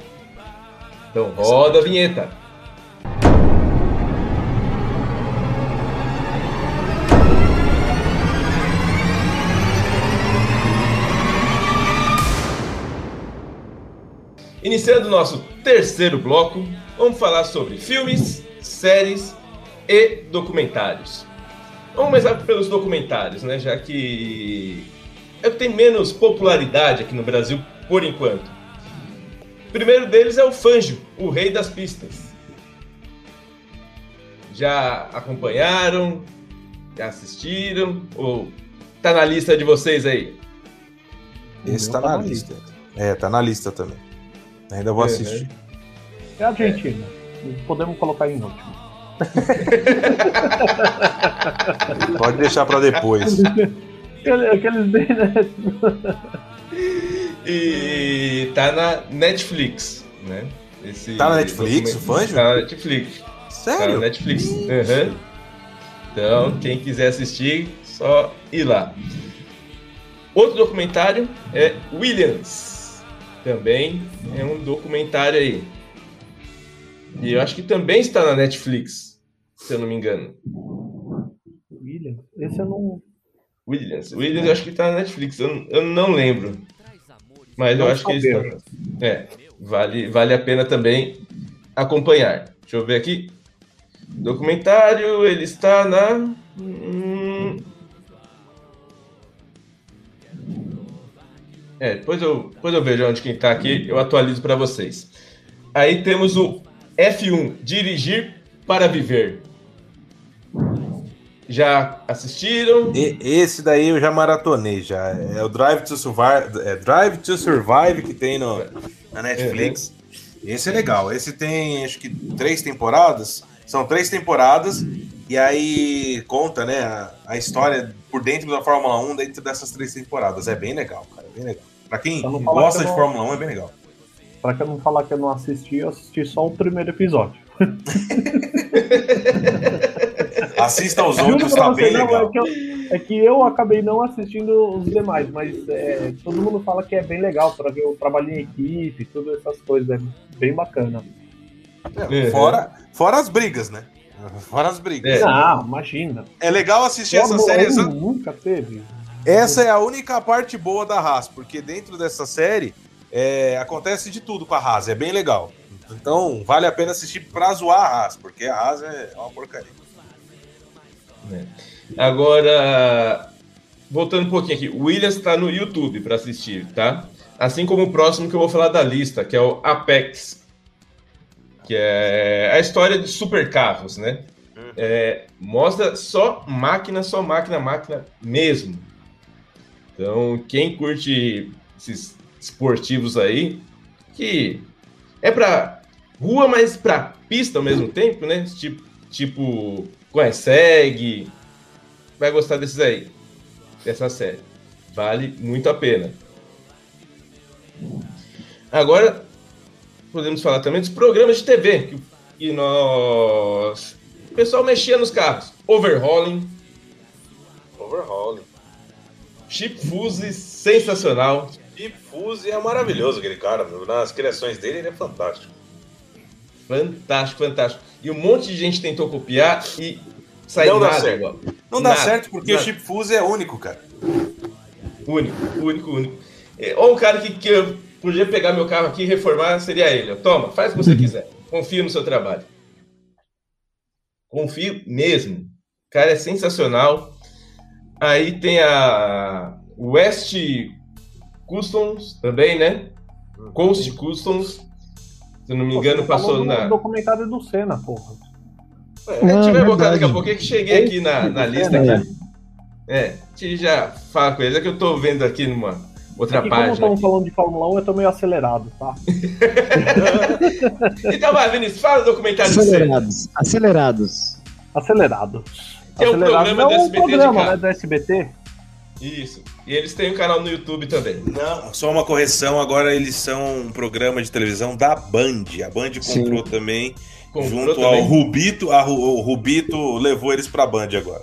Então roda a vinheta. Iniciando o nosso terceiro bloco, vamos falar sobre filmes, séries e documentários. Vamos começar pelos documentários, né? Já que é o que tem menos popularidade aqui no Brasil por enquanto. O primeiro deles é o Fanjo, o rei das pistas. Já acompanharam? Já assistiram? Ou tá na lista de vocês aí? Esse tá na lista. É, tá na lista também. Ainda vou Uhum. assistir. É Argentina. Podemos colocar em último. Pode deixar pra depois. Aquele- Aqueles bem, né? E tá na Netflix, né? Esse Tá na Netflix, o Fanjo? Tá na Netflix. Tá na Sério? Netflix. Uhum. Então, quem quiser assistir, só ir lá. Outro documentário é Williams. Também é um documentário aí. E eu acho que também está na Netflix, se eu não me engano. William, esse eu não. Williams. Williams eu acho que está na Netflix, eu, não- eu não lembro. Mas eu Não acho que ele está. É, vale, vale a pena também acompanhar. Deixa eu ver aqui. Documentário, ele está na. hum, É, depois eu, depois eu vejo onde quem tá aqui, eu atualizo para vocês. Aí temos o F1, Dirigir para Viver. Já assistiram? E- esse daí eu já maratonei já. É o Drive to Survive, é Drive to Survive que tem no, na Netflix. Esse é legal. Esse tem acho que três temporadas. São três temporadas e aí conta, né, a, a história por dentro da Fórmula 1 dentro dessas três temporadas. É bem legal, cara. é Bem legal. Pra quem gosta que de não- Fórmula 1 é bem legal. Pra que eu não falar que eu não assisti, eu assisti só o primeiro episódio. Assista aos Juro outros, pra tá você, bem não, legal. É que, eu, é que eu acabei não assistindo os demais, mas é, todo mundo fala que é bem legal para ver o trabalho em equipe, todas essas coisas, é bem bacana. É, Fora, fora as brigas, né? Fora as brigas. É. Não, imagina. É legal assistir essa Fórmula série 1 exa- nunca teve. Essa é a única parte boa da Haas, porque dentro dessa série é, acontece de tudo com a Haas, é bem legal. Então vale a pena assistir pra zoar a Haas, porque a Haas é uma porcaria. Agora, voltando um pouquinho aqui, o Williams está no YouTube para assistir, tá? Assim como o próximo que eu vou falar da lista, que é o Apex, que é a história de supercarros, né? É, mostra só máquina, só máquina, máquina mesmo. Então, quem curte esses esportivos aí, que é para rua, mas para pista ao mesmo tempo, né? Tipo, tipo Coenseg, vai gostar desses aí, dessa série. Vale muito a pena. Agora, podemos falar também dos programas de TV, que, que nós... O pessoal mexia nos carros. Overhauling, Overhaul. Chip Fuse, sensacional. E Fuse é maravilhoso aquele cara, nas criações dele ele é fantástico. Fantástico, fantástico. E um monte de gente tentou copiar e saiu Não dá nada certo. igual. Não dá Nada, certo porque nada. o Chip Fuse é único, cara. Único, único, único. É, Ou um cara que, que eu podia pegar meu carro aqui e reformar, seria ele. Toma, faz o que você quiser. Confio no seu trabalho. Confio mesmo. O cara é sensacional. Aí tem a West Customs também, né? Coast Customs. Se eu não me engano, Você passou do na. documentádio do Senna, porra. É, Ah, vai voltar daqui a pouco, é que cheguei aqui na, na lista. É. Aqui. É, a gente já fala com eles. É que eu tô vendo aqui numa outra Aqui, como página. estamos aqui. falando de Fórmula 1, eu tô meio acelerado, tá? Então vai, Vinícius, fala do documentário do Senna. Acelerados. Acelerados. Acelerado. Que é um acelerado programa é do SBT de programa, carro. né, do SBT. Isso. E eles têm um canal no YouTube também. Não, só uma correção, agora eles são um programa de televisão da Band. A Band Sim. comprou também, Comprou junto também. ao Rubito. A, Ru- o Rubito levou eles pra Band agora.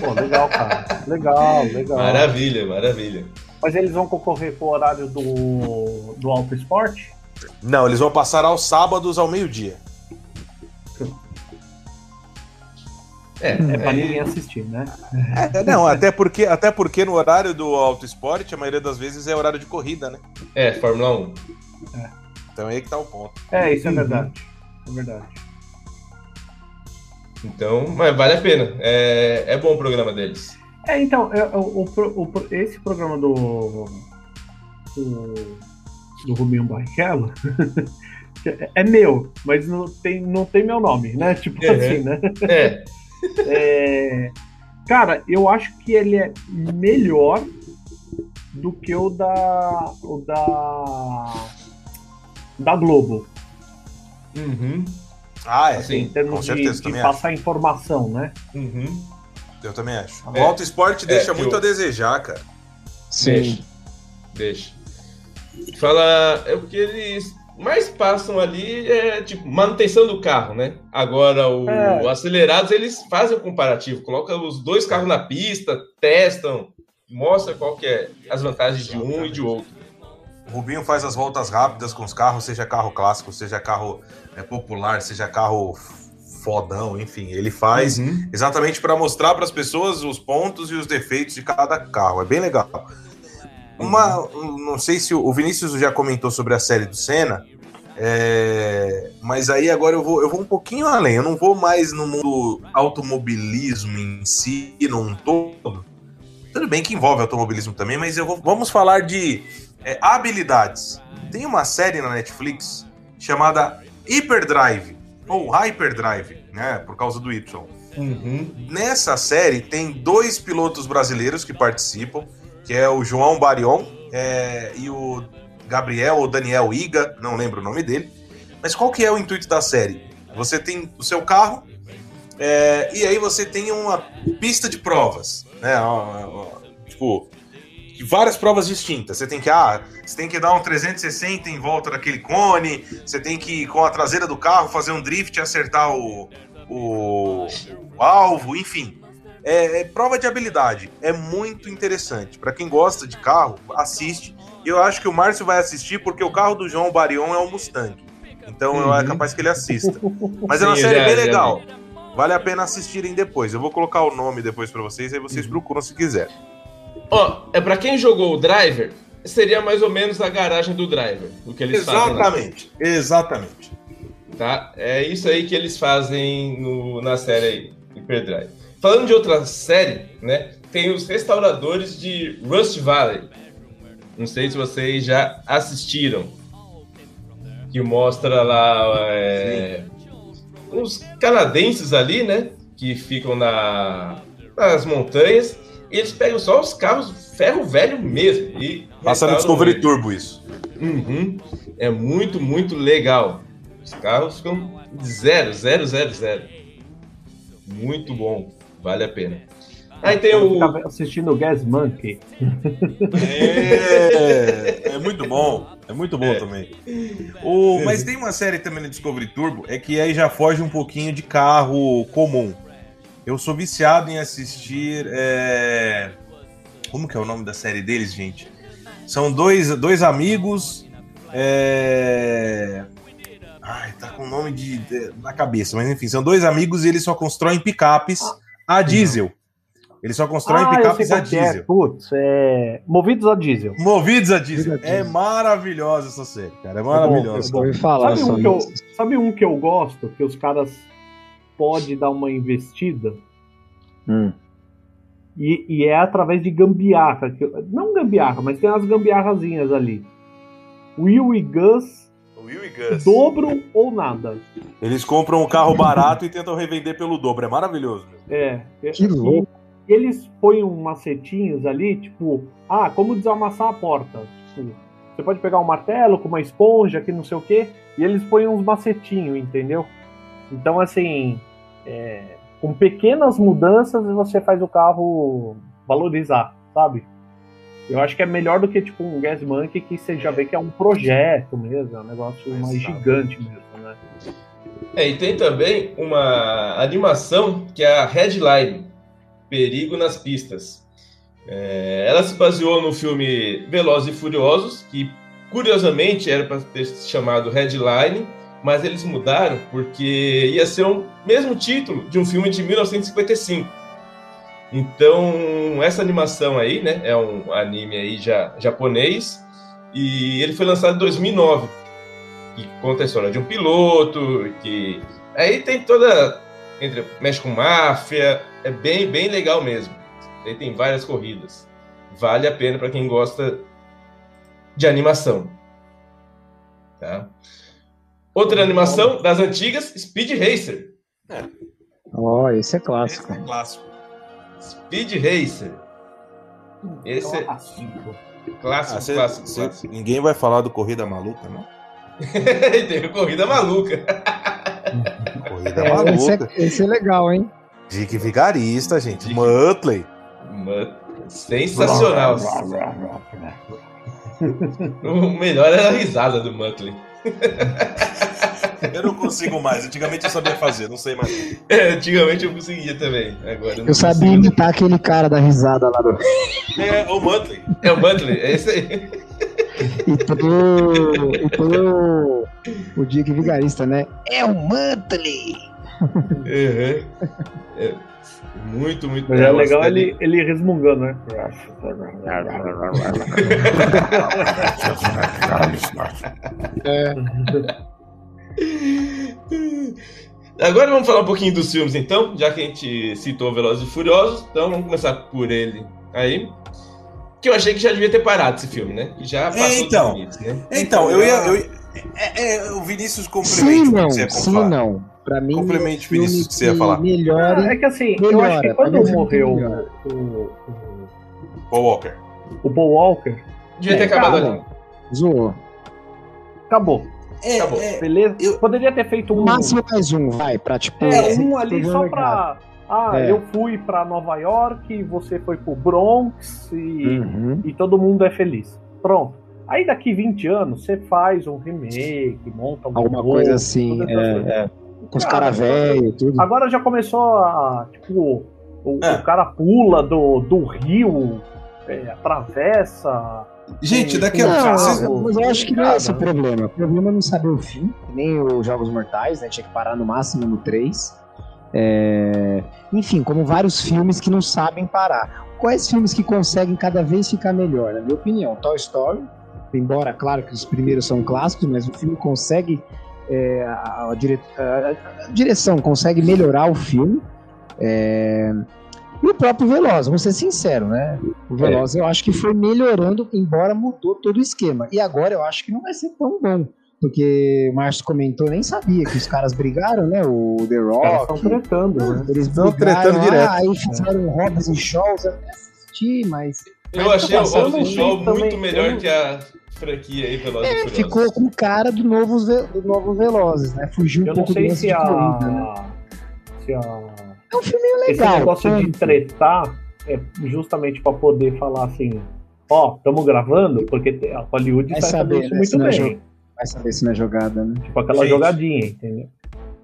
Pô, legal, cara. Legal, legal. Maravilha, maravilha. Mas eles vão concorrer pro horário do, do Auto Esporte? Não, eles vão passar aos sábados ao meio-dia. É, É pra ninguém assistir, né? É, não, até porque, até porque no horário do Auto Esporte, a maioria das vezes é horário de corrida, né? é, Fórmula 1. Então é aí que tá o ponto. É, isso é Uhum. verdade. É verdade. Então, mas vale a pena. É, é bom o programa deles. É, então, é, o, o pro- o pro- esse programa do. do, do Rubinho Barrichello é- é meu, mas não tem, não tem meu nome, né? Tipo Uhum. assim, né? É, É, cara, eu acho que ele é melhor do que o da. o da. da Globo. uhum, Ah, é. Assim, em termos com de, certeza, de acho. passar informação, né? uhum. Eu também acho. É. O Auto Esporte deixa É, muito eu- a desejar, cara. Deixa. Deixa. Fala. É o que eles mais passam ali é tipo manutenção do carro, né? Agora o, É. o acelerados eles fazem o comparativo, colocam os dois carros na pista, testam, mostra qual que é as vantagens de um e de outro. O Rubinho faz as voltas rápidas com os carros, seja carro clássico, seja carro é, popular, seja carro fodão, enfim. Ele faz Uhum. exatamente para mostrar para as pessoas os pontos e os defeitos de cada carro. É bem legal. Uma, um, não sei se o o Vinícius já comentou sobre a série do Senna, é, mas aí agora eu vou, eu vou um pouquinho além. Eu não vou mais no mundo automobilismo em si, num todo, Tudo bem que envolve automobilismo também, mas eu vou, vamos falar de é, habilidades. Tem uma série na Netflix chamada Hyperdrive, ou Hyperdrive, né? Por causa do Y. Uhum. Nessa série tem dois pilotos brasileiros que participam, que é o João Barion é, e o Gabriel ou Daniel Iga, não lembro o nome dele. Mas qual que é o intuito da série? Você tem o seu carro é, e aí você tem uma pista de provas, né? Tipo, várias provas distintas. Você tem que, ah, você tem que dar um 360 em volta daquele cone, você tem que, com a traseira do carro, fazer um drift e acertar o, o, o alvo, enfim. É, é prova de habilidade. É muito interessante. Para quem gosta de carro, assiste. E eu acho que o Márcio vai assistir porque o carro do João Barion é um Mustang. Então Uhum. é capaz que ele assista. Mas é uma Sim, série já- bem já legal. vi. Vale a pena assistirem depois. Eu vou colocar o nome depois para vocês, aí vocês Uhum. procuram se quiser. Ó, é pra quem jogou o Driver, seria mais ou menos a garagem do Driver, o que eles fazem. lá. Exatamente. Exatamente. tá? É isso aí que eles fazem no- na série aí, Hyperdrive. Falando de outra série, né? Tem os restauradores de Rust Valley. Não sei se vocês já assistiram. Que mostra lá é, uns canadenses ali, né? Que ficam na, nas montanhas. E eles pegam só os carros ferro velho mesmo. E Passa no Discovery eles. Turbo isso. Uhum. É muito, muito legal. Os carros ficam zero, zero, zero, zero. Muito bom. Vale a pena. Aí tem o. assistindo o Gas Monkey. É, é muito bom. É muito bom É. também. O, mas tem uma série também no Discovery Turbo, é que aí já foge um pouquinho de carro comum. Eu sou viciado em assistir. é, Como que é o nome da série deles, gente? São dois, dois amigos. é, Ai, tá com o nome de, de- na cabeça, mas enfim, são dois amigos e eles só constroem picapes a diesel. Eles só constroem Ah, picapes a é. diesel. Putz, é... Movidos a diesel. Movidos a diesel. Movidos a É diesel. maravilhosa essa série, cara. É Eu maravilhosa. falar Sabe um, eu, isso. sabe um que eu gosto, que os caras podem dar uma investida? Hum. E, e é através de gambiarra. que não gambiarra, mas tem umas gambiarrazinhas ali. Will e Gus, Will e Gus. dobro ou nada. Eles compram um carro barato e tentam revender pelo dobro. É maravilhoso. É. Que louco. E eles põem um macetinhos ali, tipo, ah, como desamassar a porta. Tipo, você pode pegar um martelo com uma esponja, que não sei o quê, e eles põem uns macetinhos, entendeu? Então, assim, é, com pequenas mudanças você faz o carro valorizar, sabe? Eu acho que é melhor do que tipo um Gas Monkey que você já vê que é um projeto mesmo, é um negócio mais gigante mesmo, né? É, e tem também uma animação que é a Headline Perigo nas Pistas. É, ela se baseou no filme Velozes e Furiosos, que curiosamente era para ter se chamado Headline, mas eles mudaram porque ia ser o mesmo título de um filme de 1955. Então, essa animação aí, né, é um anime aí já japonês e ele foi lançado em 2009 que conta a história de um piloto, que aí tem toda entre mexe com máfia, é bem bem legal mesmo. Aí tem várias corridas. Vale a pena para quem gosta de animação. Tá? Outra animação das antigas, Speed Racer. Ó, esse é clássico. Esse é clássico. Speed Racer. Esse é assim, clássico, Ah, cê- clássico, cê- clássico. ninguém vai falar do Corrida Maluca, não? Teve corrida maluca. Corrida É, esse, Maluca. é, esse é legal, hein? Dick Vigarista, gente. Dick- Muttley. Sensacional. O melhor era a risada do Muttley. Eu não consigo mais. Antigamente eu sabia fazer, não sei mais. É, antigamente eu conseguia também. Agora eu não Eu sabia consigo. imitar aquele cara da risada lá do. É, o Muttley. É o Muttley, é esse aí. E pro. E pro. O Dick Vigarista, né? É o Muttley! Uhum. É, muito, muito Mas é uma legal ele, ele resmungando, né? Agora vamos falar um pouquinho dos filmes, então, já que a gente citou Velozes e Furiosos, então vamos começar por ele aí. Que eu achei que já devia ter parado esse filme, né? Já passou É, então. dos limites, né? Então, eu ia. Eu, ia- é, é, o Vinícius Sim, o que não, você ia sim, não. Pra mim, Complemente, é filme Vinícius, o que você ia falar. Melhore. É que assim, eu Melhora, acho que quando é morreu melhor. o, o, Paul Walker. o Paul Walker, Devia ter É, acabado cara, ali. Zoou. acabou. É, Acabou. é, Beleza? Eu- Poderia ter feito um. máximo mais um, vai, pra tipo. É, um ali só legal. pra. Ah, É. eu fui pra Nova York, você foi pro Bronx e, Uhum. e todo mundo é feliz. Pronto. Aí daqui 20 anos você faz um remake, monta um Alguma novo, coisa assim, é, é. Com os Cara, caras velhos, tudo. Agora já começou a. Tipo, o, É. o cara pula do, do rio, é, atravessa. Gente, daqui a vocês- mas eu acho que não é esse o problema. O problema é não saber o fim, nem os Jogos Mortais, né? Tinha que parar no máximo no 3. É, Enfim, como vários filmes que não sabem parar. Quais filmes que conseguem cada vez ficar melhor? Na minha opinião, Toy Story, embora, claro, que os primeiros são clássicos, mas o filme consegue. É, a, dire- a- a direção consegue melhorar o filme. É, E o próprio Veloz, vamos ser sinceros, né? O Veloz eu acho que foi melhorando, embora mudou todo o esquema. E agora eu acho que não vai ser tão bom. Porque o Márcio comentou, nem sabia que os caras brigaram, né? O The Os caras estão Rock. tretando, né? Eles Estão tretando direto. Aí fizeram Hobbs e Shaws, eu até assisti, mas Eu Mas achei o Hobbs isso Show também, muito melhor eu- que a franquia aí, Velozes e é, Furiosos. ficou com cara do novo, Ve- do novo Velozes, né? Fugiu um Eu não pouco do lance se de a. corrida, né? Se a. É um filme Esse legal. negócio de ponto. tretar é justamente pra poder falar assim, ó, estamos gravando, porque a Hollywood Vai sabe fazer saber, isso né, muito não é bem. Vai saber se não é jogada, né? Tipo aquela Gente. jogadinha, entendeu?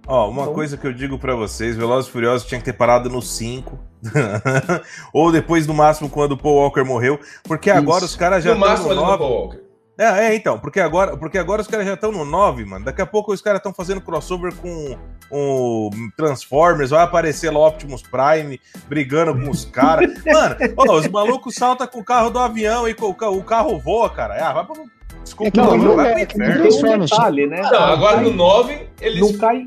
Ó, uma Então- coisa que eu digo pra vocês, Velozes e Furiosos tinha que ter parado no 5. Ou depois, no máximo, quando o Paul Walker morreu. Porque agora Isso. os caras já No estão máximo no ali no 9. Paul Walker. É, é, então, porque agora, porque agora os caras já estão no 9, mano. Daqui a pouco os caras estão fazendo crossover com o Transformers, vai aparecer lá o Optimus Prime brigando com os caras. Mano, ó, os malucos saltam com o carro do avião e com o ca- o carro voa, cara. Ah, vai pra... Desculpa, É que não, não, não, não, é inferno. Tem um Transformers, detalhe, né? Não, agora cai, no 9, eles. não cai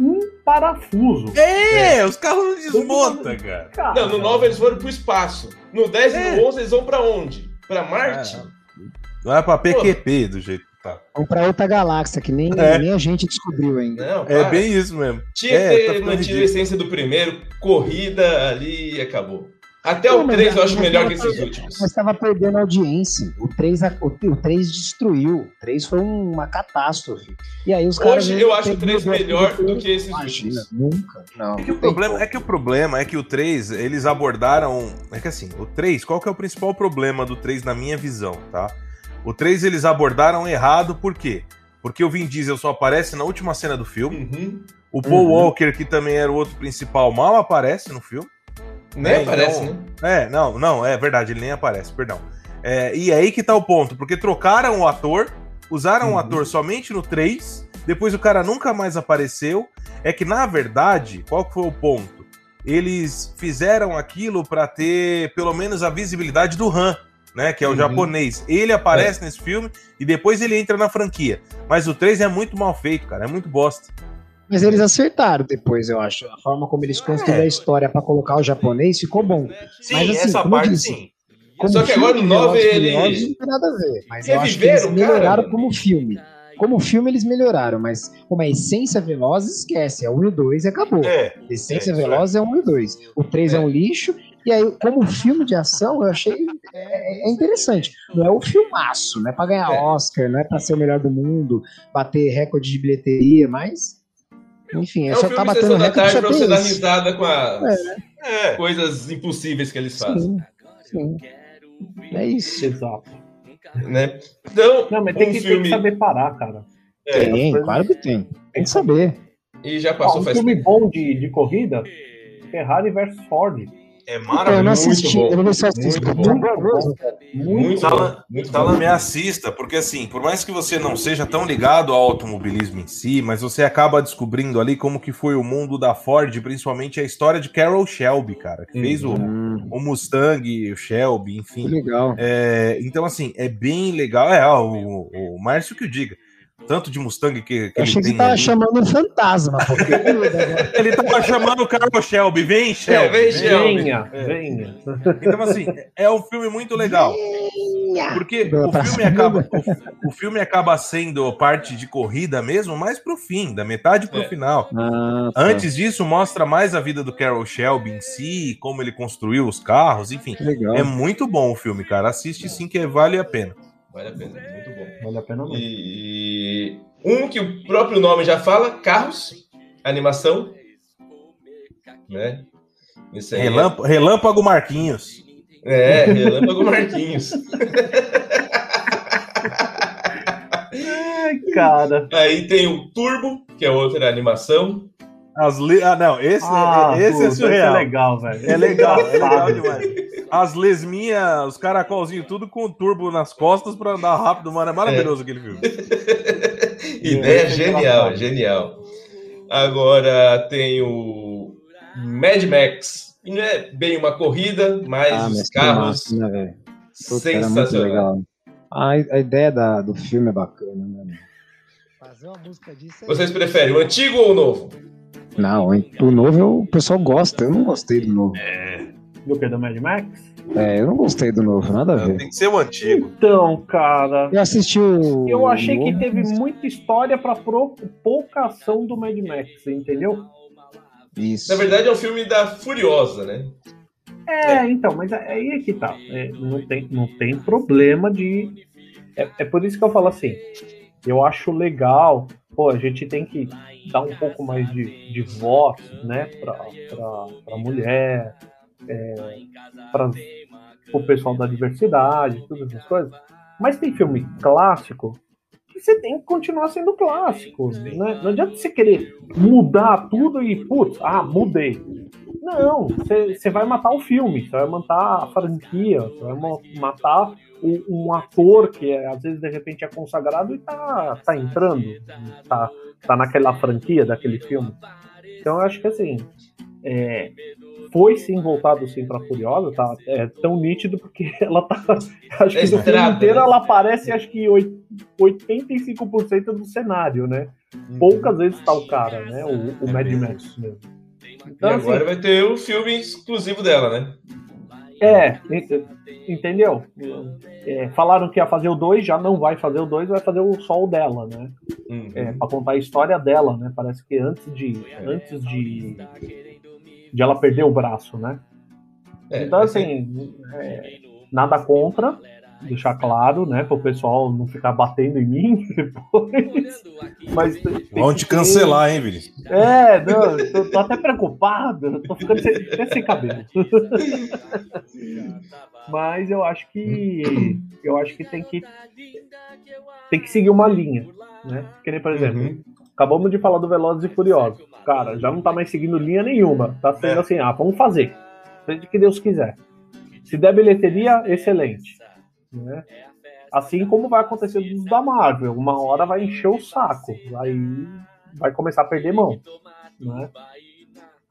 um parafuso. É, os carros não desmontam, cara. Cara, Não, no 9 eles foram pro espaço. No 10 e É. no 11 eles vão pra onde? Pra Marte? Não é pra PQP do jeito que tá. Vamos pra outra galáxia, que nem, É. nem a gente descobriu ainda. Não, É bem isso mesmo. Tinha É, que ter tá mantido a essência do primeiro, corrida ali e acabou. Até Não, o mas 3 eu a- acho melhor que esses últimos. Mas estava perdendo audiência. O 3, a- o, o 3 destruiu. O 3 foi uma catástrofe. E aí os caras. Hoje eu acho o pegam 3 o melhor do que esses Imagina, últimos. nunca. Não. É que, o problema, é que o problema é que o 3, eles abordaram. É que assim, o 3, qual que é o principal problema do 3 na minha visão, tá? O 3 eles abordaram errado, por quê? Porque o Vin Diesel só aparece na última cena do filme. Uhum. O Paul Uhum. Walker, que também era o outro principal, mal aparece no filme. Nem É, aparece, então- né? É, não, não, é verdade, ele nem aparece, perdão. É, e é aí que tá o ponto, porque trocaram o ator, usaram o Uhum. ator somente no 3, depois o cara nunca mais apareceu. É que, na verdade, qual que foi o ponto? Eles fizeram aquilo pra ter pelo menos a visibilidade do Han, né? Que é o Uhum. japonês. Ele aparece nesse filme e depois ele entra na franquia. Mas o 3 é muito mal feito, cara, é muito bosta. Mas eles acertaram depois, eu acho. A forma como eles construíram É. a história pra colocar o japonês ficou bom. Sim, Mas, assim, essa parte disse, sim. Só que agora Velozes e ele- Furiosos Não tem nada a ver. Mas eu acho que eles o cara, melhoraram como filme. Como filme eles melhoraram, mas como a essência Velozes, esquece. É 1 e 2 e acabou. É, Essência É, isso Velozes é 1 e 2. O 3 é. É. um lixo. E aí, como filme de ação, eu achei é, é interessante. Não é o filmaço, não é pra ganhar É. Oscar, não é pra ser o melhor do mundo, bater recorde de bilheteria, mas. Enfim, É só filme tá batendo recorde tarde só pra tem você dar risada com as é. coisas impossíveis que eles fazem. Sim, sim. É isso. Exato. Né? Então, Não, mas tem, um que, tem filme. que saber parar, cara. É, Tem, claro que tem. Tem que saber. e já passou um faz filme tempo. bom de, de corrida, Ferrari versus Ford. É Então, eu não maravilhoso. assisti. bom. Eu eu. Muito bom. Muito Tá bom. lá- Muito bom. me assista, porque assim, por mais que você não seja tão ligado ao automobilismo em si, mas você acaba descobrindo ali como que foi o mundo da Ford, principalmente a história de Carroll Shelby, cara, que fez o, Hum, o Mustang, o Shelby, que enfim. legal. É, então, assim, é bem legal. É, ó, o, o Márcio que o diga. Tanto de Mustang que, que Eu achei ele tem. tava ali. chamando um fantasma, porque Ele tava chamando o Carlos Shelby, vem Shelby. É, vem, Shelby. Venha, venha. Então, assim, é um filme muito legal. Porque o filme, acaba, o, o filme acaba sendo parte de corrida mesmo, mais pro fim, da metade pro É. final. Ah, tá. Antes disso, mostra mais a vida do Carol Shelby em si, como ele construiu os carros, enfim. É muito bom o filme, cara. Assiste sim que vale a pena. Vale a pena, muito bom. Vale a pena mesmo. E um que o próprio nome já fala, carros, animação, né? Isso aí. Relâmpago, Relâmpago Marquinhos. É, Relâmpago Marquinhos. Ai, cara. Aí tem o Turbo, que é outra animação. As le... Ah, não, esse, Ah, esse puta, é surreal. é legal, velho. É legal, é legal demais. As lesminhas, os caracolzinhos, tudo com turbo nas costas pra andar rápido, mano. É maravilhoso aquele filme. Ideia É, genial, engraçado. genial. Agora tem o Mad Max. E não é bem uma corrida, mas Ah, os carros massa, né, sensacional. legal. A, a ideia da- do filme é bacana, né? Fazer uma música disso é- Vocês preferem o antigo ou o novo? Não, o novo eu- o pessoal gosta. Eu não gostei do novo. Do que? Do Mad Max? É, eu não gostei do novo, nada a ver. Tem que ser o antigo. Então, cara. Eu assisti o. Eu achei que teve muita história pra pro- pouca ação do Mad Max, entendeu? Isso. Na verdade, é um filme da Furiosa, né? É, então, mas aí é que tá. É, não, tem, não tem problema de. É, é por isso que eu falo assim. Eu acho legal. Pô, a gente tem que dar um pouco mais de, de voz, né, pra, pra, pra mulher, é, pra, pro pessoal da diversidade, todas essas coisas. Mas tem filme clássico que você tem que continuar sendo clássico. Né? Não adianta você querer mudar tudo e, putz, ah, mudei. Não, você vai matar o filme, você vai matar a franquia, você vai ma- matar um, um ator que às vezes de repente é consagrado e tá, tá entrando, tá, tá naquela franquia daquele filme. Então eu acho que assim, é, foi sim voltado sim pra Furiosa, tá? É tão nítido porque ela tá. Acho que É no filme inteiro né? ela aparece acho que oit- 85% do cenário, né? Poucas vezes tá o cara, né? O, o É Mad. Max mesmo. E Então, assim, agora vai ter o filme exclusivo dela, né? É, ent- entendeu? É, falaram que ia fazer o 2, já não vai fazer o 2, vai fazer o, o dela, né? Uhum. É, pra contar a história dela, né? Parece que antes de. Antes de. de ela perder o braço, né? É, então, assim, é, nada contra, deixar claro, né? Para o pessoal não ficar batendo em mim depois. Mas tem- tem Vão te ter- cancelar, hein, Vini? É, não, tô, tô até preocupado, tô ficando sem, até sem cabelo. Mas eu acho que eu acho que tem que tem que seguir uma linha, né? Que nem, por exemplo, Uhum. acabamos de falar do Velozes e Furiosos. Cara, já não tá mais seguindo linha nenhuma. Tá sendo É. assim, ah, vamos fazer. Seja o que Deus quiser. Se der bilheteria, excelente. Né? Assim como vai acontecer dos da Marvel. Uma hora vai encher o saco. Aí vai começar a perder mão. Né?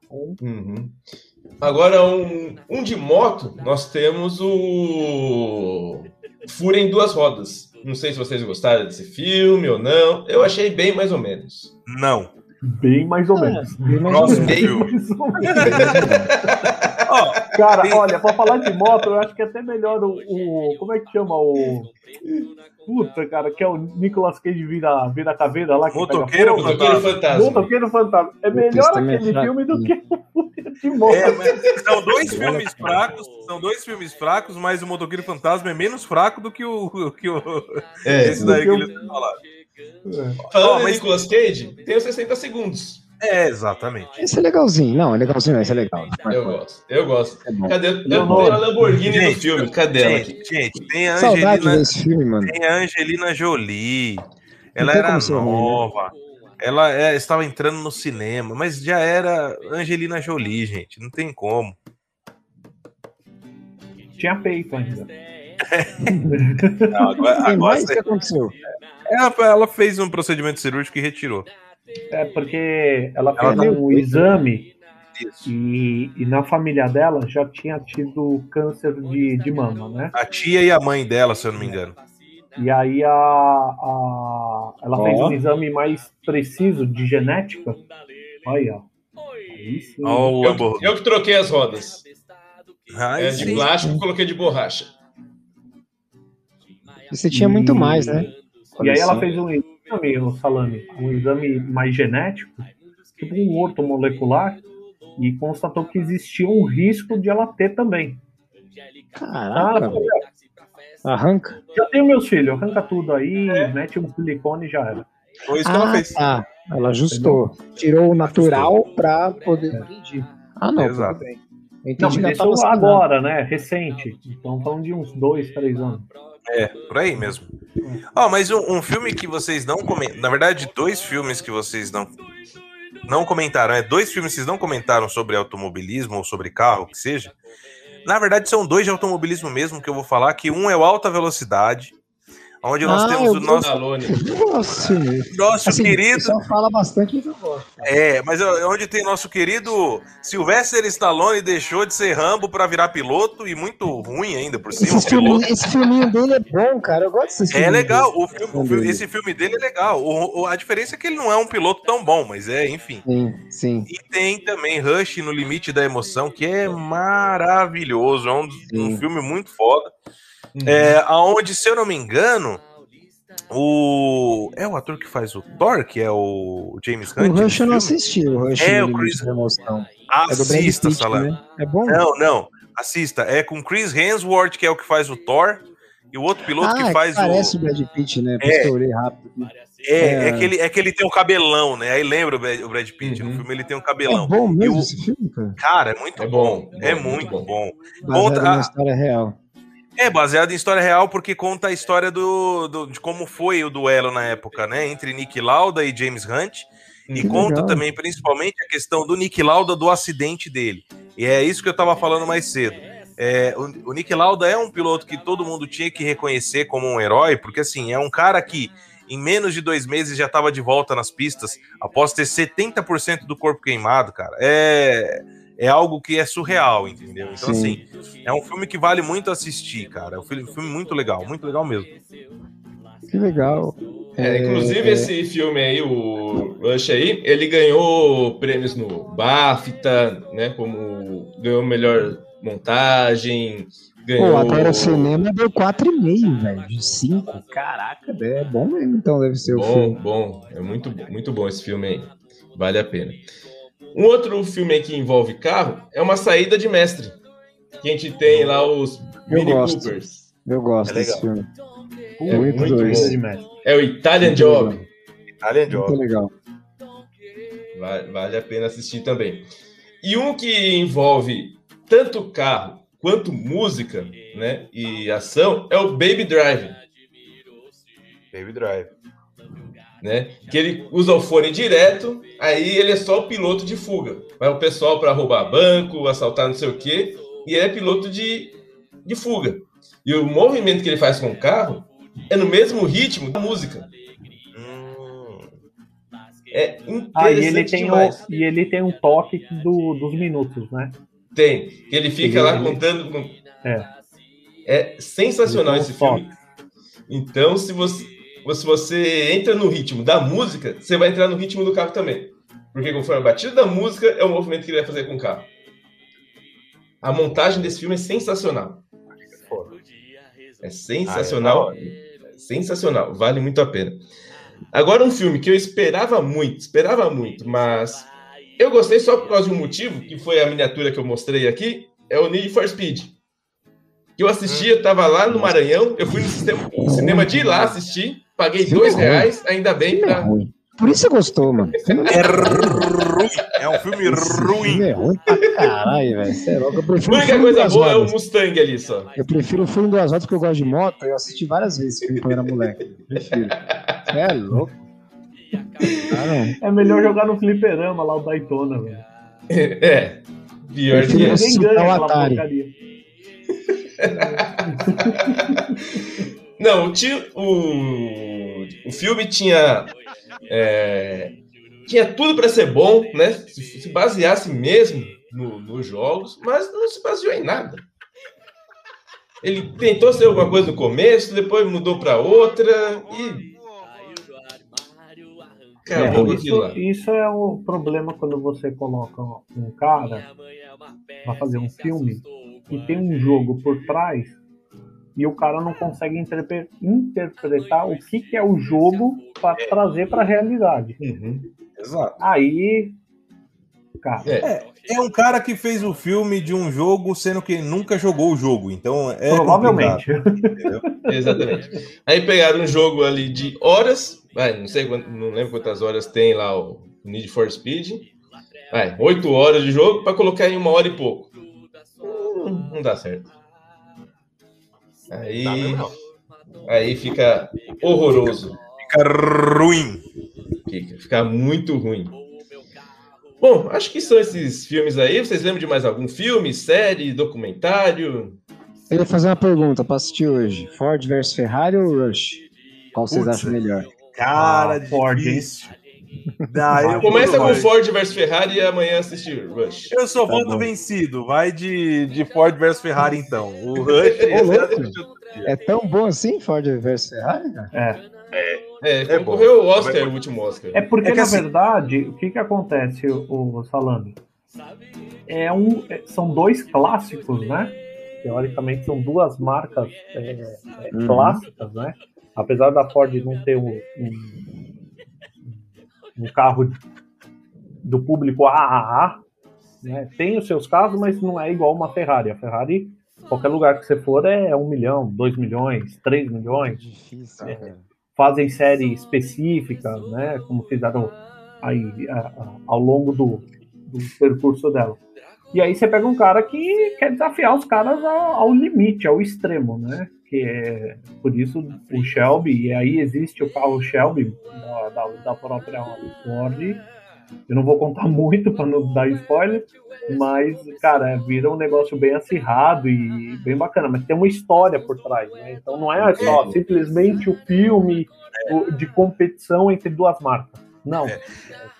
Então, Uhum. Agora, um, um de moto, nós temos o Fúria em Duas Rodas. Não sei se vocês gostaram desse filme ou não. Eu achei bem mais ou menos. Não. Bem mais ou É, menos. bem mais bem- ou menos. Ó, Cara, Tem- olha, pra falar de moto, eu acho que é até melhor o. o- como é que chama o. Puta, cara, que é o Nicolas Cage vira, vira caveira lá. Que Motoqueiro pega. Motoqueiro Fantasma. Motoqueiro Fantasma. É melhor também é aquele filme do que fraquinho. o de moto. é, mas são dois filmes fracos, são dois filmes fracos, mas o Motoqueiro Fantasma é menos fraco do que o, que o É, esse daí que eles falaram. Falando Ó, em mas- Nicolas Cage, tem os 60 segundos. É, exatamente. Esse é legalzinho. Não, é legalzinho, esse é legal. Eu gosto, eu gosto. É. Cadê? Eu Leonardo. tenho a Lamborghini Gente, do filme. Cadê ela aqui? Gente, gente, tem a Angelina, desse filme, mano. tem a Angelina Jolie. Ela era ser ruim, né? nova. Ela é, estava entrando no cinema, mas já era Angelina Jolie, gente. Não tem como. Tinha peito ainda. Não, agora, agora mais você- que aconteceu. Ela, ela fez um procedimento cirúrgico e retirou. É porque ela Ela fez um exame Isso. e, e na família dela já tinha tido câncer de, de mama, né? A tia e a mãe dela, se eu não me engano. E aí a, a, Ela Ó. fez um exame mais preciso de genética. Olha, ó. Aí sim. Ó, o Eu, hambúrguer. eu que troquei as rodas. Aí É, de plástico, coloquei de borracha. Você tinha muito mais, né? E aí ela fez um exame, o salame, um exame mais genético, tipo um ortomolecular, e constatou que existia um risco de ela ter também. Ah, Caraca, ela velho. arranca. já tenho meus filhos, arranca tudo aí, mete um silicone e já era. Foi isso que ela Ah, fez. tá. Ela ajustou. Tirou o natural pra poder. Entendi. Ah, não, Exato. Não, ela isso agora, né? Recente. Estamos falando de uns dois, três anos. É, por aí mesmo. Ó, mas um, um filme que vocês não comentaram. Na verdade, dois filmes que vocês não. Não comentaram, é dois filmes que vocês não comentaram sobre automobilismo ou sobre carro, que seja. Na verdade, são dois de automobilismo mesmo que eu vou falar, que um é o Alta Velocidade, onde nós Ah, temos o nosso. Nossa, nosso Assim, querido. O pessoal fala bastante que eu gosto. É, mas é onde tem nosso querido Sylvester Stallone deixou de ser Rambo pra virar piloto e muito ruim ainda por cima. Esse, filme, esse filminho dele é bom, cara. Eu gosto desses É filminhos legal, o filme- o filme- esse filme dele é legal. O- o- a diferença é que ele não é um piloto tão bom, mas é, enfim. Sim, sim. E tem também Rush no Limite da Emoção, que é maravilhoso. É um, um filme muito foda. Uhum. É, aonde, se eu não me engano, o. É o ator que faz o Thor, que é o James Hunt. O Rush eu não assisti. O Rush É, no o Chris- Emoção. É Assista, Pitt, Salame. né? É bom? Não, não. Assista. É com Chris Hemsworth, que é o que faz o Thor, e o outro piloto ah, que é faz parece o. o Brad Pitt, né? Por É. que eu olhei rápido. É, é, é. que ele, é que ele tem o cabelão, né? Aí lembra o Brad, o Brad Pitt. Uhum. No filme ele tem o É cabelão. bom mesmo E o- esse filme, cara? Cara, é muito É bom. bom, É bom, muito muito bom. Baseado Conta- numa ah, história real. É baseado em história real porque conta a história do, do- de como foi o duelo na época, né? Entre Nick Lauda e James Hunt. E Que conta legal. também, principalmente, a questão do Nick Lauda do acidente dele. E é isso que eu tava falando mais cedo. É, o, o Nick Lauda é um piloto que todo mundo tinha que reconhecer como um herói, porque assim, é um cara que em menos de dois meses já estava de volta nas pistas, após ter 70% do corpo queimado, cara. É, é algo que é surreal, entendeu? Então, Sim. assim, é um filme que vale muito assistir, cara. É um filme, filme muito legal, muito legal mesmo. Que legal. É, inclusive, esse filme aí, o Rush aí, ele ganhou prêmios no BAFTA, né? Como ganhou melhor montagem, ganhou. Pô, agora o cinema deu 4,5, velho. De 5. Caraca, é bom mesmo, então deve ser o Bom, filme. bom, é muito, muito bom esse filme aí. Vale a pena. Um outro filme que envolve carro é uma saída de mestre. Que a gente tem lá os Eu Mini gosto. Coopers. Eu gosto É desse filme. É muito muito mestre. É o Italian Muito Job. legal. Italian Muito Job. legal. Vale, vale a pena assistir também. E um que envolve tanto carro quanto música, né, e ação é o Baby Drive, Baby Drive. Né? Que ele usa o fone direto, aí ele é só o piloto de fuga. Vai o pessoal para roubar banco, assaltar não sei o quê, e ele é piloto de, de fuga. E o movimento que ele faz com o carro é no mesmo ritmo da música. Hum, É interessante Ah, e ele, tem demais. o, e ele tem um toque do, dos minutos, né? Tem. Ele fica lá Ele- contando. com- É. É sensacional esse um filme. Então, se você, se você entra no ritmo da música, você vai entrar no ritmo do carro também. Porque conforme a batida da música, é o movimento que ele vai fazer com o carro. A montagem desse filme é sensacional. É sensacional. É sensacional. Vale muito a pena. Agora, um filme que eu esperava muito, esperava muito, mas eu gostei só por causa de um motivo, que foi a miniatura que eu mostrei aqui, é o Need for Speed. Que eu assisti, eu tava lá no Maranhão, eu fui no cinema, no cinema de ir lá assistir, paguei Filme dois ruim. reais, ainda bem, Filme é pra... ruim. Por isso você gostou, mano. É ruim. É um filme Esse ruim. filme é ruim pra caralho, velho. É A o única coisa boa é o. Mustang ali só. Eu prefiro o filme duas rodas porque eu gosto de moto. Eu assisti várias vezes esse filme quando era moleque. Prefiro. Cê é louco. Ah. É melhor jogar no fliperama lá, o Daytona, velho. É, pior que é. Ninguém ganha o aquela Atari. porcaria. Não, o, o filme tinha. é, tinha tudo para ser bom, né? Se, se baseasse mesmo no- nos jogos, mas não se baseou em nada. Ele tentou ser alguma coisa no começo, depois mudou para outra e Acabou com isso, isso é o problema quando você coloca um cara pra fazer um filme e tem um jogo por trás e o cara não consegue interpre- interpretar o que, que é o jogo para trazer para a realidade. Uhum. Exato. Aí, cara, É, É um cara que fez o filme de um jogo, sendo que nunca jogou o jogo. Então é. provavelmente. exatamente. Aí pegaram um jogo ali de horas, vai, não sei, não lembro quantas horas tem lá o Need for Speed. Vai, oito horas de jogo para colocar em uma hora e pouco. Não dá certo. Aí, aí fica horroroso. Fica ruim. Fica, fica muito ruim. Bom, acho que são esses filmes aí. Vocês lembram de mais algum filme, série, documentário? Eu ia fazer uma pergunta pra assistir hoje. Ford versus Ferrari ou Rush? Qual vocês Putz, acham melhor? Cara, Ah, Ford, difícil. Eu, Começa com. Ford versus Ferrari e amanhã assistir Rush. Eu sou Tá voto vencido. Vai de, de Ford versus Ferrari, então. O Rush. Ô, louco. É tão bom assim, Ford versus Ferrari, cara? É. É, É concorreu o. Oscar, o último Oscar. É porque, É na assim- verdade, o que, que acontece, o, o Salame? É um, é- são dois clássicos, né? Teoricamente, são duas marcas é, é, Uhum. clássicas, né? Apesar da Ford não ter um, um, um carro do público AAA, né? tem os seus carros, mas não é igual uma Ferrari. A Ferrari, qualquer lugar que você for, é um milhão, dois milhões, três milhões Difícil, É. fazem série específica, né? Como fizeram aí a- a- ao longo do, do percurso dela. E aí você pega um cara que quer desafiar os caras ao, ao limite, ao extremo, né? Que é por isso o Shelby, e aí existe o carro Shelby da, da, da própria Ford. Eu não vou contar muito para não dar spoiler, mas, cara, vira um negócio bem acirrado e bem bacana, mas tem uma história por trás, né? Então não é só simplesmente o filme de competição entre duas marcas. Não, É.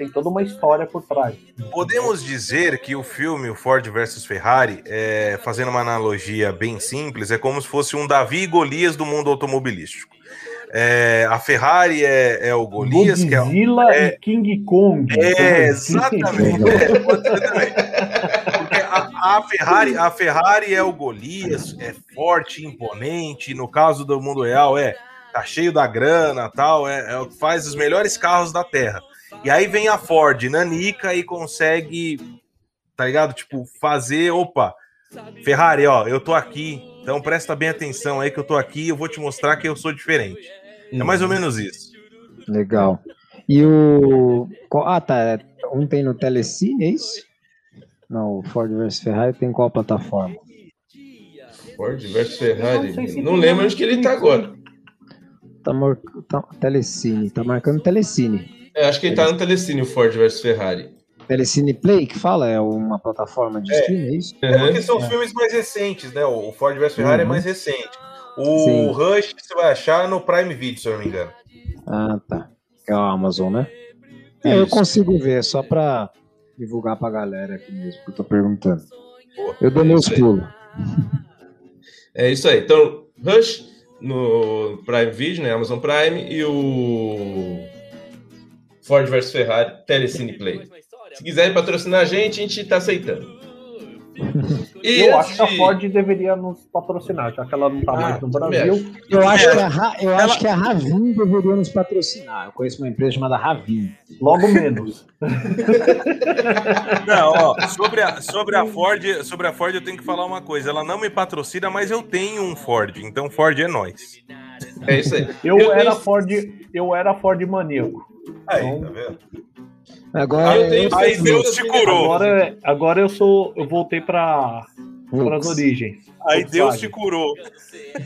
tem toda uma história por trás. Podemos dizer que o filme, o Ford versus Ferrari, é, fazendo uma analogia bem simples, é como se fosse um Davi e Golias do mundo automobilístico. É, a Ferrari é, é o Golias, que é, Godzilla é- e King Kong. É, exatamente. É, pode ser também. Porque a, a Ferrari, a Ferrari é o Golias, é forte, imponente. No caso do mundo real, é tá cheio da grana, tal, é, é faz os melhores carros da Terra. E aí vem a Ford, nanica e consegue, tá ligado? Tipo, fazer, opa, Ferrari, ó, eu tô aqui. Então presta bem atenção aí que eu tô aqui, eu vou te mostrar que eu sou diferente. É mais ou menos isso. Legal. E o. Ah, tá. Um tem no Telecine, é isso? Não, o Ford versus Ferrari tem qual plataforma? Ford versus Eu não Ferrari. se Não tem lembro onde que ele tá agora. Tá, mar... tá Telecine, tá marcando Telecine. É, acho que ele tá no Telecine, o Ford versus Ferrari. Telecine Play, que fala? É uma plataforma de É. streaming, é isso? É porque Uhum. são os filmes mais recentes, né? O Ford vs Ferrari é Uhum. mais recente. O Sim. Rush você vai achar no Prime Video, se eu não me engano. Ah, tá. É a Amazon, né? É, eu consigo ver, só pra divulgar pra galera aqui mesmo, que eu tô perguntando. Pô, Eu dou é meus pulos. É isso aí. Então, Rush no Prime Video, né? Amazon Prime, e o Ford vs Ferrari Telecine Play. Se quiserem patrocinar a gente, a gente tá aceitando. E Eu antes acho que a Ford deveria nos patrocinar, já que ela não tá Ah, mais no Brasil. Eu acho, que a, Ra- eu acho que a Ravin deveria nos patrocinar. Eu conheço uma empresa chamada Ravin. Logo menos. Não, ó, sobre a, sobre a Ford, sobre a Ford eu tenho que falar uma coisa. Ela não me patrocina, mas eu tenho um Ford. Então Ford é nós. É isso aí. Eu, Eu era tenho- Ford, eu era Ford maníaco. Aí, Então- tá vendo? Agora, eu tenho Aí Deus te curou. Agora, agora eu sou, eu voltei para as origens. Aí Deus te curou.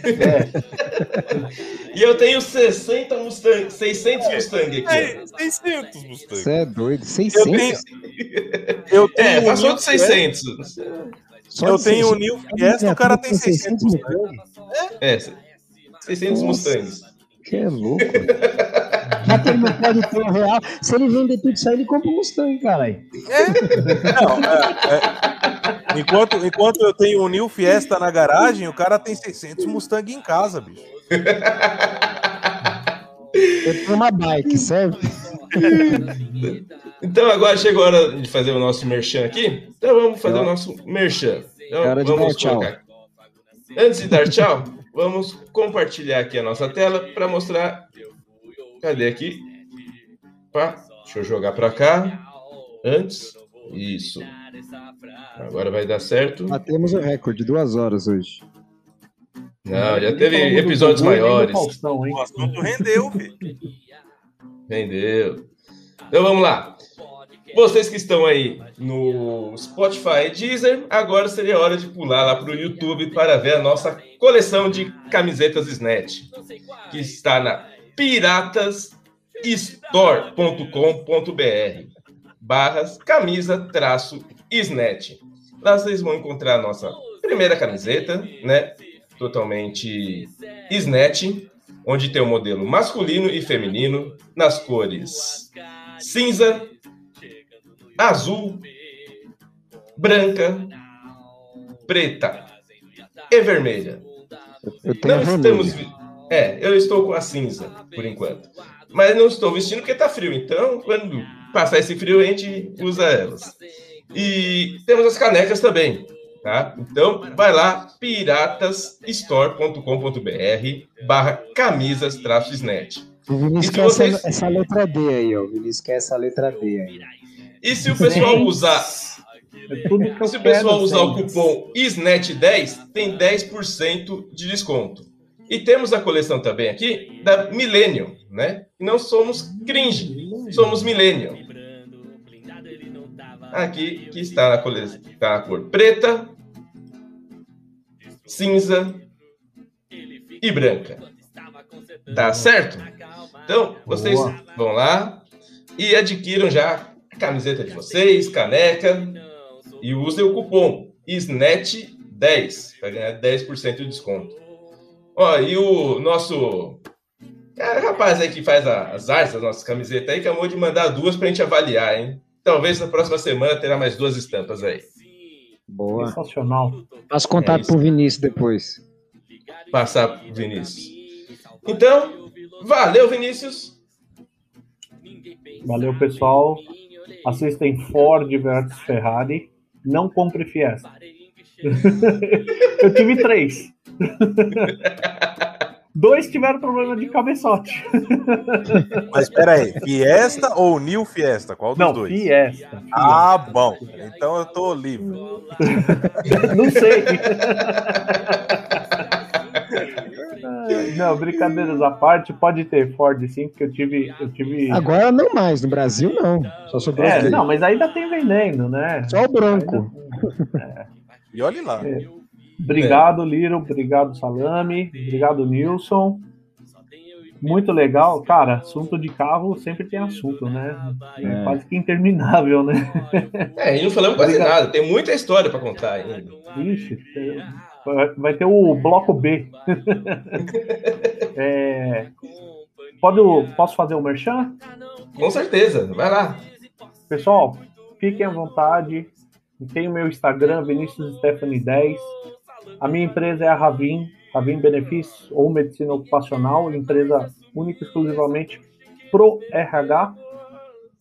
E eu tenho 60 Mustang, 600 Mustang aqui. É, 600 Mustang. Você é doido. Eu 600? tenho, eu tenho É, passou de 600. Só Eu tenho o 600. New Fiesta, o cara tem 600 Mustang. É, 600 Nossa. Mustangs. Que é louco. Já que ele não pode ter o real. Se ele vender tudo isso aí, ele compra um Mustang, caralho. Não, é, é. Enquanto, enquanto eu tenho o New Fiesta na garagem, o cara tem 600 Mustang em casa, bicho. Eu tenho uma bike, serve? então agora chegou a hora de fazer o nosso merchan aqui. Então vamos fazer o nosso merchan. Então, vamos dar tchau. Antes de dar tchau, vamos compartilhar aqui a nossa tela para mostrar. Cadê aqui? Pá, deixa eu jogar para cá. Antes. Isso. Agora vai dar certo. Batemos o recorde, duas horas hoje. Não, já teve episódios Gugu maiores. Faustão? O assunto rendeu, filho. Entendeu? Então vamos lá. Vocês que estão aí no Spotify Deezer, agora seria hora de pular lá para o YouTube para ver a nossa coleção de camisetas Snatch, que está na piratasstore.com.br barras camisa traço Snatch. Lá vocês vão encontrar a nossa primeira camiseta, né? Totalmente Snatch, onde tem o modelo masculino e feminino nas cores cinza, azul, branca, preta e vermelha. Eu tenho Não estamos. É, eu estou com a cinza, por enquanto. Mas não estou vestindo porque tá frio. Então, quando passar esse frio, a gente usa elas. E temos as canecas também. Tá? Então, vai lá, piratasstore.com.br barra camisas traço snatch. O Vinícius quer vocês- essa, essa letra D aí, ó. O Vinícius quer essa letra D aí. E se o pessoal Gente. usar É Se o pessoal usar o cupom SNET10, tem 10% de desconto. E temos a coleção também aqui da Millennium, né? Não somos cringe, somos Millennium. Aqui que está na coleção, tá a cor preta, cinza e branca. Tá certo? Então, vocês Boa. vão lá e adquiram já camiseta de vocês, caneca, e usem o cupom SNET10 para ganhar 10% de desconto. Ó, e o nosso cara, rapaz aí que faz a- as artes das nossas camisetas aí, que acabou de mandar duas pra gente avaliar, hein? Talvez na próxima semana terá mais duas estampas aí. Boa. Sensacional. Faço contato É pro Vinícius depois. Passar pro Vinícius. Então, valeu, Vinícius. Valeu, pessoal. Assistem Ford versus Ferrari. Não compre Fiesta. eu tive três. Dois tiveram problema de cabeçote. Mas peraí, Fiesta ou New Fiesta? Qual dos Não, dois? Fiesta. Ah, bom. Então eu tô livre. Não sei. Não, brincadeiras à parte, pode ter Ford sim, porque eu tive. Eu tive... Agora não mais, no Brasil não. Só sobrou É, não, mas ainda tem vendendo, né? Só o branco. E olhe lá. Obrigado, Liro. Obrigado, Salame. Obrigado, Nilson. Muito legal. Cara, assunto de carro sempre tem assunto, né? É, É. quase que interminável, né? É, e não falamos quase Obrigado. nada. Tem muita história pra contar ainda. Ixi, vai- vai ter o bloco B. É, pode, posso fazer o merchan? Com certeza. Vai lá. Pessoal, fiquem à vontade. Tem o meu Instagram, Vinícius Stephanie 10. A minha empresa é a Ravin, Ravin Benefícios ou Medicina Ocupacional, empresa única e exclusivamente pro RH.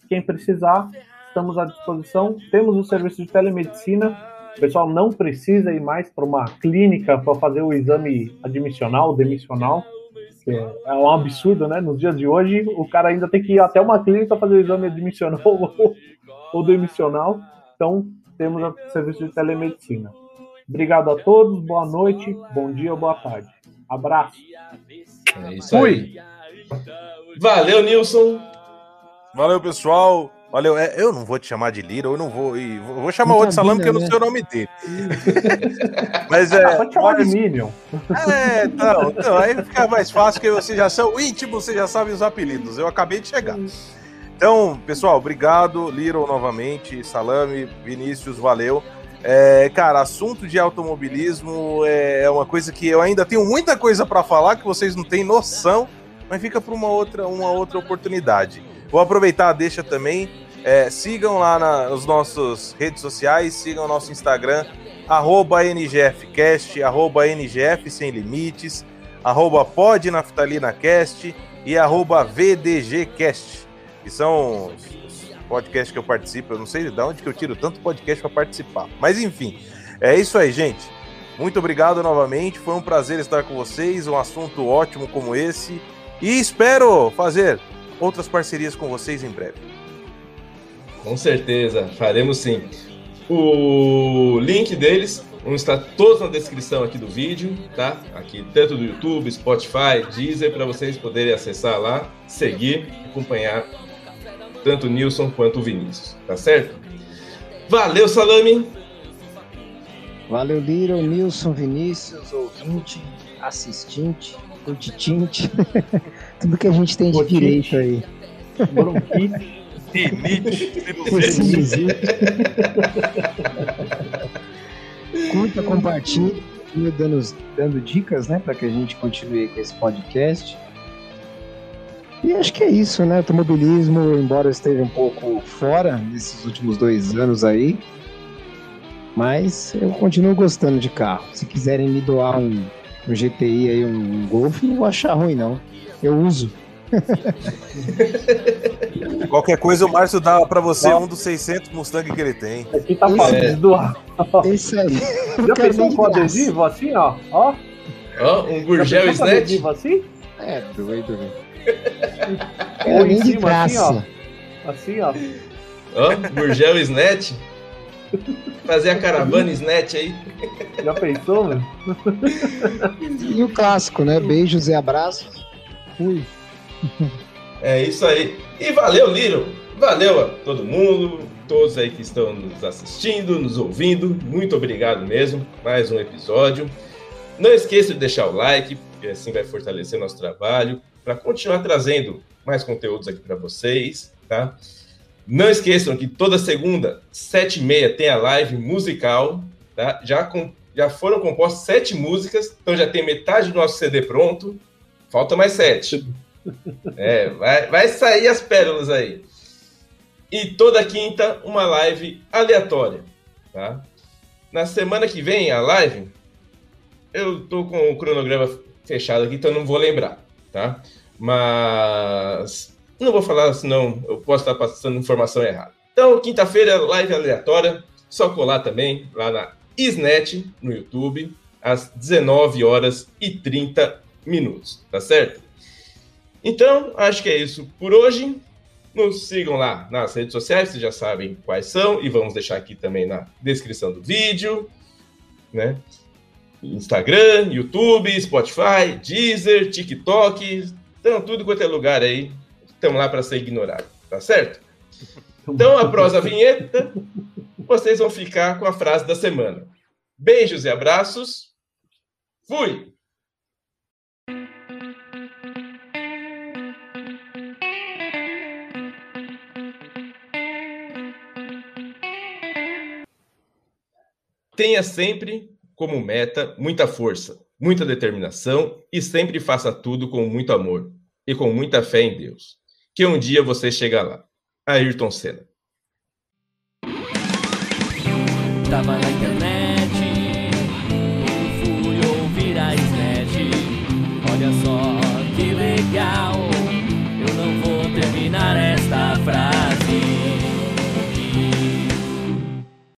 Quem precisar, estamos à disposição. Temos o serviço de telemedicina. O pessoal não precisa ir mais para uma clínica para fazer o exame admissional, demissional. que É um absurdo, né? Nos dias de hoje, o cara ainda tem que ir até uma clínica fazer o exame admissional ou, ou demissional. Então, temos o serviço de telemedicina. Obrigado a todos, boa noite, bom dia ou boa tarde. Abraço. É isso aí. Valeu, Nilson. Valeu, pessoal. Valeu. É, eu não vou te chamar de Lira, eu não vou. e vou vou chamar outro salame porque eu não né? sei o nome dele. Mas é. Ah, pode chamar de olha- Minion. É, então, então, aí fica mais fácil, porque vocês já são íntimos, vocês já sabem os apelidos. Eu acabei de chegar. Então, pessoal, obrigado. Little novamente, Salame, Vinícius, valeu. É, cara, assunto de automobilismo é uma coisa que eu ainda tenho muita coisa para falar que vocês não têm noção, mas fica para uma outra, uma outra oportunidade. Vou aproveitar a deixa também. É, sigam lá na- nas nossas redes sociais, sigam o nosso Instagram, arroba NGFcast, arroba NGF Sem Limites, arroba PodNaftalinacast e arroba VDGcast. que são os podcasts que eu participo. Eu não sei de onde que eu tiro tanto podcast para participar. Mas enfim, é isso aí, gente. Muito obrigado novamente. Foi um prazer estar com vocês. Um assunto ótimo como esse. E espero fazer outras parcerias com vocês em breve. Com certeza, faremos sim. O link deles vão estar todos na descrição aqui do vídeo, tá? Aqui, tanto do YouTube, Spotify, Deezer, para vocês poderem acessar lá, seguir, acompanhar tanto o Nilson quanto o Vinícius, tá certo? Valeu, Salame! Valeu, Little, Nilson, Vinícius, ouvinte, assistente, curtitinte, tudo que a gente tem de direito aí. Esse Curta, compartilhe, continue dando, dando dicas, né, para que a gente continue com esse podcast. E acho que é isso, né? Automobilismo, embora esteja um pouco fora nesses últimos dois anos aí, mas eu continuo gostando de carro. Se quiserem me doar um, um GTI aí, um, Golf, não vou achar ruim não. Eu uso. Qualquer coisa, o Márcio dá para você um dos 600 Mustang que ele tem. Aqui tá é. de doar. Esse aí. Já pensou de graça. adesivo assim, ó? Ó. Ó, um Gurgel Snatch. adesivo assim? É, doido, velho. Ou Quero em nem de cima, assim, graça. ó. Assim, ó. Ó, Gurgel Snatch. Fazer a caravana Snatch aí. Já pensou, mano? E o clássico, né? Beijos e abraços. Fui. É isso aí. E valeu, Liro. Valeu a todo mundo, todos aí que estão nos assistindo, nos ouvindo. Muito obrigado mesmo. Mais um episódio. Não esqueça de deixar o like, porque assim vai fortalecer nosso trabalho para continuar trazendo mais conteúdos aqui para vocês, tá? Não esqueçam que toda segunda, sete e meia, tem a live musical, tá? Já, com, já foram compostas sete músicas, então já tem metade do nosso CD pronto. Falta mais sete. É, vai, vai sair as pérolas aí. E toda quinta, uma live aleatória, tá? Na semana que vem, a live, eu tô com o cronograma fechado aqui, então não vou lembrar, tá? Mas não vou falar, senão eu posso estar passando informação errada. Então, quinta-feira, live aleatória, só colar também lá na Isnet, no YouTube, às 19 horas e 30 minutos, tá certo? Então, acho que é isso por hoje. Nos sigam lá nas redes sociais, vocês já sabem quais são, e vamos deixar aqui também na descrição do vídeo, né? Instagram, YouTube, Spotify, Deezer, TikTok, então tudo quanto é lugar aí, estamos lá para ser ignorado, tá certo? Então, a vinheta, vocês vão ficar com a frase da semana. Beijos e abraços. Fui! Tenha sempre como meta muita força, muita determinação e sempre faça tudo com muito amor e com muita fé em Deus. Que um dia você chega lá. Ayrton Senna. Tava na internet,